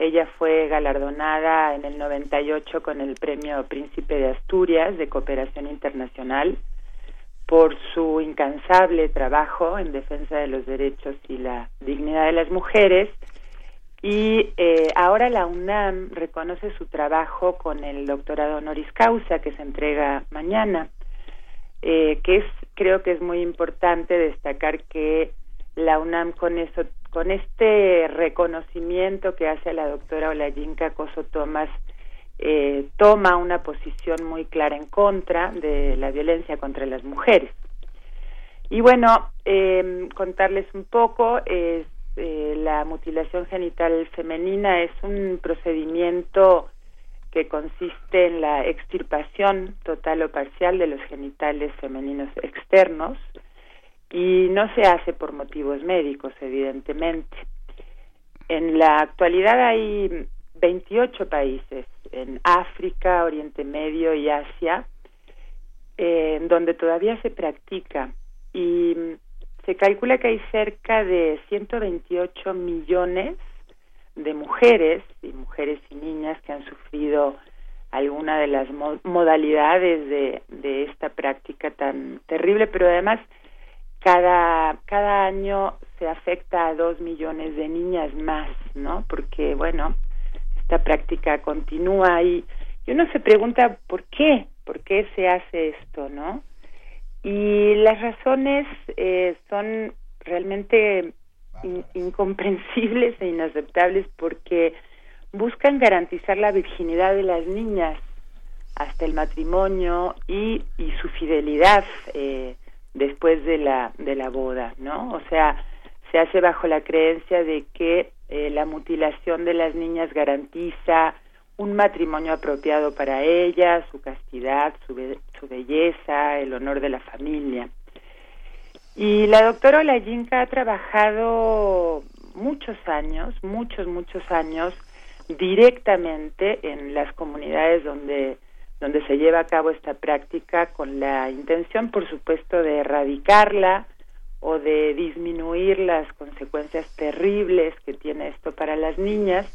Speaker 29: Ella fue galardonada en el 98 con el Premio Príncipe de Asturias de Cooperación Internacional por su incansable trabajo en defensa de los derechos y la dignidad de las mujeres. Y eh, ahora la UNAM reconoce su trabajo con el doctorado honoris causa que se entrega mañana, eh, que es creo que es muy importante destacar que la UNAM con eso con este reconocimiento que hace la doctora Olayinka Coso Tomás eh, toma una posición muy clara en contra de la violencia contra las mujeres. Y bueno, contarles un poco, eh, la mutilación genital femenina es un procedimiento que consiste en la extirpación total o parcial de los genitales femeninos externos y no se hace por motivos médicos, evidentemente. En la actualidad hay 28 países en África, Oriente Medio y Asia eh, en donde todavía se practica y se calcula que hay cerca de 128 millones de mujeres y mujeres y niñas que han sufrido alguna de las modalidades de, de esta práctica tan terrible, pero además cada, cada año se afecta a dos millones de niñas más, ¿no? Porque, bueno, esta práctica continúa y, y uno se pregunta por qué, por qué se hace esto, ¿no? Y las razones eh, son realmente incomprensibles e inaceptables porque buscan garantizar la virginidad de las niñas hasta el matrimonio y, y su fidelidad eh, después de la, de la boda, ¿no? O sea, se hace bajo la creencia de que eh, la mutilación de las niñas garantiza un matrimonio apropiado para ella, su castidad, su, su belleza, el honor de la familia. Y la doctora Olayinka ha trabajado muchos años, muchos, muchos años, directamente en las comunidades donde, donde se lleva a cabo esta práctica con la intención, por supuesto, de erradicarla o de disminuir las consecuencias terribles que tiene esto para las niñas.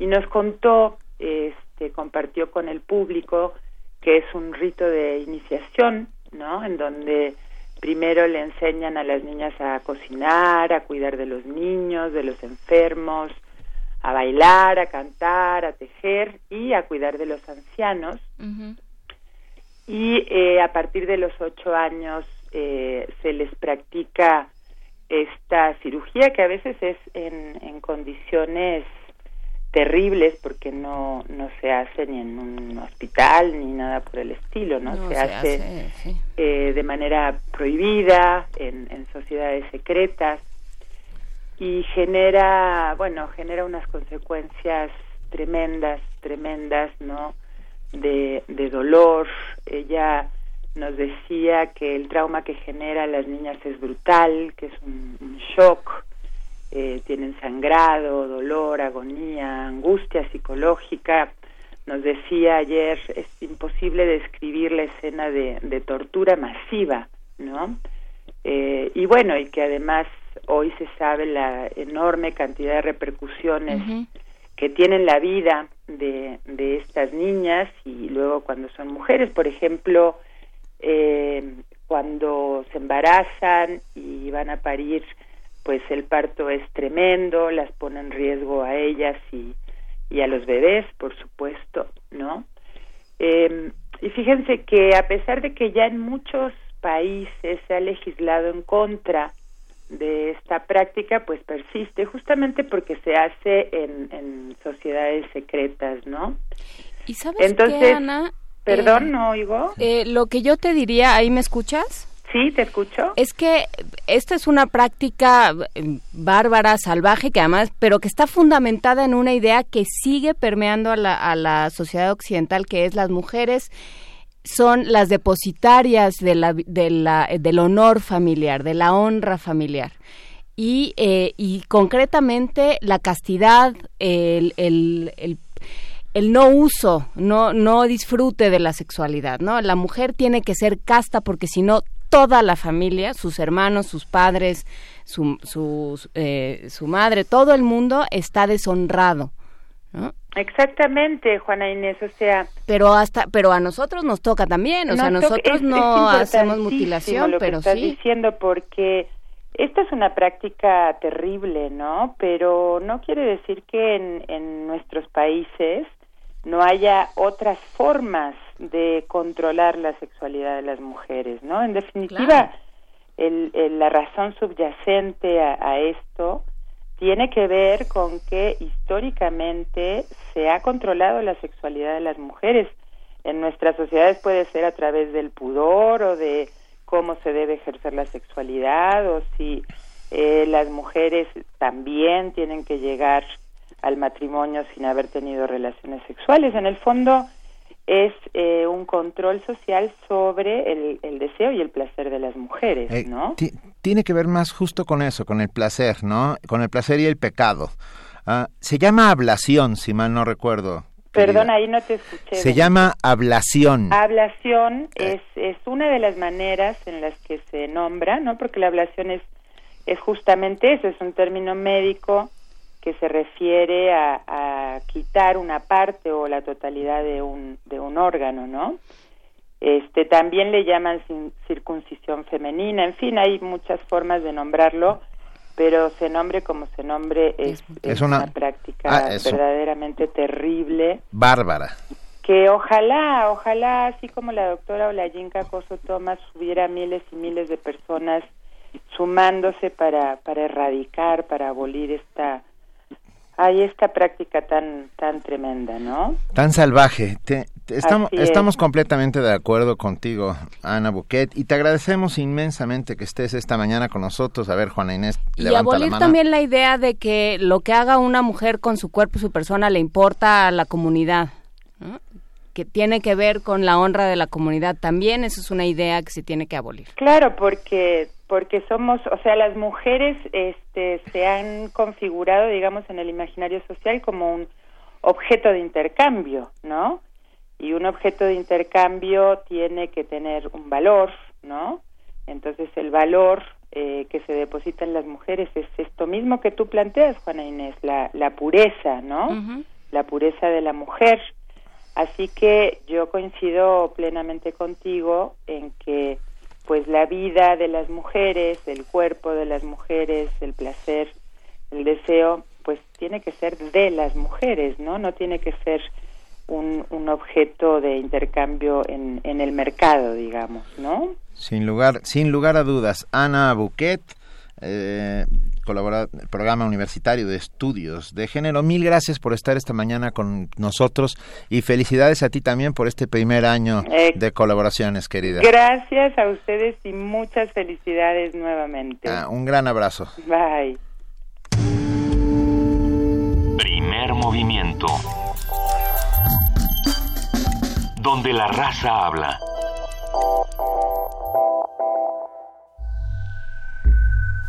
Speaker 29: Y nos contó, este, compartió con el público que es un rito de iniciación, ¿no? En donde primero le enseñan a las niñas a cocinar, a cuidar de los niños, de los enfermos, a bailar, a cantar, a tejer y a cuidar de los ancianos. Y eh, a partir de los ocho años eh, se les practica esta cirugía que a veces es en, en condiciones terribles porque no no se hace ni en un hospital ni nada por el estilo no, se, hace, eh, de manera prohibida en, en sociedades secretas y genera bueno genera unas consecuencias tremendas tremendas no de, de dolor ella nos decía que el trauma que genera a las niñas es brutal que es un, shock eh, tienen sangrado, dolor, agonía, angustia psicológica. Nos decía ayer, es imposible describir la escena de, de tortura masiva, ¿no? Eh, y bueno, y que además hoy se sabe la enorme cantidad de repercusiones que tienen la vida de, de estas niñas y luego cuando son mujeres, por ejemplo, eh, cuando se embarazan y van a parir pues el parto es tremendo, las pone en riesgo a ellas y, y a los bebés, por supuesto, ¿no? Eh, y fíjense que a pesar de que ya en muchos países se ha legislado en contra de esta práctica, pues persiste justamente porque se hace en, en sociedades secretas, ¿no?
Speaker 3: ¿Y sabes Entonces, Ana?
Speaker 29: Perdón, eh, no oigo.
Speaker 3: Eh, lo que yo te diría, ¿ahí me escuchas?
Speaker 29: Sí, te escucho.
Speaker 3: Es que esta es una práctica eh, bárbara, salvaje, que además, pero que está fundamentada en una idea que sigue permeando a la, a la sociedad occidental, que es las mujeres son las depositarias de la, de la, del honor familiar, de la honra familiar. Y, eh, y concretamente la castidad, el, el, el el no uso, no, no disfrute de la sexualidad, ¿no? La mujer tiene que ser casta porque si no toda la familia, sus hermanos, sus padres, su, su, eh, su madre, todo el mundo está deshonrado. ¿No?
Speaker 29: Exactamente, Juana Inés, o sea...
Speaker 3: Pero hasta, pero a nosotros nos toca también, o sea, nosotros no hacemos mutilación,
Speaker 29: lo
Speaker 3: pero
Speaker 29: que estás
Speaker 3: sí.
Speaker 29: diciendo porque esta es una práctica terrible, ¿no? Pero no quiere decir que en, en nuestros países no haya otras formas de controlar la sexualidad de las mujeres, ¿no? En definitiva, el, la razón subyacente a, esto tiene que ver con que históricamente se ha controlado la sexualidad de las mujeres. En nuestras sociedades puede ser a través del pudor o de cómo se debe ejercer la sexualidad o si eh, las mujeres también tienen que llegar al matrimonio sin haber tenido relaciones sexuales. En el fondo, es eh, un control social sobre el, deseo y el placer de las mujeres, eh, ¿no?
Speaker 2: Tiene que ver más justo con eso, con el placer, ¿no? Con el placer y el pecado. Ah, se llama ablación, si mal no recuerdo.
Speaker 29: Perdón, ahí no te escuché.
Speaker 2: Se llama ablación.
Speaker 29: Ablación es, es una de las maneras en las que se nombra, ¿no? Porque la ablación es, es justamente eso, es un término médico que se refiere a, quitar una parte o la totalidad de un, de un órgano, ¿no? Este, también le llaman circuncisión femenina, en fin, hay muchas formas de nombrarlo, pero se nombre como se nombre es, es, una, práctica ah, verdaderamente terrible.
Speaker 2: Bárbara.
Speaker 29: Que ojalá, ojalá, así como la doctora Olayinka Coso Thomas, hubiera miles y miles de personas sumándose para, para erradicar, para abolir esta hay esta práctica tan tan tremenda, ¿no?
Speaker 2: Tan salvaje. estamos, estamos completamente de acuerdo contigo, Ana Buquet, y te agradecemos inmensamente que estés esta mañana con nosotros. A ver, Juana Inés,
Speaker 3: y abolir también la idea de que lo que haga una mujer con su cuerpo y su persona le importa a la comunidad. que tiene que ver con la honra de la comunidad también, eso es una idea que se tiene que abolir.
Speaker 29: Claro, porque porque somos, o sea, las mujeres este, se han configurado, digamos, en el imaginario social como un objeto de intercambio, ¿no? Y un objeto de intercambio tiene que tener un valor, ¿no? Entonces el valor eh, que se deposita en las mujeres es esto mismo que tú planteas, Juana Inés, la, la pureza, ¿no? La pureza de la mujer. Así que yo coincido plenamente contigo en que pues la vida de las mujeres, el cuerpo de las mujeres, el placer, el deseo, pues tiene que ser de las mujeres, ¿no? No tiene que ser un, un objeto de intercambio en, el mercado, digamos, ¿no?
Speaker 2: Sin lugar, sin lugar a dudas, Ana Bouquet, eh, colabora el programa universitario de estudios de género. Mil gracias por estar esta mañana con nosotros y felicidades a ti también por este primer año eh, de colaboraciones, querida.
Speaker 29: Gracias a ustedes y muchas felicidades nuevamente.
Speaker 2: Ah, un gran abrazo.
Speaker 29: Bye.
Speaker 27: Primer movimiento. Donde la raza habla.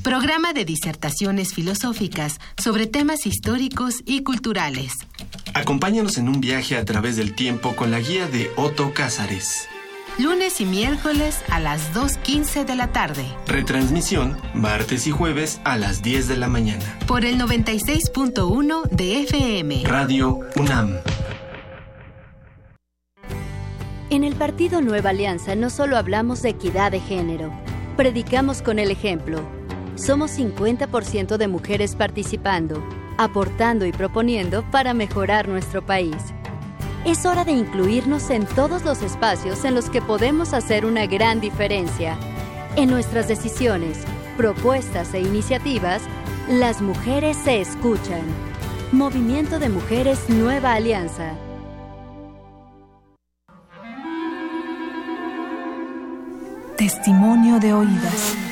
Speaker 22: Programa de disertaciones filosóficas sobre temas históricos y culturales.
Speaker 30: Acompáñanos en un viaje a través del tiempo con la guía de Otto Cázares.
Speaker 22: Lunes y miércoles a las 2.15 de la tarde.
Speaker 30: Retransmisión martes y jueves a las 10 de la mañana.
Speaker 22: Por el 96.1 de FM.
Speaker 30: Radio UNAM.
Speaker 31: En el Partido Nueva Alianza no solo hablamos de equidad de género, predicamos con el ejemplo somos 50% de mujeres participando, aportando y proponiendo para mejorar nuestro país. Es hora de incluirnos en todos los espacios en los que podemos hacer una gran diferencia. En nuestras decisiones, propuestas e iniciativas, las mujeres se escuchan. Movimiento de Mujeres Nueva Alianza.
Speaker 22: Testimonio de oídas.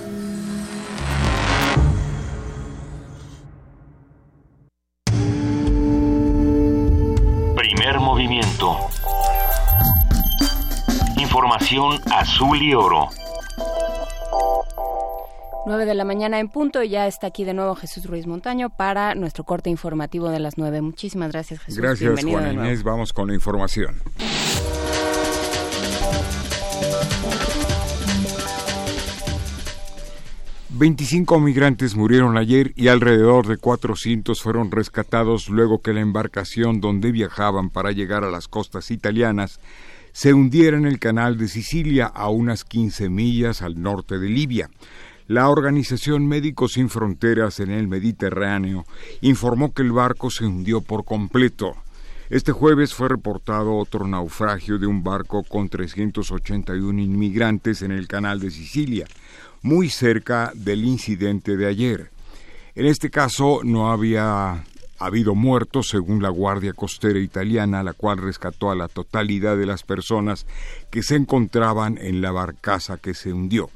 Speaker 27: Información azul y oro.
Speaker 3: 9 de la mañana en punto. Ya está aquí de nuevo Jesús Ruiz Montaño para nuestro corte informativo de las 9. Muchísimas gracias, Jesús.
Speaker 23: Gracias, Juan Inés. Vamos con la información. Veinticinco migrantes murieron ayer y alrededor de 400 fueron rescatados luego que la embarcación donde viajaban para llegar a las costas italianas se hundiera en el canal de Sicilia a unas 15 millas al norte de Libia. La Organización Médicos Sin Fronteras en el Mediterráneo informó que el barco se hundió por completo. Este jueves fue reportado otro naufragio de un barco con 381 inmigrantes en el canal de Sicilia, muy cerca del incidente de ayer. En este caso no había ha habido muertos según la Guardia Costera Italiana, la cual rescató a la totalidad de las personas que se encontraban en la barcaza que se hundió.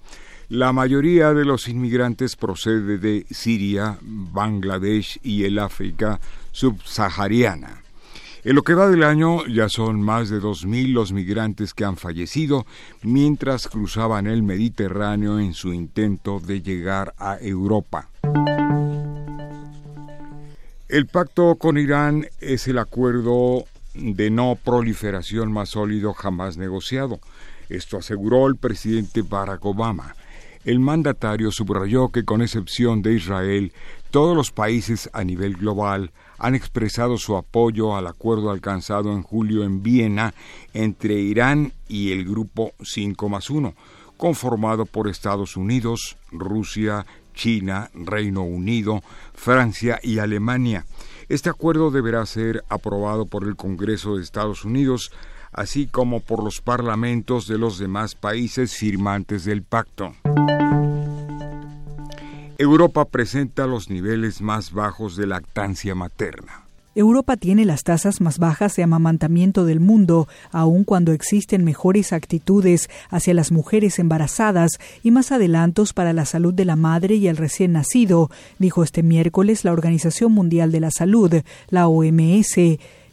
Speaker 23: La mayoría de los inmigrantes procede de Siria, Bangladesh y el África subsahariana. En lo que va del año ya son más de 2.000 los migrantes que han fallecido mientras cruzaban el Mediterráneo en su intento de llegar a Europa. El pacto con Irán es el acuerdo de no proliferación más sólido jamás negociado. Esto aseguró el presidente Barack Obama. El mandatario subrayó que con excepción de Israel, todos los países a nivel global han expresado su apoyo al acuerdo alcanzado en julio en Viena entre Irán y el Grupo 5 más 1, conformado por Estados Unidos, Rusia, China, Reino Unido, Francia y Alemania. Este acuerdo deberá ser aprobado por el Congreso de Estados Unidos, así como por los parlamentos de los demás países firmantes del pacto. Europa presenta los niveles más bajos de lactancia materna.
Speaker 7: Europa tiene las tasas más bajas de amamantamiento del mundo, aun cuando existen mejores actitudes hacia las mujeres embarazadas y más adelantos para la salud de la madre y el recién nacido, dijo este miércoles la Organización Mundial de la Salud, la OMS.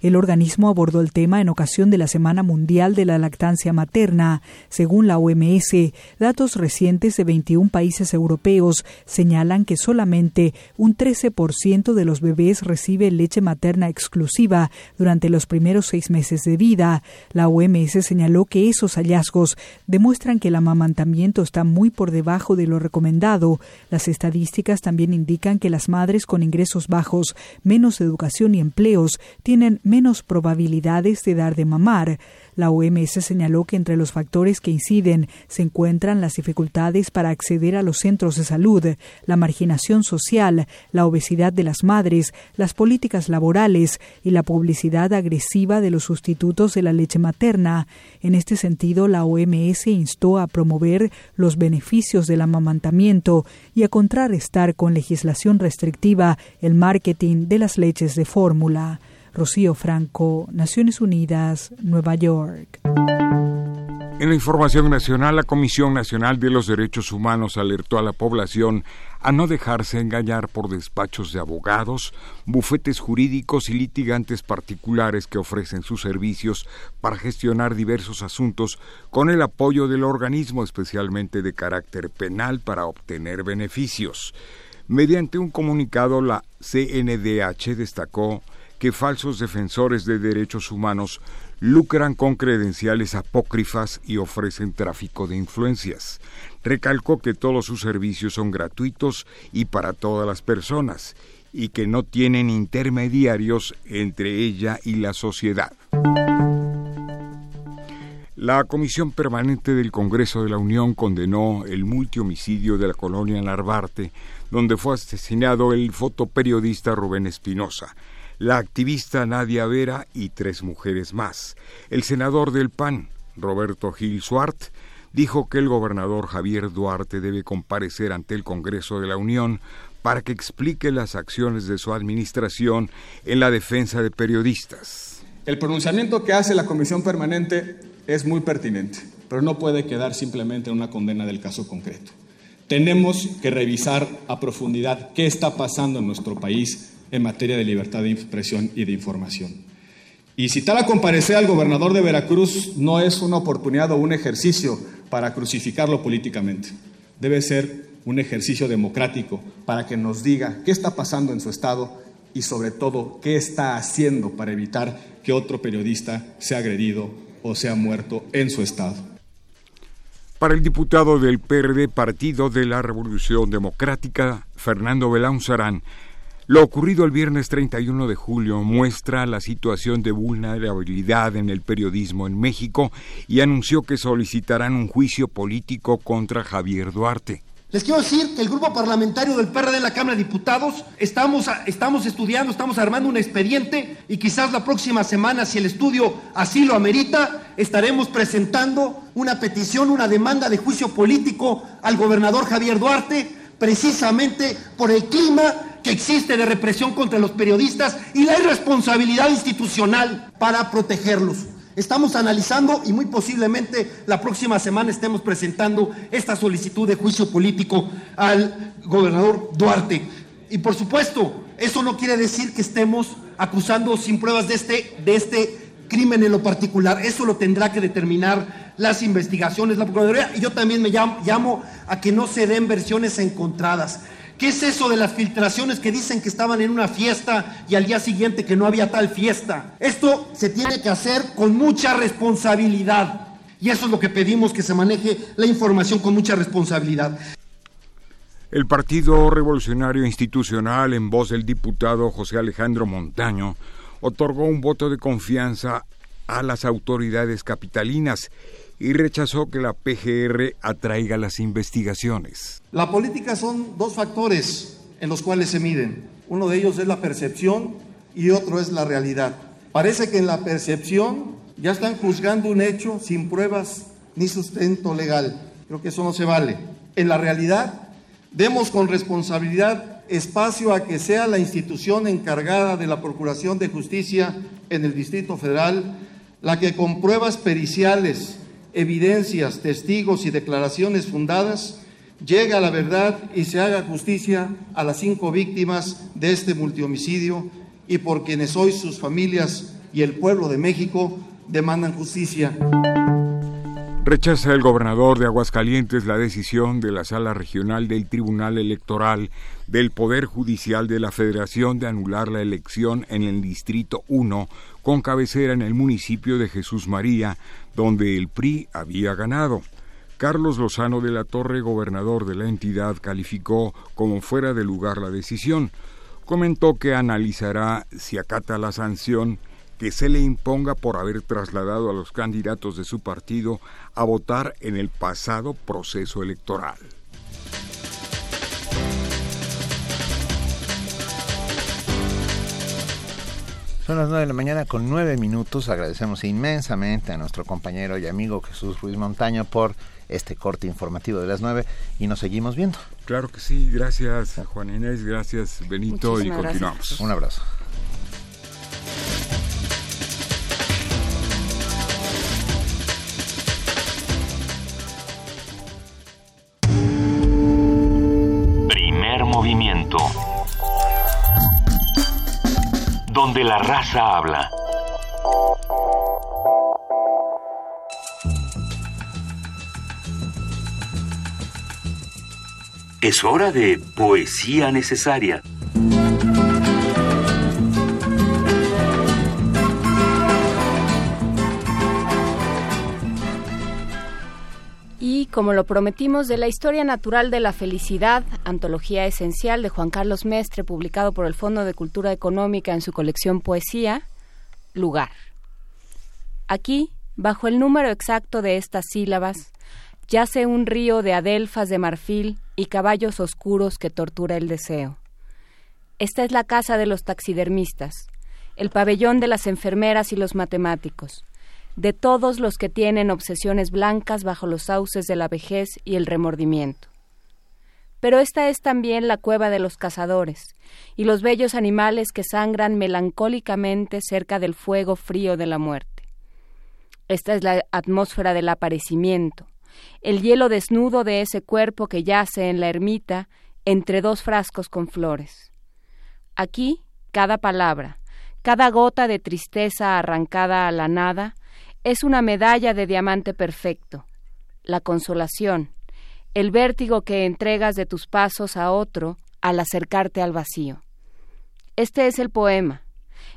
Speaker 7: El organismo abordó el tema en ocasión de la Semana Mundial de la Lactancia Materna. Según la OMS, datos recientes de 21 países europeos señalan que solamente un 13% de los bebés recibe leche materna exclusiva durante los primeros seis meses de vida. La OMS señaló que esos hallazgos demuestran que el amamantamiento está muy por debajo de lo recomendado. Las estadísticas también indican que las madres con ingresos bajos, menos educación y empleos tienen menos probabilidades de dar de mamar. La OMS señaló que entre los factores que inciden se encuentran las dificultades para acceder a los centros de salud, la marginación social, la obesidad de las madres, las políticas laborales y la publicidad agresiva de los sustitutos de la leche materna. En este sentido, la OMS instó a promover los beneficios del amamantamiento y a contrarrestar con legislación restrictiva el marketing de las leches de fórmula. Rocío Franco, Naciones Unidas, Nueva York.
Speaker 23: En la información nacional, la Comisión Nacional de los Derechos Humanos alertó a la población a no dejarse engañar por despachos de abogados, bufetes jurídicos y litigantes particulares que ofrecen sus servicios para gestionar diversos asuntos con el apoyo del organismo especialmente de carácter penal para obtener beneficios. Mediante un comunicado, la CNDH destacó que falsos defensores de derechos humanos lucran con credenciales apócrifas y ofrecen tráfico de influencias. Recalcó que todos sus servicios son gratuitos y para todas las personas, y que no tienen intermediarios entre ella y la sociedad. La Comisión Permanente del Congreso de la Unión condenó el multihomicidio de la colonia Narvarte, donde fue asesinado el fotoperiodista Rubén Espinosa la activista Nadia Vera y tres mujeres más. El senador del PAN, Roberto Gil Suart, dijo que el gobernador Javier Duarte debe comparecer ante el Congreso de la Unión para que explique las acciones de su administración en la defensa de periodistas.
Speaker 32: El pronunciamiento que hace la Comisión Permanente es muy pertinente, pero no puede quedar simplemente en una condena del caso concreto. Tenemos que revisar a profundidad qué está pasando en nuestro país en materia de libertad de expresión y de información. Y citar a comparecer al gobernador de Veracruz no es una oportunidad o un ejercicio para crucificarlo políticamente. Debe ser un ejercicio democrático para que nos diga qué está pasando en su estado y sobre todo qué está haciendo para evitar que otro periodista sea agredido o sea muerto en su estado.
Speaker 23: Para el diputado del PRD Partido de la Revolución Democrática, Fernando Belaunzarán, lo ocurrido el viernes 31 de julio muestra la situación de vulnerabilidad en el periodismo en México y anunció que solicitarán un juicio político contra Javier Duarte.
Speaker 33: Les quiero decir que el grupo parlamentario del PRD en la Cámara de Diputados estamos, estamos estudiando, estamos armando un expediente y quizás la próxima semana, si el estudio así lo amerita, estaremos presentando una petición, una demanda de juicio político al gobernador Javier Duarte, precisamente por el clima que existe de represión contra los periodistas y la irresponsabilidad institucional para protegerlos. Estamos analizando y muy posiblemente la próxima semana estemos presentando esta solicitud de juicio político al gobernador Duarte. Y por supuesto, eso no quiere decir que estemos acusando sin pruebas de este, de este crimen en lo particular. Eso lo tendrá que determinar las investigaciones, la Procuraduría. Y yo también me llamo, llamo a que no se den versiones encontradas. ¿Qué es eso de las filtraciones que dicen que estaban en una fiesta y al día siguiente que no había tal fiesta? Esto se tiene que hacer con mucha responsabilidad. Y eso es lo que pedimos, que se maneje la información con mucha responsabilidad.
Speaker 23: El Partido Revolucionario Institucional, en voz del diputado José Alejandro Montaño, otorgó un voto de confianza a las autoridades capitalinas y rechazó que la PGR atraiga las investigaciones.
Speaker 33: La política son dos factores en los cuales se miden. Uno de ellos es la percepción y otro es la realidad. Parece que en la percepción ya están juzgando un hecho sin pruebas ni sustento legal. Creo que eso no se vale. En la realidad, demos con responsabilidad espacio a que sea la institución encargada de la Procuración de Justicia en el Distrito Federal la que con pruebas periciales, evidencias, testigos y declaraciones fundadas llegue a la verdad y se haga justicia a las cinco víctimas de este multihomicidio y por quienes hoy sus familias y el pueblo de México demandan justicia.
Speaker 23: Rechaza el gobernador de Aguascalientes la decisión de la Sala Regional del Tribunal Electoral del Poder Judicial de la Federación de anular la elección en el Distrito 1 con cabecera en el municipio de Jesús María, donde el PRI había ganado. Carlos Lozano de la Torre, gobernador de la entidad, calificó como fuera de lugar la decisión. Comentó que analizará si acata la sanción que se le imponga por haber trasladado a los candidatos de su partido a votar en el pasado proceso electoral.
Speaker 2: Son las nueve de la mañana con nueve minutos. Agradecemos inmensamente a nuestro compañero y amigo Jesús Ruiz Montaño por este corte informativo de las nueve y nos seguimos viendo.
Speaker 23: Claro que sí, gracias Juan Inés, gracias Benito y continuamos.
Speaker 2: Un abrazo.
Speaker 1: Movimiento. Donde la raza habla. Es hora de poesía necesaria.
Speaker 3: Como lo prometimos, de la historia natural de la felicidad, antología esencial de Juan Carlos Mestre, publicado por el Fondo de Cultura Económica en su colección Poesía, lugar. Aquí, bajo el número exacto de estas sílabas, yace un río de adelfas de marfil y caballos oscuros que tortura el deseo. Esta es la casa de los taxidermistas, el pabellón de las enfermeras y los matemáticos, de todos los que tienen obsesiones blancas bajo los sauces de la vejez y el remordimiento. Pero esta es también la cueva de los cazadores, y los bellos animales que sangran melancólicamente cerca del fuego frío de la muerte. Esta es la atmósfera del aparecimiento, el hielo desnudo de ese cuerpo que yace en la ermita entre dos frascos con flores. Aquí, cada palabra, cada gota de tristeza arrancada a la nada, es una medalla de diamante perfecto, la consolación, el vértigo que entregas de tus pasos a otro al acercarte al vacío. Este es el poema,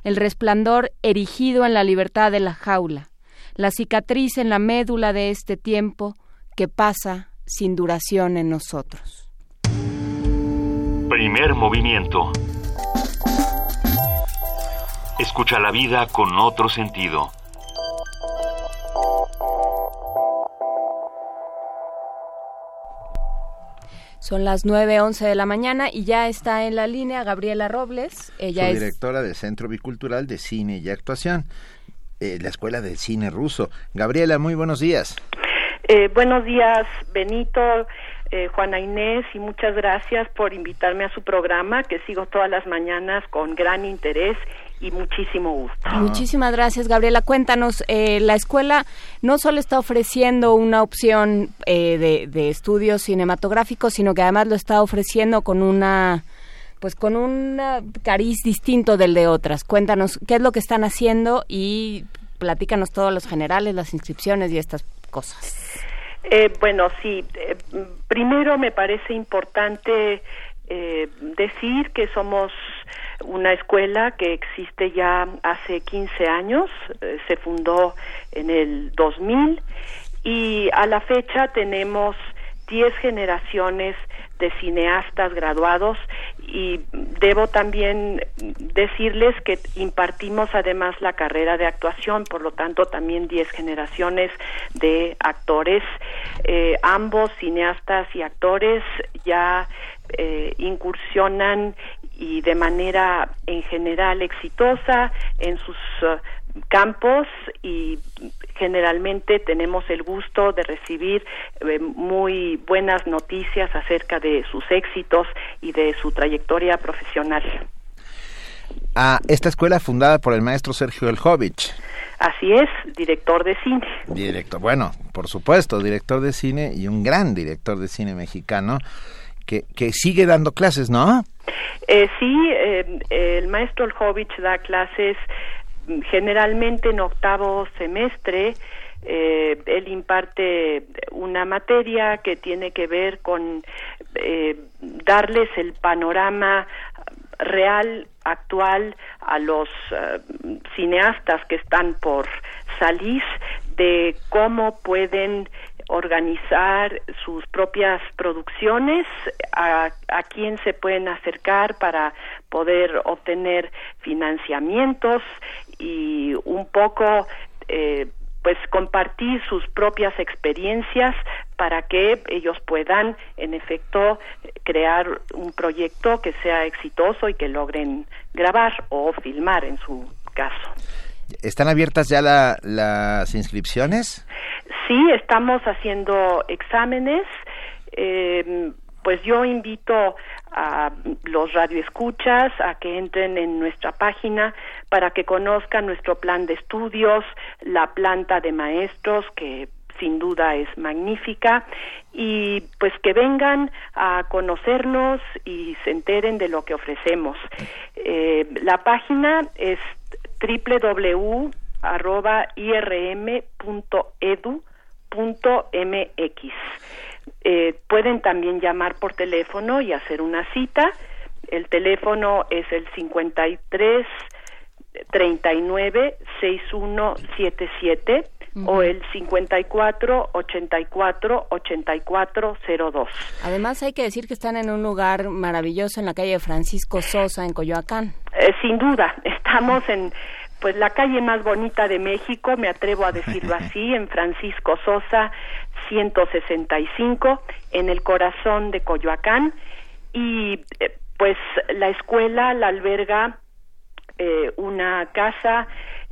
Speaker 3: el resplandor erigido en la libertad de la jaula, la cicatriz en la médula de este tiempo que pasa sin duración en nosotros.
Speaker 1: Primer movimiento. Escucha la vida con otro sentido.
Speaker 3: Son las 9.11 de la mañana y ya está en la línea Gabriela Robles. Ella
Speaker 2: es directora del Centro Bicultural de Cine y Actuación, eh, la Escuela del Cine Ruso. Gabriela, muy buenos días.
Speaker 34: Eh, buenos días, Benito, eh, Juana Inés, y muchas gracias por invitarme a su programa, que sigo todas las mañanas con gran interés y muchísimo gusto.
Speaker 3: Ah. Muchísimas gracias, Gabriela. Cuéntanos, eh, la escuela no solo está ofreciendo una opción eh, de, estudios cinematográficos, sino que además lo está ofreciendo con una pues con un cariz distinto del de otras. Cuéntanos qué es lo que están haciendo y platícanos todos los generales, las inscripciones y estas cosas.
Speaker 34: Eh, bueno, sí. primero me parece importante decir que somos una escuela que existe ya hace 15 años, eh, se fundó en el 2000 y a la fecha tenemos 10 generaciones de cineastas graduados y debo también decirles que impartimos además la carrera de actuación, por lo tanto también 10 generaciones de actores, eh, ambos cineastas y actores ya eh, incursionan y de manera en general exitosa en sus uh, campos y generalmente tenemos el gusto de recibir eh, muy buenas noticias acerca de sus éxitos y de su trayectoria profesional.
Speaker 2: Ah, esta escuela fundada por el maestro Sergio Eljovich.
Speaker 34: Así es, director de cine.
Speaker 2: Director, bueno, por supuesto, director de cine y un gran director de cine mexicano que, que sigue dando clases, ¿no?
Speaker 34: Eh, sí, eh, el maestro Eljovich da clases generalmente en octavo semestre eh, él imparte una materia que tiene que ver con eh, darles el panorama real actual a los eh, cineastas que están por salir de cómo pueden organizar sus propias producciones, a, a quién se pueden acercar para poder obtener financiamientos y un poco eh, pues compartir sus propias experiencias para que ellos puedan en efecto crear un proyecto que sea exitoso y que logren grabar o filmar en su caso.
Speaker 2: ¿Están abiertas ya las inscripciones?
Speaker 34: Sí, estamos haciendo exámenes. Eh, pues yo invito a los radioescuchas a que entren en nuestra página para que conozcan nuestro plan de estudios, la planta de maestros que sin duda es magnífica y pues que vengan a conocernos y se enteren de lo que ofrecemos. Eh, la página es www.irm.edu.mx. Eh, pueden también llamar por teléfono y hacer una cita. El teléfono es el 53 39 6177 o el 54 84 84 02.
Speaker 3: Además hay que decir que están en un lugar maravilloso en la calle Francisco Sosa en Coyoacán.
Speaker 34: Eh, sin duda, estamos en pues la calle más bonita de México, me atrevo a decirlo así, en Francisco Sosa 165 en el corazón de Coyoacán y eh, pues la escuela la alberga eh, una casa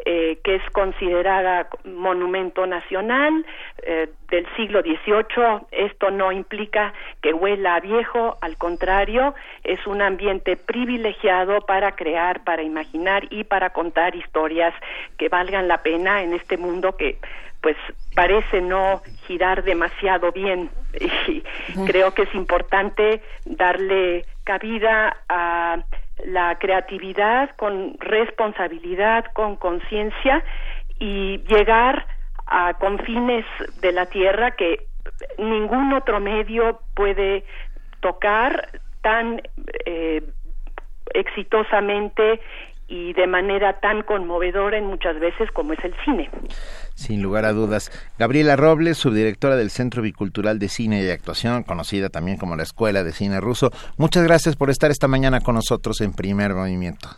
Speaker 34: eh, que es considerada monumento nacional eh, del siglo XVIII. Esto no implica que huela a viejo, al contrario, es un ambiente privilegiado para crear, para imaginar y para contar historias que valgan la pena en este mundo que pues parece no girar demasiado bien y creo que es importante darle cabida a la creatividad con responsabilidad, con conciencia y llegar a confines de la tierra que ningún otro medio puede tocar tan eh, exitosamente y de manera tan conmovedora en muchas veces como es el cine.
Speaker 2: Sin lugar a dudas. Gabriela Robles, subdirectora del Centro Bicultural de Cine y Actuación, conocida también como la Escuela de Cine Ruso. Muchas gracias por estar esta mañana con nosotros en Primer Movimiento.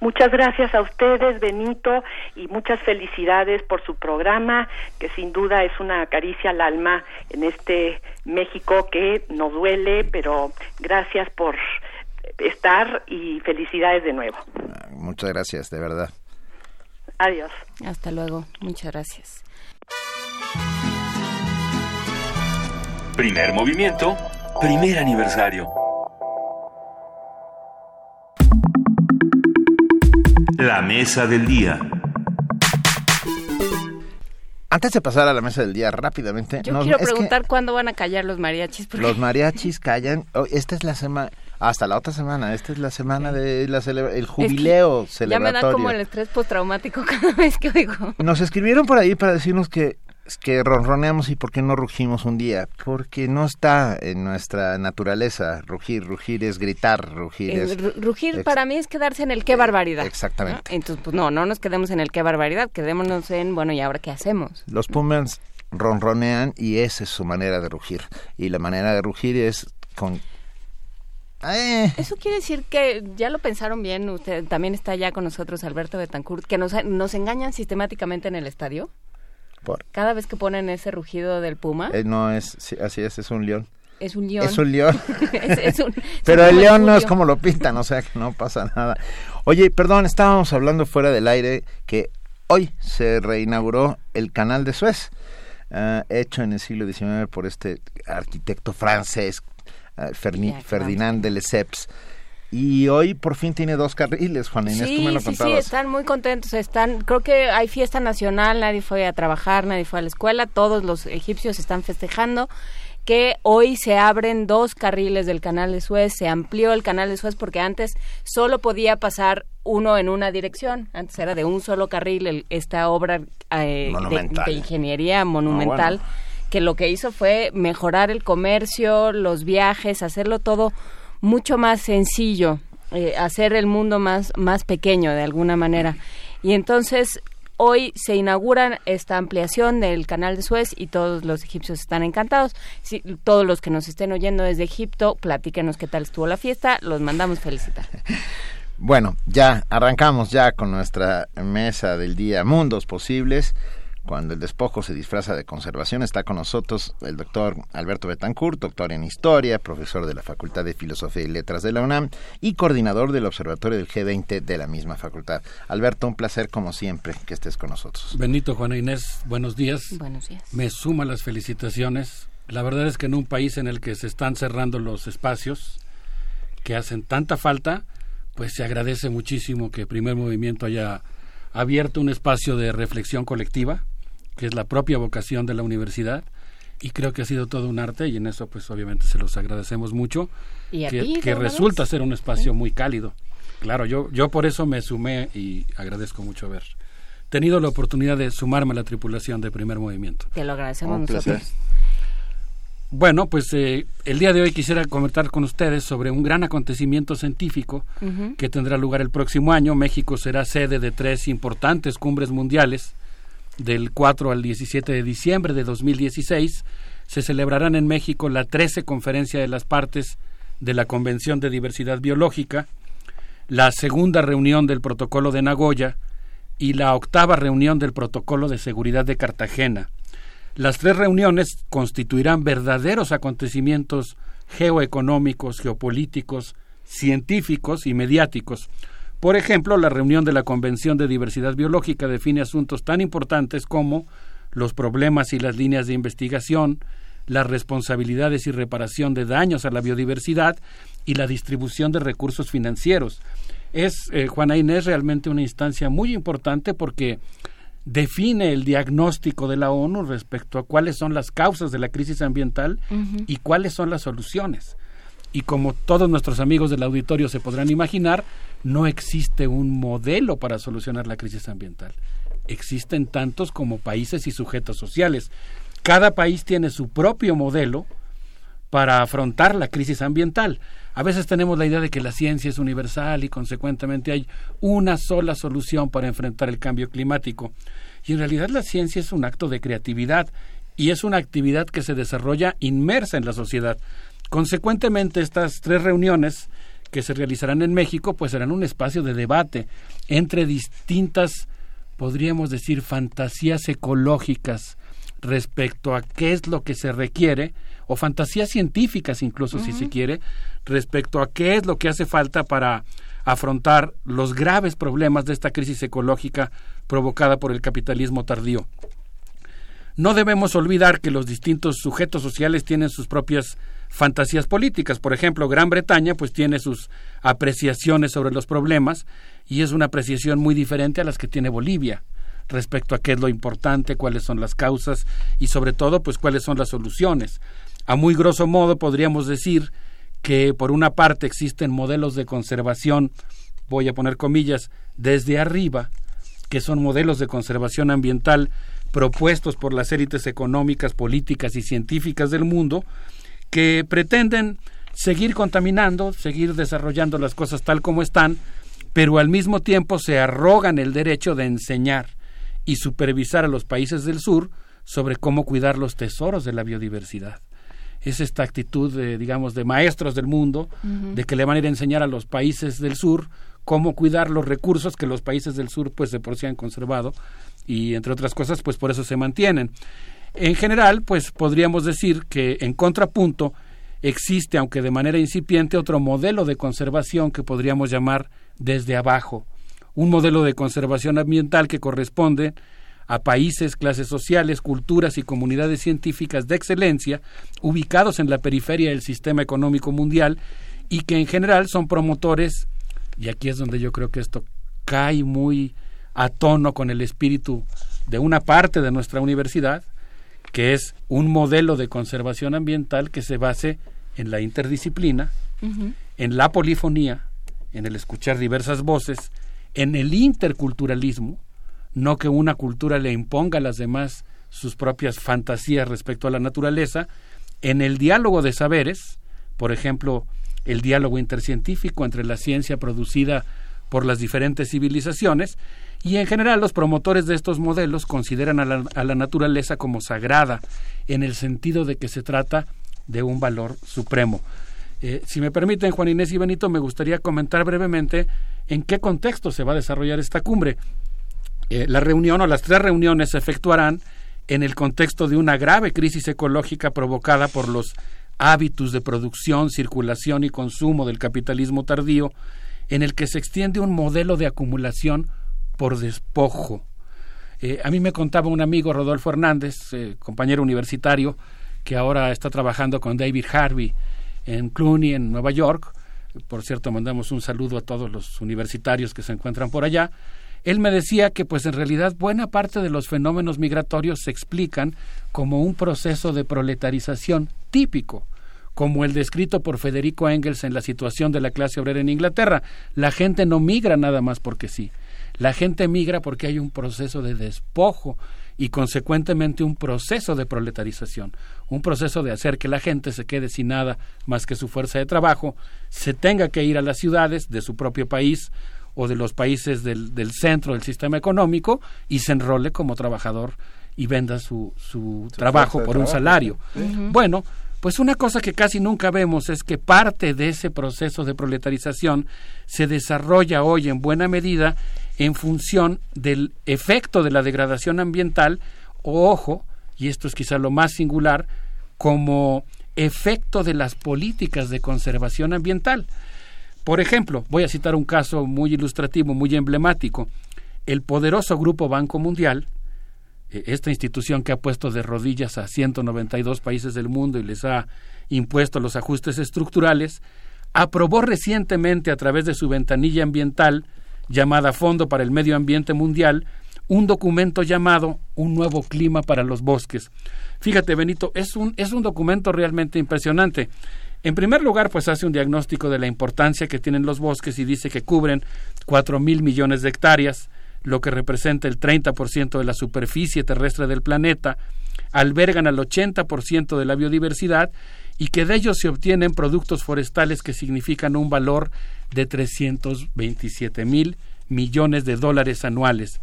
Speaker 34: Muchas gracias a ustedes, Benito, y muchas felicidades por su programa, que sin duda es una caricia al alma en este México que nos duele, pero gracias por estar y felicidades de nuevo.
Speaker 2: Muchas gracias, de verdad.
Speaker 34: Adiós.
Speaker 3: Hasta luego. Muchas gracias.
Speaker 1: Primer movimiento, primer aniversario. La mesa del día.
Speaker 2: Antes de pasar a la mesa del día rápidamente,
Speaker 3: yo quiero preguntar cuándo van a callar los mariachis.
Speaker 2: Los mariachis callan. Oh, esta es la semana hasta la otra semana. Esta es la semana de la el jubileo celebratorio. Ya me da
Speaker 3: como el estrés postraumático cada vez que oigo.
Speaker 2: Nos escribieron por ahí para decirnos que que ronroneamos y por qué no rugimos un día, porque no está en nuestra naturaleza rugir, rugir es gritar, rugir es...
Speaker 3: Rugir para mí es quedarse en el qué barbaridad.
Speaker 2: Exactamente.
Speaker 3: Entonces, pues no, no nos quedemos en el qué barbaridad, quedémonos en, bueno, ¿y ahora qué hacemos?
Speaker 2: Los Pumas ronronean y esa es su manera de rugir. Y la manera de rugir es con
Speaker 3: Eh. Eso quiere decir que ya lo pensaron bien, usted también está ya con nosotros Alberto Betancourt, que nos, nos engañan sistemáticamente en el estadio.
Speaker 2: ¿Por?
Speaker 3: Cada vez que ponen ese rugido del puma.
Speaker 2: Eh, no, es así es, es un león.
Speaker 3: Es un león.
Speaker 2: Es un león. Pero el león no es como lo pintan, o sea que no pasa nada. Oye, perdón, estábamos hablando fuera del aire que hoy se reinauguró el canal de Suez, uh, hecho en el siglo XIX por este arquitecto francés, uh, Ferdinand de Lesseps. Y hoy por fin tiene dos carriles, Juan Inés, tú me lo contabas.
Speaker 3: Sí, están muy contentos, están, creo que hay fiesta nacional, nadie fue a trabajar, nadie fue a la escuela, todos los egipcios están festejando que hoy se abren dos carriles del canal de Suez, se amplió el canal de Suez porque antes solo podía pasar uno en una dirección, antes era de un solo carril esta obra eh, de, ingeniería monumental. Ah, que lo que hizo fue mejorar el comercio, los viajes, hacerlo todo mucho más sencillo, eh, hacer el mundo más, más pequeño de alguna manera. Y entonces hoy se inaugura esta ampliación del canal de Suez y todos los egipcios están encantados. todos los que nos estén oyendo desde Egipto, platíquenos qué tal estuvo la fiesta, los mandamos felicitar.
Speaker 2: Bueno, ya arrancamos ya con nuestra mesa del día Mundos Posibles cuando el despojo se disfraza de conservación, está con nosotros el doctor Alberto Betancourt, doctor en Historia, profesor de la Facultad de Filosofía y Letras de la UNAM y coordinador del Observatorio del G20 de la misma facultad. Alberto, un placer como siempre que estés con nosotros.
Speaker 35: Benito, Juana Inés, buenos días.
Speaker 3: Buenos días.
Speaker 35: Me suma las felicitaciones. La verdad es que en un país en el que se están cerrando los espacios que hacen tanta falta, pues se agradece muchísimo que Primer Movimiento haya abierto un espacio de reflexión colectiva que es la propia vocación de la universidad y creo que ha sido todo un arte y en eso pues obviamente se los agradecemos mucho que, resulta ser un espacio muy cálido. Claro yo yo por eso me sumé y agradezco mucho haber tenido la oportunidad de sumarme a la tripulación de primer movimiento.
Speaker 3: Que lo agradecemos nosotros.
Speaker 35: bueno, pues eh, el día de hoy quisiera comentar con ustedes sobre un gran acontecimiento científico que tendrá lugar el próximo año. México será sede de tres importantes cumbres mundiales del 4 al 17 de diciembre de 2016 se celebrarán en México la 13 Conferencia de las Partes de la Convención de Diversidad Biológica, la segunda reunión del Protocolo de Nagoya y la octava reunión del Protocolo de Seguridad de Cartagena. Las tres reuniones constituirán verdaderos acontecimientos geoeconómicos, geopolíticos, científicos y mediáticos, por ejemplo, la reunión de la Convención de Diversidad Biológica define asuntos tan importantes como los problemas y las líneas de investigación, las responsabilidades y reparación de daños a la biodiversidad y la distribución de recursos financieros. Es, eh, Juana Inés, realmente una instancia muy importante porque define el diagnóstico de la ONU respecto a cuáles son las causas de la crisis ambiental y cuáles son las soluciones. Y como todos nuestros amigos del auditorio se podrán imaginar, no existe un modelo para solucionar la crisis ambiental. Existen tantos como países y sujetos sociales. Cada país tiene su propio modelo para afrontar la crisis ambiental. A veces tenemos la idea de que la ciencia es universal y consecuentemente hay una sola solución para enfrentar el cambio climático. Y en realidad la ciencia es un acto de creatividad y es una actividad que se desarrolla inmersa en la sociedad. Consecuentemente, estas tres reuniones que se realizarán en México, pues serán un espacio de debate entre distintas, podríamos decir, fantasías ecológicas respecto a qué es lo que se requiere, o fantasías científicas incluso, si se quiere, respecto a qué es lo que hace falta para afrontar los graves problemas de esta crisis ecológica provocada por el capitalismo tardío. No debemos olvidar que los distintos sujetos sociales tienen sus propias fantasías políticas. Por ejemplo, Gran Bretaña pues tiene sus apreciaciones sobre los problemas y es una apreciación muy diferente a las que tiene Bolivia respecto a qué es lo importante, cuáles son las causas y sobre todo pues cuáles son las soluciones. A muy grosso modo podríamos decir que por una parte existen modelos de conservación, voy a poner comillas, desde arriba, que son modelos de conservación ambiental propuestos por las élites económicas, políticas y científicas del mundo, que pretenden seguir contaminando, seguir desarrollando las cosas tal como están, pero al mismo tiempo se arrogan el derecho de enseñar y supervisar a los países del sur sobre cómo cuidar los tesoros de la biodiversidad. es esta actitud, de, digamos, de maestros del mundo, de que le van a ir a enseñar a los países del sur cómo cuidar los recursos que los países del sur pues de por sí han conservado y entre otras cosas pues por eso se mantienen. En general pues podríamos decir que en contrapunto existe aunque de manera incipiente otro modelo de conservación que podríamos llamar desde abajo, un modelo de conservación ambiental que corresponde a países, clases sociales, culturas y comunidades científicas de excelencia ubicados en la periferia del sistema económico mundial y que en general son promotores y aquí es donde yo creo que esto cae muy a tono con el espíritu de una parte de nuestra universidad, que es un modelo de conservación ambiental que se base en la interdisciplina, en la polifonía, en el escuchar diversas voces, en el interculturalismo, no que una cultura le imponga a las demás sus propias fantasías respecto a la naturaleza, en el diálogo de saberes, por ejemplo, el diálogo intercientífico entre la ciencia producida por las diferentes civilizaciones y en general los promotores de estos modelos consideran a la, naturaleza como sagrada en el sentido de que se trata de un valor supremo. Eh, si me permiten, Juan Inés y Benito, me gustaría comentar brevemente en qué contexto se va a desarrollar esta cumbre. Eh, la reunión o las tres reuniones se efectuarán en el contexto de una grave crisis ecológica provocada por los hábitos de producción, circulación y consumo del capitalismo tardío, en el que se extiende un modelo de acumulación por despojo. Eh, a mí me contaba un amigo, Rodolfo Hernández, eh, compañero universitario, que ahora está trabajando con David Harvey en Clooney, en Nueva York. Por cierto, mandamos un saludo a todos los universitarios que se encuentran por allá. Él me decía que pues en realidad buena parte de los fenómenos migratorios se explican como un proceso de proletarización típico, como el descrito por Federico Engels en la situación de la clase obrera en Inglaterra. La gente no migra nada más porque sí. La gente migra porque hay un proceso de despojo y consecuentemente un proceso de proletarización, un proceso de hacer que la gente se quede sin nada más que su fuerza de trabajo, se tenga que ir a las ciudades de su propio país o de los países del, del centro del sistema económico y se enrole como trabajador y venda su, su, trabajo por un salario. Bueno, pues una cosa que casi nunca vemos es que parte de ese proceso de proletarización se desarrolla hoy en buena medida en función del efecto de la degradación ambiental, o ojo, y esto es quizá lo más singular, como efecto de las políticas de conservación ambiental. Por ejemplo, voy a citar un caso muy ilustrativo, muy emblemático. El poderoso Grupo Banco Mundial, eh, esta institución que ha puesto de rodillas a 192 países del mundo y les ha impuesto los ajustes estructurales, aprobó recientemente a través de su ventanilla ambiental llamada Fondo para el Medio Ambiente Mundial un documento llamado Un nuevo clima para los bosques. Fíjate, Benito, es un, es un documento realmente impresionante. En primer lugar, pues hace un diagnóstico de la importancia que tienen los bosques y dice que cubren cuatro mil millones de hectáreas, lo que representa el 30% de la superficie terrestre del planeta, albergan al 80% de la biodiversidad y que de ellos se obtienen productos forestales que significan un valor de 327 mil millones de dólares anuales.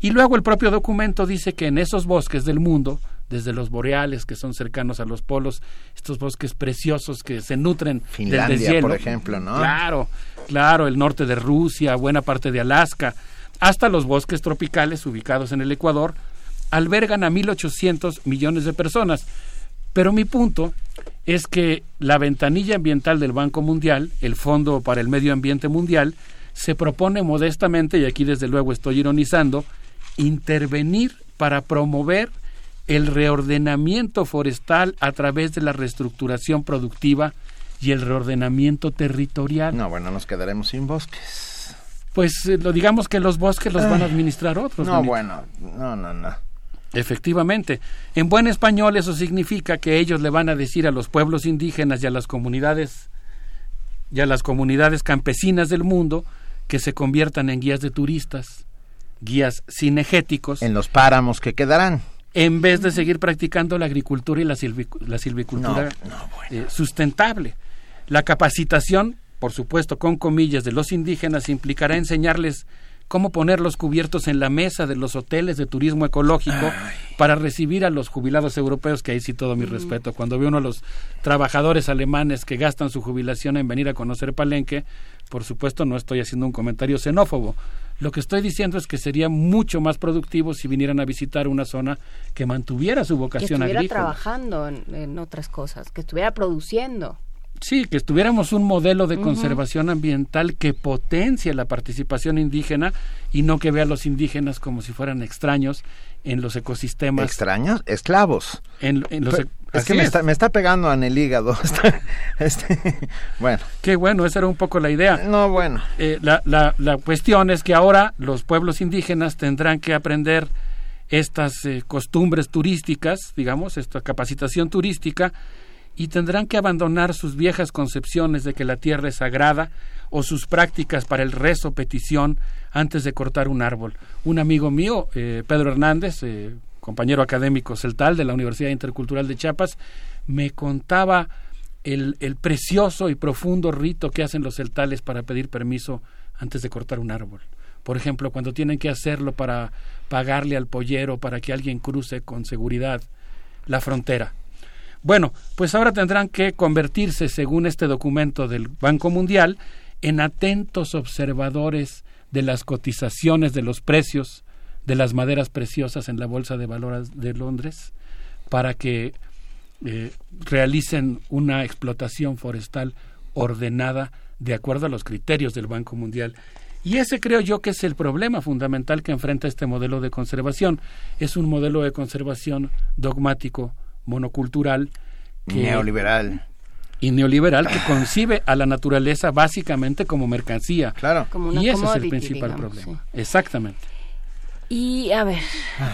Speaker 35: Y luego el propio documento dice que en esos bosques del mundo desde los boreales que son cercanos a los polos, estos bosques preciosos que se nutren
Speaker 2: Finlandia,
Speaker 35: del deshielo.
Speaker 2: por ejemplo, ¿no?
Speaker 35: Claro, claro, el norte de Rusia, buena parte de Alaska, hasta los bosques tropicales ubicados en el Ecuador, albergan a 1.800 millones de personas. Pero mi punto es que la ventanilla ambiental del Banco Mundial, el Fondo para el Medio Ambiente Mundial, se propone modestamente, y aquí desde luego estoy ironizando, intervenir para promover el reordenamiento forestal a través de la reestructuración productiva y el reordenamiento territorial.
Speaker 2: No, bueno, nos quedaremos sin bosques.
Speaker 35: Pues eh, lo digamos que los bosques los van a administrar otros.
Speaker 2: No, bueno, no, no, no.
Speaker 35: Efectivamente. En buen español eso significa que ellos le van a decir a los pueblos indígenas y a las comunidades y a las comunidades campesinas del mundo que se conviertan en guías de turistas, guías cinegéticos.
Speaker 2: En los páramos que quedarán
Speaker 35: en vez de seguir practicando la agricultura y la, silvicultura eh, sustentable. La capacitación, por supuesto, con comillas, de los indígenas implicará enseñarles cómo poner los cubiertos en la mesa de los hoteles de turismo ecológico para recibir a los jubilados europeos, que ahí sí todo mi respeto. Cuando veo uno a los trabajadores alemanes que gastan su jubilación en venir a conocer Palenque, por supuesto no estoy haciendo un comentario xenófobo. Lo que estoy diciendo es que sería mucho más productivo si vinieran a visitar una zona que mantuviera su vocación
Speaker 3: que
Speaker 35: estuviera
Speaker 3: trabajando en, otras cosas, que estuviera produciendo.
Speaker 35: Sí, que estuviéramos un modelo de conservación ambiental que potencie la participación indígena y no que vea a los indígenas como si fueran extraños en los ecosistemas.
Speaker 2: ¿Extraños? Esclavos.
Speaker 35: En, los,
Speaker 2: e- es que me, Está, me está pegando en el hígado. este, bueno.
Speaker 35: Qué bueno, esa era un poco la idea.
Speaker 2: No, bueno.
Speaker 35: Eh, la, la, la, cuestión es que ahora los pueblos indígenas tendrán que aprender estas eh, costumbres turísticas, digamos, esta capacitación turística, y tendrán que abandonar sus viejas concepciones de que la tierra es sagrada o sus prácticas para el rezo petición antes de cortar un árbol. Un amigo mío, eh, Pedro Hernández, eh, compañero académico celtal de la Universidad Intercultural de Chiapas, me contaba el, el, precioso y profundo rito que hacen los celtales para pedir permiso antes de cortar un árbol. Por ejemplo, cuando tienen que hacerlo para pagarle al pollero para que alguien cruce con seguridad la frontera bueno, pues ahora tendrán que convertirse, según este documento del Banco Mundial, en atentos observadores de las cotizaciones de los precios de las maderas preciosas en la Bolsa de Valores de Londres para que eh, realicen una explotación forestal ordenada de acuerdo a los criterios del Banco Mundial. Y ese creo yo que es el problema fundamental que enfrenta este modelo de conservación. Es un modelo de conservación dogmático, monocultural.
Speaker 2: neoliberal.
Speaker 35: Y neoliberal que concibe a la naturaleza básicamente como mercancía.
Speaker 2: Claro.
Speaker 35: y ese es el principal problema. Exactamente.
Speaker 3: Y a ver,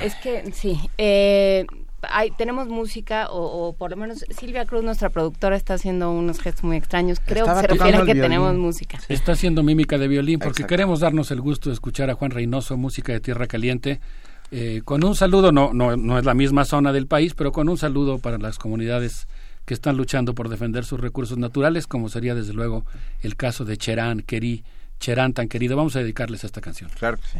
Speaker 3: es que sí. Eh, hay, tenemos música, o, por lo menos Silvia Cruz, nuestra productora, está haciendo unos gestos muy extraños. Creo que se refiere a que tenemos música.
Speaker 35: Está haciendo mímica de violín porque queremos darnos el gusto de escuchar a Juan Reynoso, música de Tierra Caliente. Eh, con un saludo, no, no, no es la misma zona del país, pero con un saludo para las comunidades que están luchando por defender sus recursos naturales, como sería desde luego el caso de Cherán, Querí, Cherán tan querido. Vamos a dedicarles a esta canción.
Speaker 2: Claro que sí.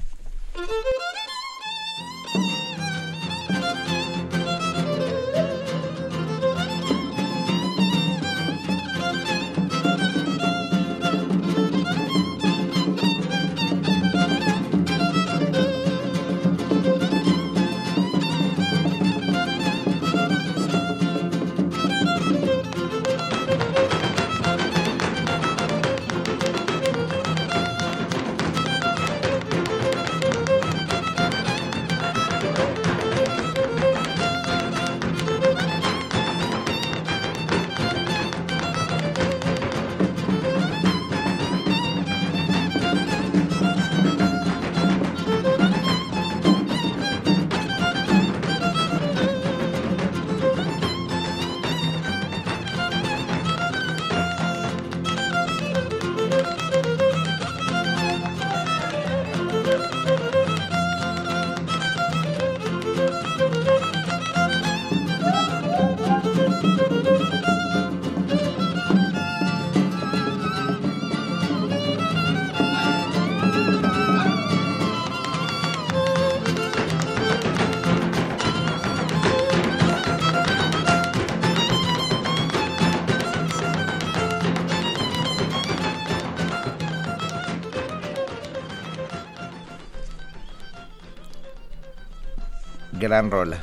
Speaker 2: Gran rola.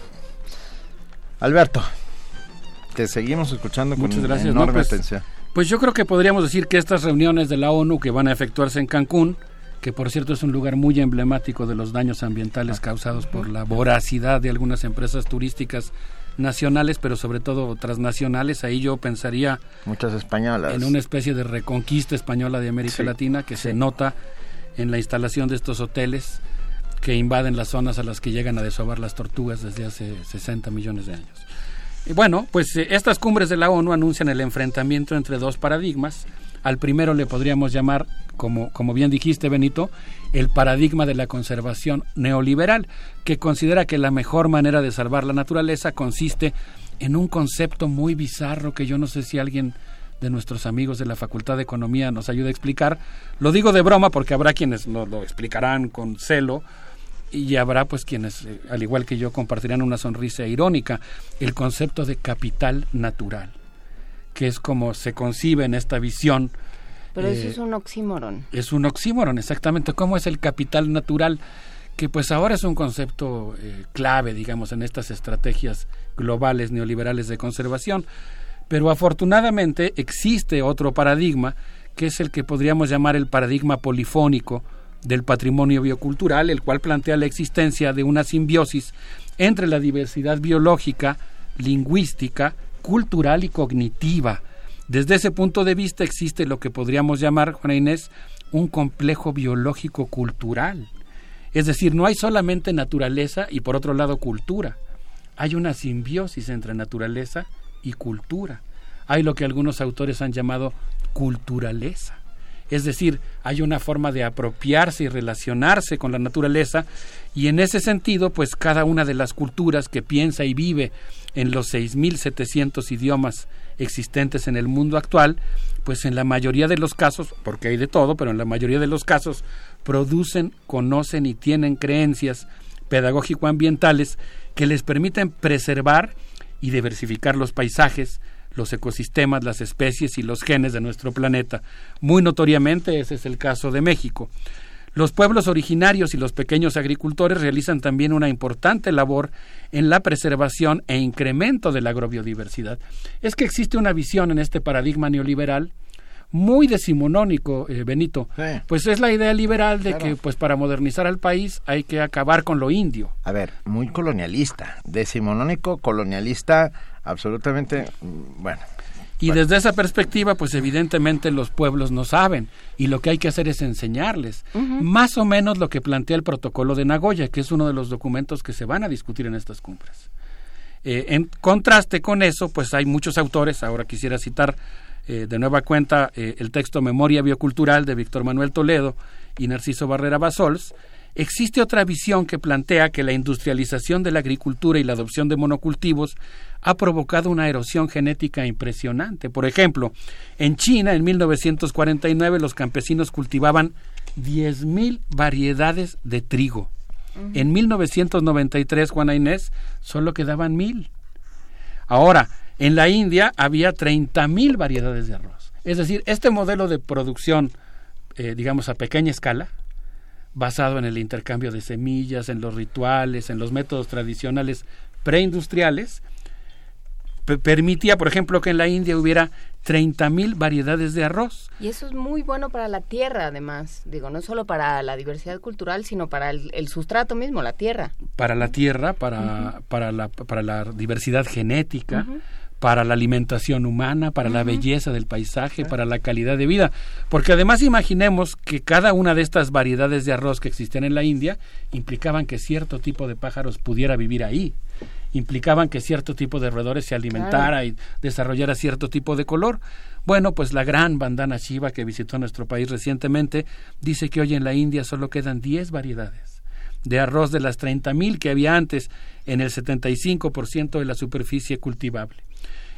Speaker 2: Alberto, te seguimos escuchando con Muchas gracias. enorme pues, atención.
Speaker 35: Pues yo creo que podríamos decir que estas reuniones de la ONU que van a efectuarse en Cancún, que por cierto es un lugar muy emblemático de los daños ambientales ah. causados por la voracidad de algunas empresas turísticas nacionales, pero sobre todo transnacionales, ahí yo pensaría
Speaker 2: muchas españolas
Speaker 35: en una especie de reconquista española de América Latina que se nota en la instalación de estos hoteles que invaden las zonas a las que llegan a desovar las tortugas desde hace 60 millones de años. Y bueno, pues eh, estas cumbres de la ONU anuncian el enfrentamiento entre dos paradigmas. Al primero le podríamos llamar, como, como bien dijiste, Benito, el paradigma de la conservación neoliberal, que considera que la mejor manera de salvar la naturaleza consiste en un concepto muy bizarro que yo no sé si alguien de nuestros amigos de la Facultad de Economía nos ayuda a explicar. Lo digo de broma porque habrá quienes lo explicarán con celo, y habrá pues quienes, eh, al igual que yo, compartirán una sonrisa irónica, el concepto de capital natural, que es como se concibe en esta visión.
Speaker 3: Pero eso es un oxímoron.
Speaker 35: Es un oxímoron, exactamente. ¿Cómo es el capital natural? Que pues ahora es un concepto clave, digamos, en estas estrategias globales neoliberales de conservación. Pero afortunadamente existe otro paradigma, que es el que podríamos llamar el paradigma polifónico del patrimonio biocultural, el cual plantea la existencia de una simbiosis entre la diversidad biológica, lingüística, cultural y cognitiva. Desde ese punto de vista existe lo que podríamos llamar, Juana Inés, un complejo biológico cultural. Es decir, no hay solamente naturaleza y por otro lado cultura. Hay una simbiosis entre naturaleza y cultura. Hay lo que algunos autores han llamado culturaleza. Es decir, hay una forma de apropiarse y relacionarse con la naturaleza y en ese sentido, pues cada una de las culturas que piensa y vive en los 6.700 idiomas existentes en el mundo actual, pues en la mayoría de los casos, porque hay de todo, pero en la mayoría de los casos producen, conocen y tienen creencias pedagógico-ambientales que les permiten preservar y diversificar los paisajes, los ecosistemas, las especies y los genes de nuestro planeta. Muy notoriamente ese es el caso de México. Los pueblos originarios y los pequeños agricultores realizan también una importante labor en la preservación e incremento de la agrobiodiversidad. Es que existe una visión en este paradigma neoliberal muy decimonónico, eh, Benito. Pues es la idea liberal de que pues para modernizar al país hay que acabar con lo indio.
Speaker 2: A ver, muy colonialista, decimonónico, colonialista, absolutamente, mm, bueno.
Speaker 35: Y desde esa perspectiva, pues evidentemente los pueblos no saben y lo que hay que hacer es enseñarles. Más o menos lo que plantea el protocolo de Nagoya, que es uno de los documentos que se van a discutir en estas cumbres. Eh, en contraste con eso, pues hay muchos autores, ahora quisiera citar eh, de nueva cuenta eh, el texto Memoria Biocultural de Víctor Manuel Toledo y Narciso Barrera Basols, existe otra visión que plantea que la industrialización de la agricultura y la adopción de monocultivos ha provocado una erosión genética impresionante. Por ejemplo, en China, en 1949, los campesinos cultivaban 10.000 variedades de trigo. En 1993, Juana Inés, solo quedaban mil. Ahora, en la India había 30.000 variedades de arroz. Es decir, este modelo de producción, eh, digamos, a pequeña escala, basado en el intercambio de semillas, en los rituales, en los métodos tradicionales preindustriales, permitía, por ejemplo, que en la India hubiera 30.000 variedades de arroz.
Speaker 3: Y eso es muy bueno para la tierra, además. Digo, no solo para la diversidad cultural, sino para el, sustrato mismo, la tierra.
Speaker 35: Para la tierra, para, para, la, para la diversidad genética. Para la alimentación humana, para la belleza del paisaje, para la calidad de vida. Porque además imaginemos que cada una de estas variedades de arroz que existían en la India implicaban que cierto tipo de pájaros pudiera vivir ahí implicaban que cierto tipo de roedores se alimentara y desarrollara cierto tipo de color. Bueno, pues la gran bandana chiva que visitó nuestro país recientemente dice que hoy en la India solo quedan 10 variedades de arroz de las 30.000 que había antes en el 75% de la superficie cultivable.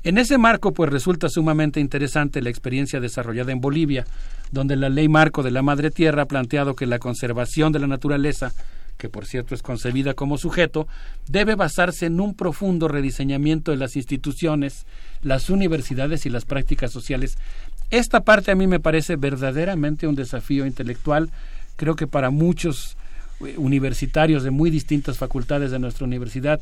Speaker 35: En ese marco, pues resulta sumamente interesante la experiencia desarrollada en Bolivia, donde la ley marco de la Madre Tierra ha planteado que la conservación de la naturaleza que por cierto es concebida como sujeto, debe basarse en un profundo rediseñamiento de las instituciones, las universidades y las prácticas sociales. Esta parte a mí me parece verdaderamente un desafío intelectual, creo que para muchos eh, universitarios de muy distintas facultades de nuestra universidad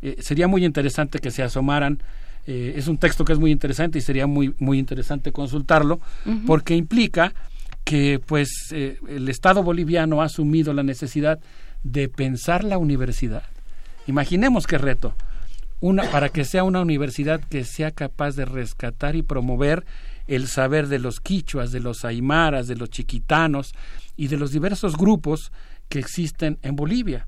Speaker 35: eh, sería muy interesante que se asomaran eh, es un texto que es muy interesante y sería muy muy interesante consultarlo porque implica que pues el Estado boliviano ha asumido la necesidad de pensar la universidad. Imaginemos qué reto. Una, para que sea una universidad que sea capaz de rescatar y promover el saber de los quichuas, de los aymaras, de los chiquitanos y de los diversos grupos que existen en Bolivia.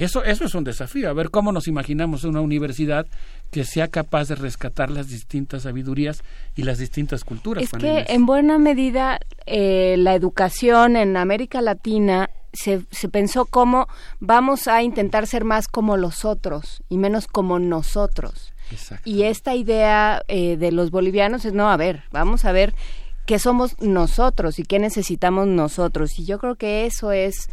Speaker 35: Eso, eso es un desafío, a ver cómo nos imaginamos una universidad que sea capaz de rescatar las distintas sabidurías y las distintas culturas.
Speaker 3: Es que en buena medida eh, la educación en América Latina se, se pensó cómo vamos a intentar ser más como los otros y menos como nosotros. Y esta idea eh, de los bolivianos es, no, a ver, vamos a ver qué somos nosotros y qué necesitamos nosotros. Y yo creo que eso es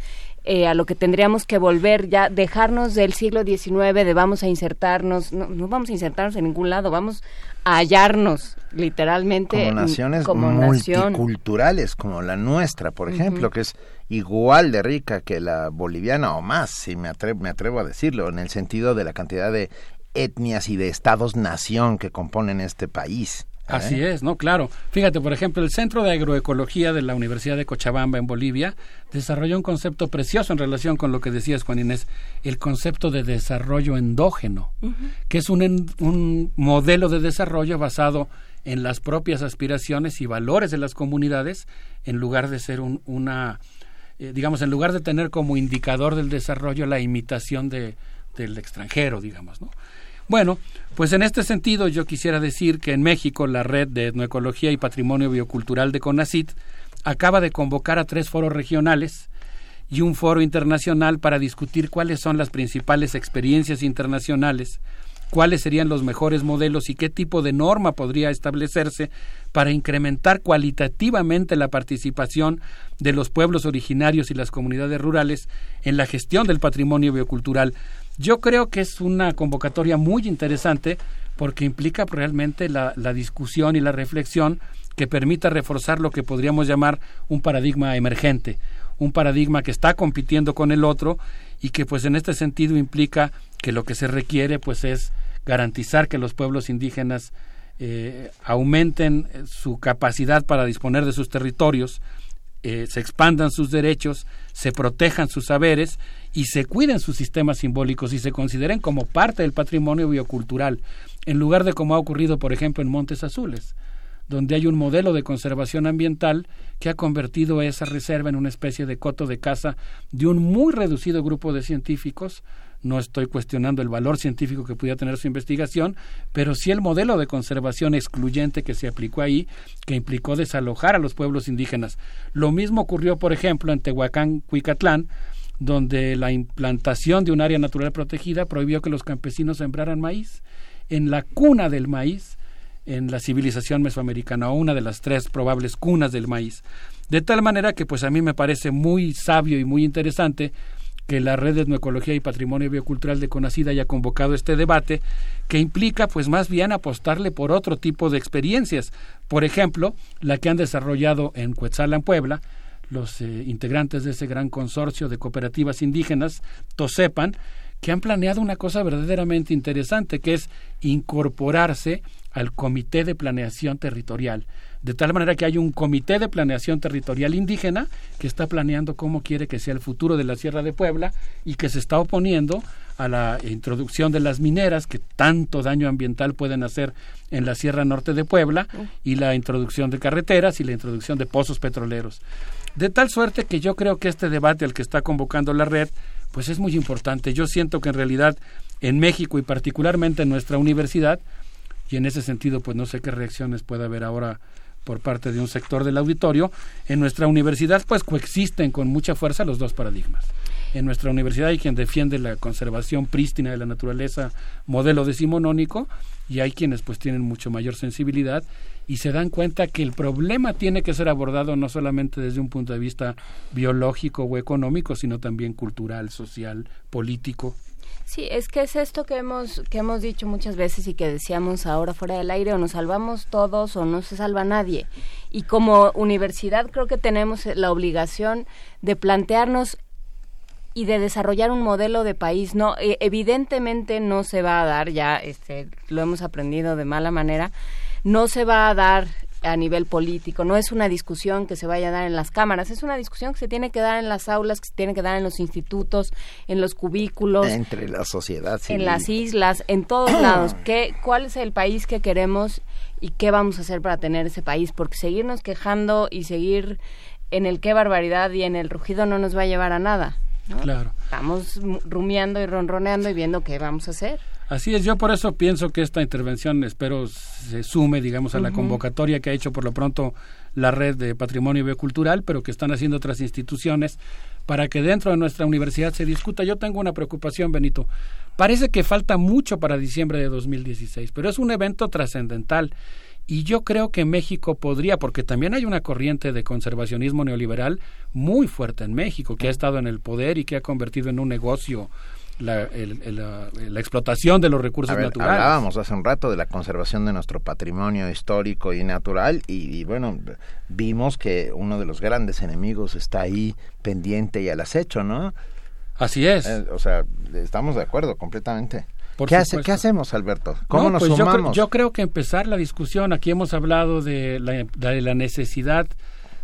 Speaker 3: eh, a lo que tendríamos que volver ya, dejarnos del siglo XIX, de vamos a insertarnos, no, no vamos a insertarnos en ningún lado, vamos a hallarnos literalmente
Speaker 2: como naciones multiculturales como la nuestra, por ejemplo, que es igual de rica que la boliviana o más, si me atrevo, me atrevo a decirlo, en el sentido de la cantidad de etnias y de estados-nación que componen este país.
Speaker 35: ¿Eh? Así es, ¿no? Claro. Fíjate, por ejemplo, el Centro de Agroecología de la Universidad de Cochabamba en Bolivia desarrolló un concepto precioso en relación con lo que decías, Juan Inés, el concepto de desarrollo endógeno, que es un, un modelo de desarrollo basado en las propias aspiraciones y valores de las comunidades, en lugar de ser un, una, eh, digamos, en lugar de tener como indicador del desarrollo la imitación de, del extranjero, digamos, ¿no? Bueno, pues en este sentido yo quisiera decir que en México la red de etnoecología y patrimonio biocultural de CONACIT acaba de convocar a tres foros regionales y un foro internacional para discutir cuáles son las principales experiencias internacionales, cuáles serían los mejores modelos y qué tipo de norma podría establecerse para incrementar cualitativamente la participación de los pueblos originarios y las comunidades rurales en la gestión del patrimonio biocultural yo creo que es una convocatoria muy interesante porque implica realmente la, discusión y la reflexión que permita reforzar lo que podríamos llamar un paradigma emergente, un paradigma que está compitiendo con el otro y que pues en este sentido implica que lo que se requiere pues es garantizar que los pueblos indígenas eh, aumenten su capacidad para disponer de sus territorios, eh, se expandan sus derechos, se protejan sus saberes y se cuiden sus sistemas simbólicos y se consideren como parte del patrimonio biocultural, en lugar de como ha ocurrido, por ejemplo, en Montes Azules, donde hay un modelo de conservación ambiental que ha convertido esa reserva en una especie de coto de caza de un muy reducido grupo de científicos, no estoy cuestionando el valor científico que pudiera tener su investigación, pero sí el modelo de conservación excluyente que se aplicó ahí, que implicó desalojar a los pueblos indígenas. Lo mismo ocurrió, por ejemplo, en Tehuacán, Cuicatlán, donde la implantación de un área natural protegida prohibió que los campesinos sembraran maíz. En la cuna del maíz, en la civilización mesoamericana, o una de las tres probables cunas del maíz. De tal manera que pues a mí me parece muy sabio y muy interesante que la red de etnoecología y patrimonio biocultural de Conacida haya convocado este debate, que implica pues más bien apostarle por otro tipo de experiencias. Por ejemplo, la que han desarrollado en en Puebla, los eh, integrantes de ese gran consorcio de cooperativas indígenas, TOSEPAN, que han planeado una cosa verdaderamente interesante, que es incorporarse al Comité de Planeación Territorial de tal manera que hay un comité de planeación territorial indígena que está planeando cómo quiere que sea el futuro de la Sierra de Puebla y que se está oponiendo a la introducción de las mineras que tanto daño ambiental pueden hacer en la Sierra Norte de Puebla y la introducción de carreteras y la introducción de pozos petroleros. De tal suerte que yo creo que este debate al que está convocando la red pues es muy importante. Yo siento que en realidad en México y particularmente en nuestra universidad y en ese sentido pues no sé qué reacciones puede haber ahora por parte de un sector del auditorio, en nuestra universidad pues coexisten con mucha fuerza los dos paradigmas. En nuestra universidad hay quien defiende la conservación prístina de la naturaleza, modelo decimonónico, y hay quienes pues tienen mucho mayor sensibilidad y se dan cuenta que el problema tiene que ser abordado no solamente desde un punto de vista biológico o económico, sino también cultural, social, político.
Speaker 3: Sí, es que es esto que hemos que hemos dicho muchas veces y que decíamos ahora fuera del aire o nos salvamos todos o no se salva nadie. Y como universidad creo que tenemos la obligación de plantearnos y de desarrollar un modelo de país. No, e, evidentemente no se va a dar ya, este, lo hemos aprendido de mala manera. No se va a dar a nivel político, no es una discusión que se vaya a dar en las cámaras, es una discusión que se tiene que dar en las aulas, que se tiene que dar en los institutos, en los cubículos,
Speaker 2: entre la sociedad,
Speaker 3: en las islas, en todos lados. ¿Qué, ¿Cuál es el país que queremos y qué vamos a hacer para tener ese país? Porque seguirnos quejando y seguir en el qué barbaridad y en el rugido no nos va a llevar a nada.
Speaker 35: Claro.
Speaker 3: Estamos rumiando y ronroneando y viendo qué vamos a hacer.
Speaker 35: Así es, yo por eso pienso que esta intervención espero se sume, digamos, a la convocatoria que ha hecho por lo pronto la red de patrimonio biocultural, pero que están haciendo otras instituciones para que dentro de nuestra universidad se discuta. Yo tengo una preocupación, Benito. Parece que falta mucho para diciembre de 2016, pero es un evento trascendental Y yo creo que México podría, porque también hay una corriente de conservacionismo neoliberal muy fuerte en México, que ha estado en el poder y que ha convertido en un negocio la, la, explotación de los recursos naturales.
Speaker 2: Hablábamos hace un rato de la conservación de nuestro patrimonio histórico y natural y, bueno, vimos que uno de los grandes enemigos está ahí pendiente y al acecho, ¿no?
Speaker 35: Así es.
Speaker 2: Eh, o sea, estamos de acuerdo completamente. ¿Qué, hace, ¿Qué, hacemos, Alberto? ¿Cómo nos
Speaker 35: pues
Speaker 2: sumamos?
Speaker 35: Yo, creo que empezar la discusión, aquí hemos hablado de la, de la necesidad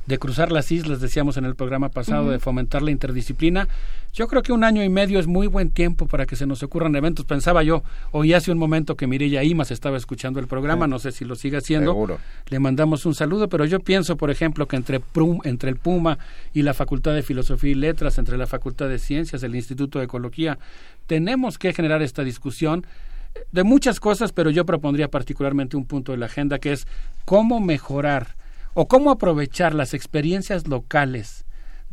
Speaker 35: de cruzar las islas, decíamos en el programa pasado, de fomentar la interdisciplina. Yo creo que un año y medio es muy buen tiempo para que se nos ocurran eventos. Pensaba yo, oí hace un momento que Mireya Imas estaba escuchando el programa, no sé si lo sigue haciendo.
Speaker 2: Seguro.
Speaker 35: Le mandamos un saludo, pero yo pienso, por ejemplo, que entre, entre el Puma y la Facultad de Filosofía y Letras, entre la Facultad de Ciencias, el Instituto de Ecología, tenemos que generar esta discusión de muchas cosas, pero yo propondría particularmente un punto de la agenda que es cómo mejorar o cómo aprovechar las experiencias locales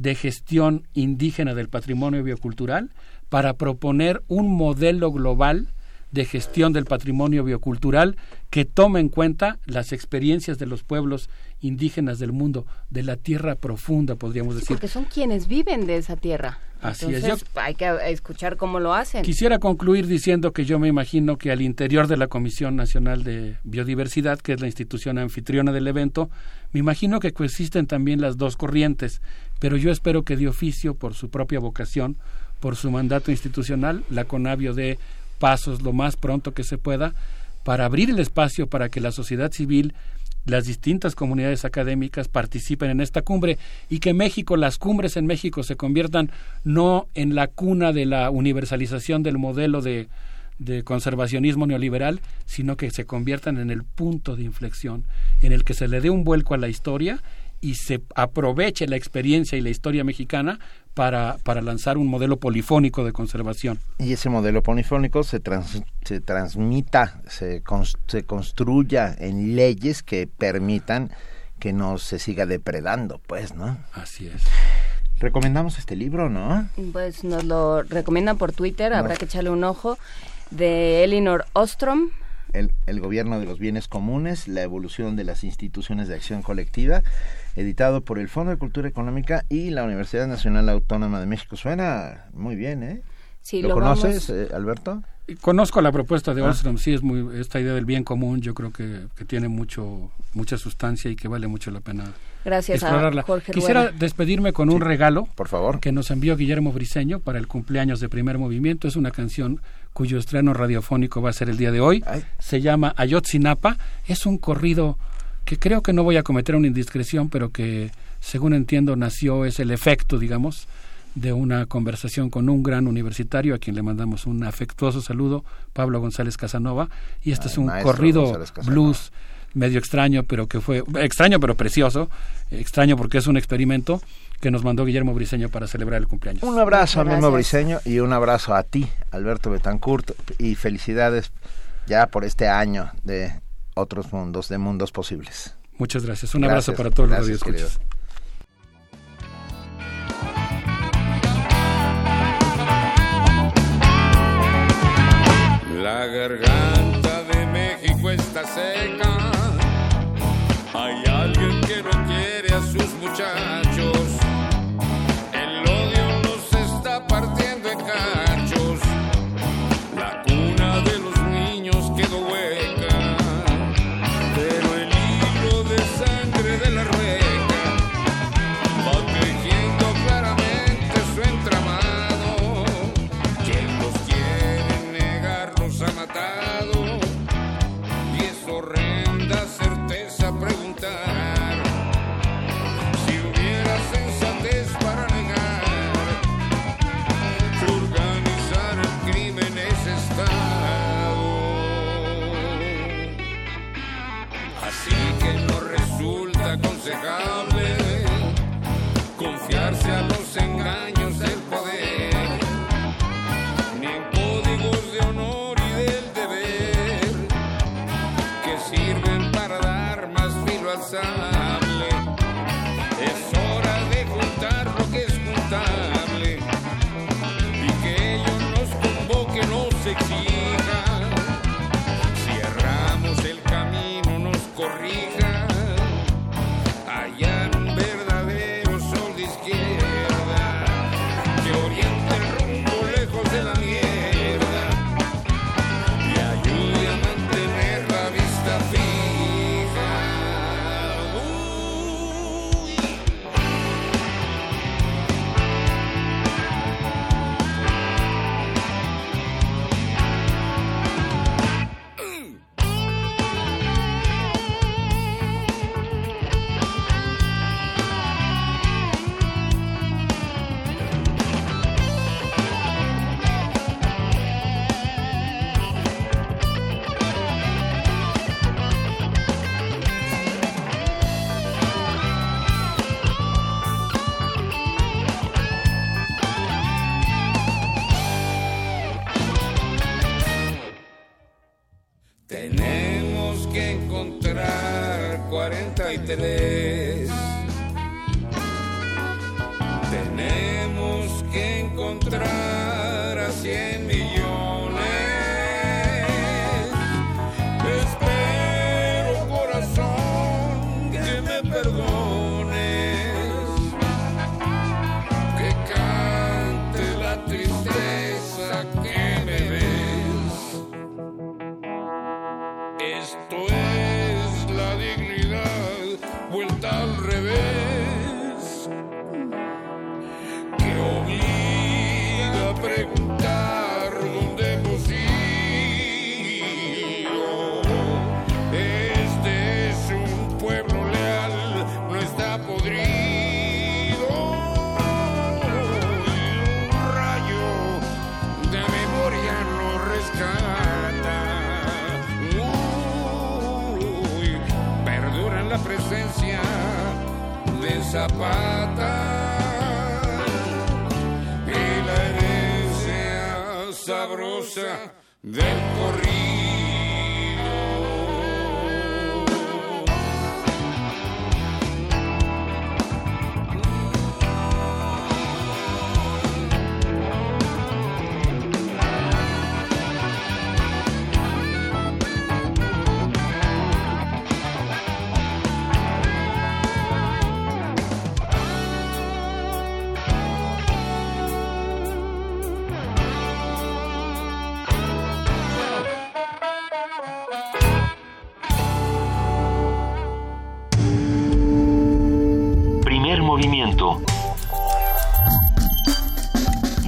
Speaker 35: de gestión indígena del patrimonio biocultural para proponer un modelo global de gestión del patrimonio biocultural que tome en cuenta las experiencias de los pueblos indígenas del mundo, de la tierra profunda, podríamos decir.
Speaker 3: Porque son quienes viven de esa tierra.
Speaker 35: Así
Speaker 3: es. Yo, hay que escuchar cómo lo hacen.
Speaker 35: Quisiera concluir diciendo que yo me imagino que al interior de la Comisión Nacional de Biodiversidad, que es la institución anfitriona del evento, me imagino que coexisten también las dos corrientes, pero yo espero que de oficio, por su propia vocación, por su mandato institucional, la CONABIO dé pasos lo más pronto que se pueda para abrir el espacio para que la sociedad civil las distintas comunidades académicas participen en esta cumbre y que México, las cumbres en México se conviertan no en la cuna de la universalización del modelo de, de conservacionismo neoliberal, sino que se conviertan en el punto de inflexión, en el que se le dé un vuelco a la historia y se aproveche la experiencia y la historia mexicana para, para lanzar un modelo polifónico de conservación.
Speaker 2: Y ese modelo polifónico se, se transmita, se, se construya en leyes que permitan que no se siga depredando, pues, ¿no?
Speaker 35: Así es.
Speaker 2: Recomendamos este libro, ¿no?
Speaker 3: Pues nos lo recomiendan por Twitter, habrá que echarle un ojo, de Elinor Ostrom,
Speaker 2: el, el, gobierno de los bienes comunes, la evolución de las instituciones de acción colectiva, editado por el Fondo de Cultura Económica y la Universidad Nacional Autónoma de México. Suena muy bien, ¿eh?
Speaker 3: Sí,
Speaker 2: ¿Lo, conoces, eh, Alberto?
Speaker 35: Conozco la propuesta de ah. Ostrom, sí, es muy, esta idea del bien común, yo creo que, que tiene mucho, mucha sustancia y que vale mucho la pena
Speaker 3: Gracias
Speaker 35: explorarla. Quisiera despedirme con un regalo
Speaker 2: por favor.
Speaker 35: que nos envió Guillermo Briseño para el cumpleaños de Primer Movimiento. Es una canción cuyo estreno radiofónico va a ser el día de hoy. Se llama Ayotzinapa. Es un corrido que creo que no voy a cometer una indiscreción, pero que, según entiendo, nació, es el efecto, digamos, de una conversación con un gran universitario a quien le mandamos un afectuoso saludo, Pablo González Casanova. Y este es un corrido blues medio extraño, pero que fue extraño pero precioso, extraño porque es un experimento que nos mandó Guillermo Briseño para celebrar el cumpleaños.
Speaker 2: Un abrazo a Memo Briseño y un abrazo a ti, Alberto Betancourt, y felicidades ya por este año de otros mundos, de mundos posibles.
Speaker 35: Muchas gracias. Un abrazo para todos los radioescuchas.
Speaker 36: La garganta de México está seca. Hay alguien que no quiere a sus muchachos.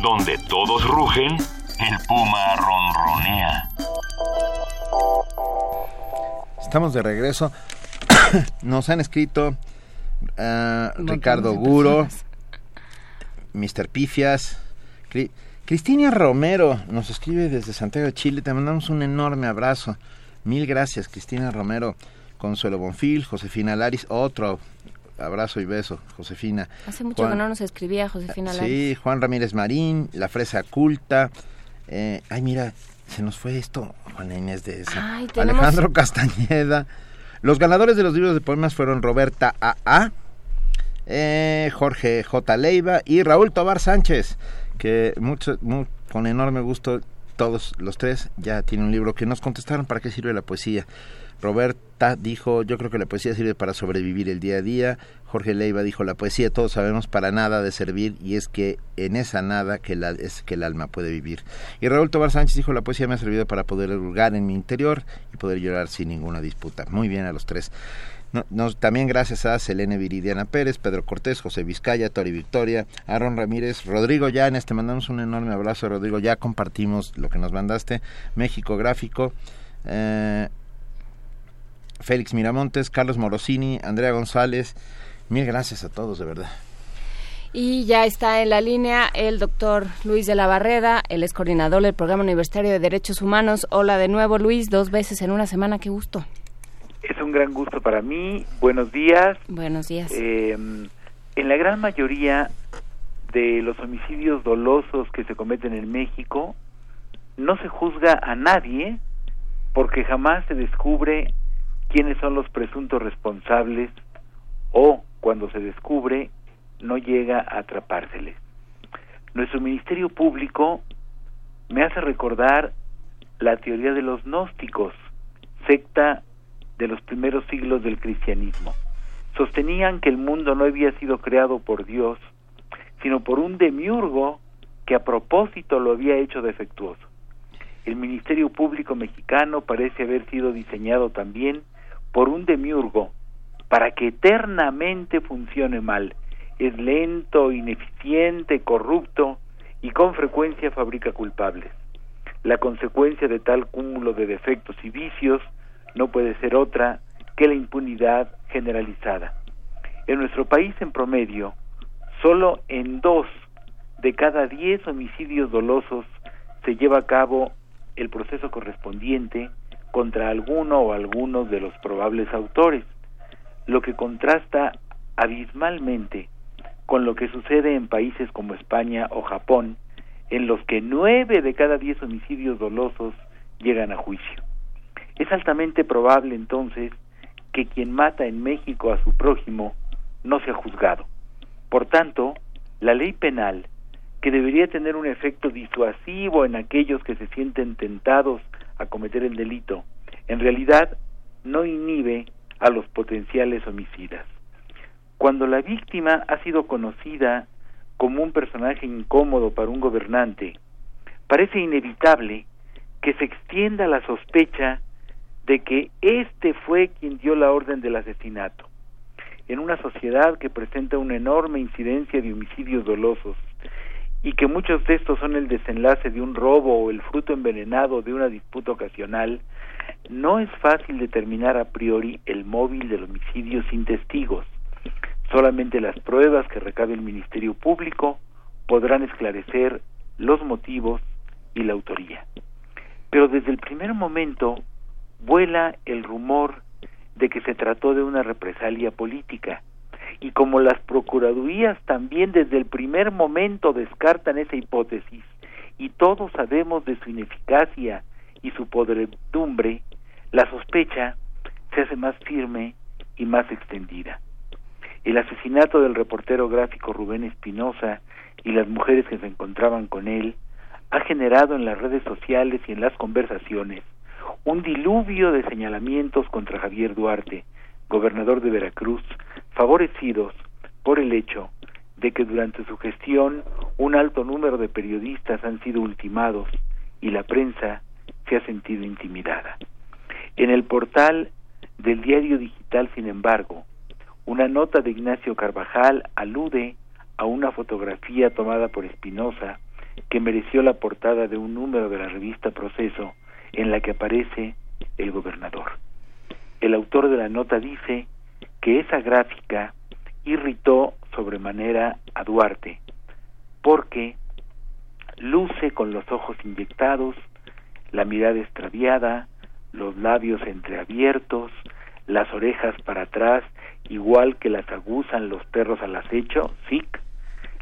Speaker 27: Donde todos rugen, el puma ronronea.
Speaker 2: Estamos de regreso. Nos han escrito ah, Ricardo Guro, Mr. Pifias, Cri- Cristina Romero nos escribe desde Santiago de Chile. Te mandamos un enorme abrazo. Mil gracias, Cristina Romero. Consuelo Bonfil, Josefina Laris, otro abrazo y beso, Josefina.
Speaker 3: Hace mucho
Speaker 2: Juan-
Speaker 3: que no nos escribía Josefina Lares.
Speaker 2: Sí, Juan Ramírez Marín, La Fresa Culta. eh, ay, mira, se nos fue esto, Juana Inés de esa.
Speaker 3: Ay, tenemos-
Speaker 2: Alejandro Castañeda. Los ganadores de los libros de poemas fueron Roberta A.A., eh, Jorge J. Leiva y Raúl Tobar Sánchez, que mucho, mu- con enorme gusto todos los tres ya tienen un libro que nos contestaron para qué sirve la poesía. Roberta dijo, yo creo que la poesía sirve para sobrevivir el día a día. Jorge Leiva dijo, la poesía todos sabemos para nada de servir y es que en esa nada que es que el alma puede vivir. Y Raúl Tobar Sánchez dijo, la poesía me ha servido para poder hurgar en mi interior y poder llorar sin ninguna disputa. Muy bien a los tres. También gracias a Selene Viridiana Pérez, Pedro Cortés, José Vizcaya, Tori Victoria, Aaron Ramírez, Rodrigo Llanes, te mandamos un enorme abrazo, Rodrigo, ya compartimos lo que nos mandaste, México Gráfico, eh, Félix Miramontes, Carlos Morosini, Andrea González, mil gracias a todos, de verdad.
Speaker 3: Y ya está en la línea el doctor Luis de la Barreda, él es coordinador del Programa Universitario de Derechos Humanos. Hola de nuevo, Luis, dos veces en una semana, qué gusto.
Speaker 37: Es un gran gusto para mí. Buenos días.
Speaker 3: Buenos días.
Speaker 37: Eh, en la gran mayoría de los homicidios dolosos que se cometen en México, no se juzga a nadie porque jamás se descubre quiénes son los presuntos responsables o cuando se descubre no llega a atrapárseles. Nuestro Ministerio Público me hace recordar la teoría de los gnósticos, secta de los primeros siglos del cristianismo. Sostenían que el mundo no había sido creado por Dios, sino por un demiurgo que a propósito lo había hecho defectuoso. El Ministerio Público mexicano parece haber sido diseñado también por un demiurgo para que eternamente funcione mal. Es lento, ineficiente, corrupto y con frecuencia fabrica culpables. La consecuencia de tal cúmulo de defectos y vicios no puede ser otra que la impunidad generalizada. En nuestro país, en promedio, solo en dos de cada diez homicidios dolosos se lleva a cabo el proceso correspondiente contra alguno o algunos de los probables autores, lo que contrasta abismalmente con lo que sucede en países como España o Japón, en los que nueve de cada diez homicidios dolosos llegan a juicio. Es altamente probable entonces que quien mata en México a su prójimo no sea juzgado. Por tanto, la ley penal, que debería tener un efecto disuasivo en aquellos que se sienten tentados a cometer el delito, en realidad no inhibe a los potenciales homicidas. Cuando la víctima ha sido conocida como un personaje incómodo para un gobernante, parece inevitable que se extienda la sospecha de que éste fue quien dio la orden del asesinato. En una sociedad que presenta una enorme incidencia de homicidios dolosos y que muchos de estos son el desenlace de un robo o el fruto envenenado de una disputa ocasional, no es fácil determinar a priori el móvil del homicidio sin testigos. Solamente las pruebas que recabe el Ministerio Público podrán esclarecer los motivos y la autoría. Pero desde el primer momento vuela el rumor de que se trató de una represalia política. Y como las procuradurías también desde el primer momento descartan esa hipótesis, y todos sabemos de su ineficacia y su podredumbre, la sospecha se hace más firme y más extendida. El asesinato del reportero gráfico Rubén Espinosa y las mujeres que se encontraban con él ha generado en las redes sociales y en las conversaciones un diluvio de señalamientos contra Javier Duarte, gobernador de Veracruz, favorecidos por el hecho de que durante su gestión un alto número de periodistas han sido ultimados y la prensa se ha sentido intimidada. En el portal del diario digital, sin embargo, una nota de Ignacio Carvajal alude a una fotografía tomada por Espinosa que mereció la portada de un número de la revista Proceso en la que aparece el gobernador. El autor de la nota dice que esa gráfica irritó sobremanera a Duarte porque luce con los ojos inyectados, la mirada extraviada, los labios entreabiertos, las orejas para atrás, igual que las aguzan los perros al acecho, sic,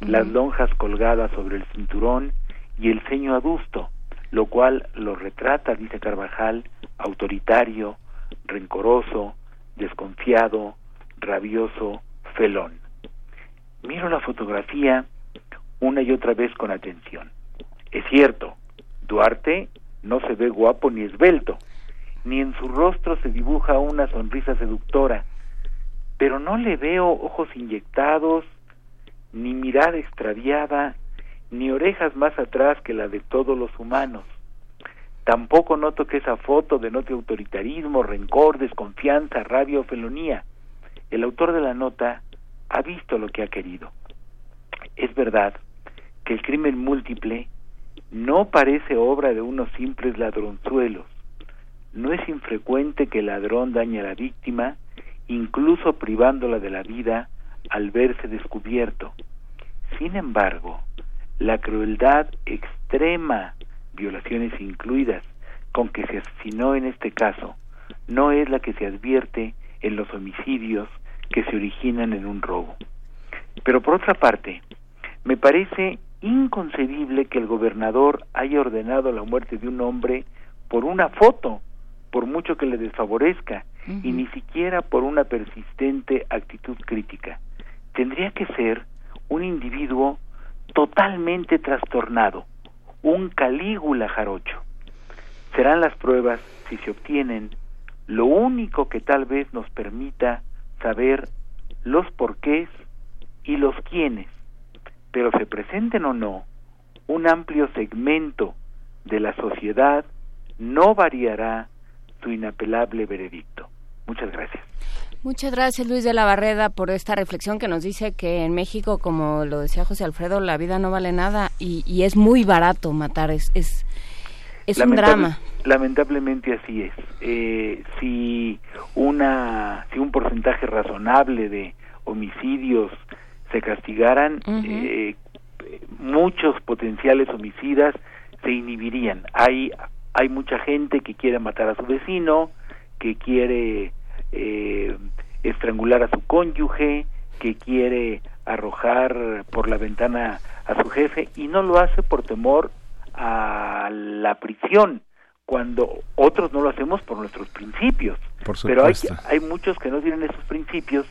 Speaker 37: las lonjas colgadas sobre el cinturón y el ceño adusto, lo cual lo retrata, dice Carvajal, autoritario, rencoroso, desconfiado, rabioso, felón. Miro la fotografía una y otra vez con atención. Es cierto, Duarte no se ve guapo ni esbelto, ni en su rostro se dibuja una sonrisa seductora, pero no le veo ojos inyectados, ni mirada extraviada, ni orejas más atrás que la de todos los humanos. Tampoco noto que esa foto denote autoritarismo, rencor, desconfianza, rabia o felonía. El autor de la nota ha visto lo que ha querido. Es verdad que el crimen múltiple no parece obra de unos simples ladronzuelos. No es infrecuente que el ladrón dañe a la víctima, incluso privándola de la vida al verse descubierto. Sin embargo, la crueldad extrema, violaciones incluidas, con que se asesinó en este caso, no es la que se advierte en los homicidios que se originan en un robo. Pero por otra parte, me parece inconcebible que el gobernador haya ordenado la muerte de un hombre por una foto, por mucho que le desfavorezca, y ni siquiera por una persistente actitud crítica. Tendría que ser un individuo totalmente trastornado, un Calígula jarocho. Serán las pruebas, si se obtienen, lo único que tal vez nos permita saber los porqués y los quiénes, pero se presenten o no, un amplio segmento de la sociedad no variará su inapelable veredicto. Muchas gracias.
Speaker 3: Muchas gracias Luis de la Barreda por esta reflexión que nos dice que en México, como lo decía José Alfredo, la vida no vale nada y, es muy barato matar, es, es, es un drama.
Speaker 37: Lamentablemente así es. Eh, si, una, si un porcentaje razonable de homicidios se castigaran, eh, muchos potenciales homicidas se inhibirían. Hay, hay mucha gente que quiere matar a su vecino, que quiere eh, estrangular a su cónyuge, que quiere arrojar por la ventana a su jefe y no lo hace por temor a la prisión, cuando otros no lo hacemos por nuestros principios.
Speaker 2: Por
Speaker 37: Pero hay, hay muchos que no tienen esos principios,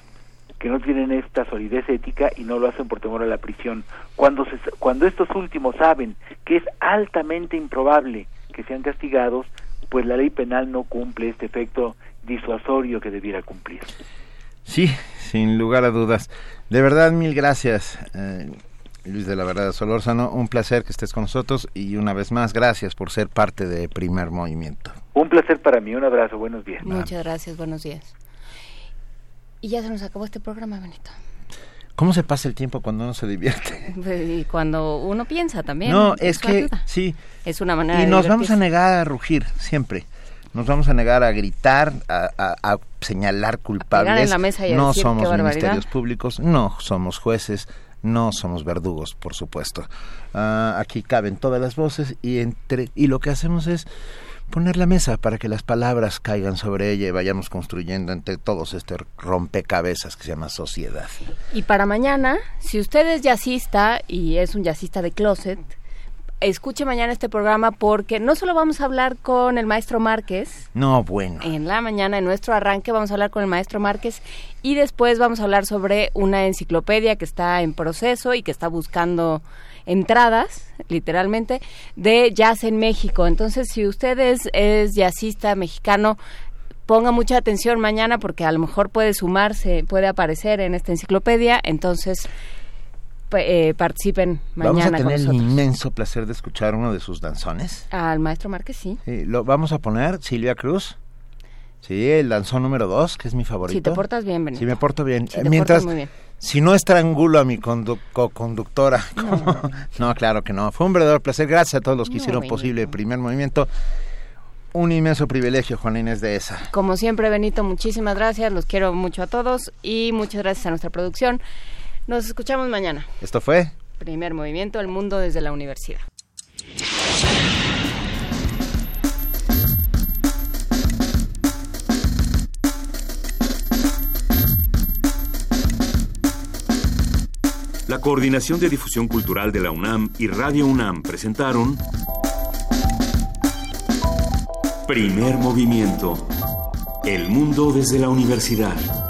Speaker 37: que no tienen esta solidez ética y no lo hacen por temor a la prisión. Cuando, se, cuando estos últimos saben que es altamente improbable que sean castigados, pues la ley penal no cumple este efecto disuasorio que debiera cumplir.
Speaker 2: Sí, sin lugar a dudas. De verdad, mil gracias. Eh, Luis de la Verdad Solórzano, un placer que estés con nosotros y una vez más gracias por ser parte de Primer Movimiento.
Speaker 37: Un placer para mí, un abrazo, buenos días.
Speaker 3: Muchas gracias, buenos días. Y ya se nos acabó este programa, Benito.
Speaker 2: ¿Cómo se pasa el tiempo cuando uno se divierte?
Speaker 3: Y cuando uno piensa también.
Speaker 2: No, es que sí.
Speaker 3: Es una manera
Speaker 2: Y nos vamos a negar a rugir siempre. Nos vamos a negar a gritar, a, señalar culpables.
Speaker 3: en la mesa y
Speaker 2: no
Speaker 3: decir,
Speaker 2: somos ministerios públicos, no somos jueces, no somos verdugos, por supuesto. Ah, aquí caben todas las voces y entre y lo que hacemos es poner la mesa para que las palabras caigan sobre ella y vayamos construyendo entre todos este rompecabezas que se llama sociedad.
Speaker 3: Y para mañana, si usted es jazzista y es un jazzista de closet, escuche mañana este programa porque no solo vamos a hablar con el maestro Márquez.
Speaker 2: No, bueno.
Speaker 3: En la mañana, en nuestro arranque, vamos a hablar con el maestro Márquez y después vamos a hablar sobre una enciclopedia que está en proceso y que está buscando entradas, literalmente, de jazz en México. Entonces, si usted es, es jazzista mexicano, ponga mucha atención mañana porque a lo mejor puede sumarse, puede aparecer en esta enciclopedia. Entonces, eh, participen mañana
Speaker 2: Vamos a tener
Speaker 3: con
Speaker 2: el inmenso placer de escuchar uno de sus danzones.
Speaker 3: Al maestro Márquez, sí.
Speaker 2: Sí, lo vamos a poner Silvia Cruz. Sí, el danzón número dos, que es mi favorito.
Speaker 3: Si te portas bien, Benito.
Speaker 2: Si me porto bien.
Speaker 3: Si te
Speaker 2: Mientras,
Speaker 3: portas muy bien.
Speaker 2: si no estrangulo a mi condu co-conductora. No. claro que no. Fue un verdadero placer. Gracias a todos los que hicieron
Speaker 3: Benito.
Speaker 2: posible el primer movimiento. Un inmenso privilegio, Juan Inés de esa.
Speaker 3: Como siempre, Benito, muchísimas gracias. Los quiero mucho a todos y muchas gracias a nuestra producción. Nos escuchamos mañana.
Speaker 2: Esto fue
Speaker 3: Primer movimiento, el mundo desde la universidad.
Speaker 27: La Coordinación de Difusión Cultural de la UNAM y Radio UNAM presentaron Primer Movimiento. El mundo desde la universidad.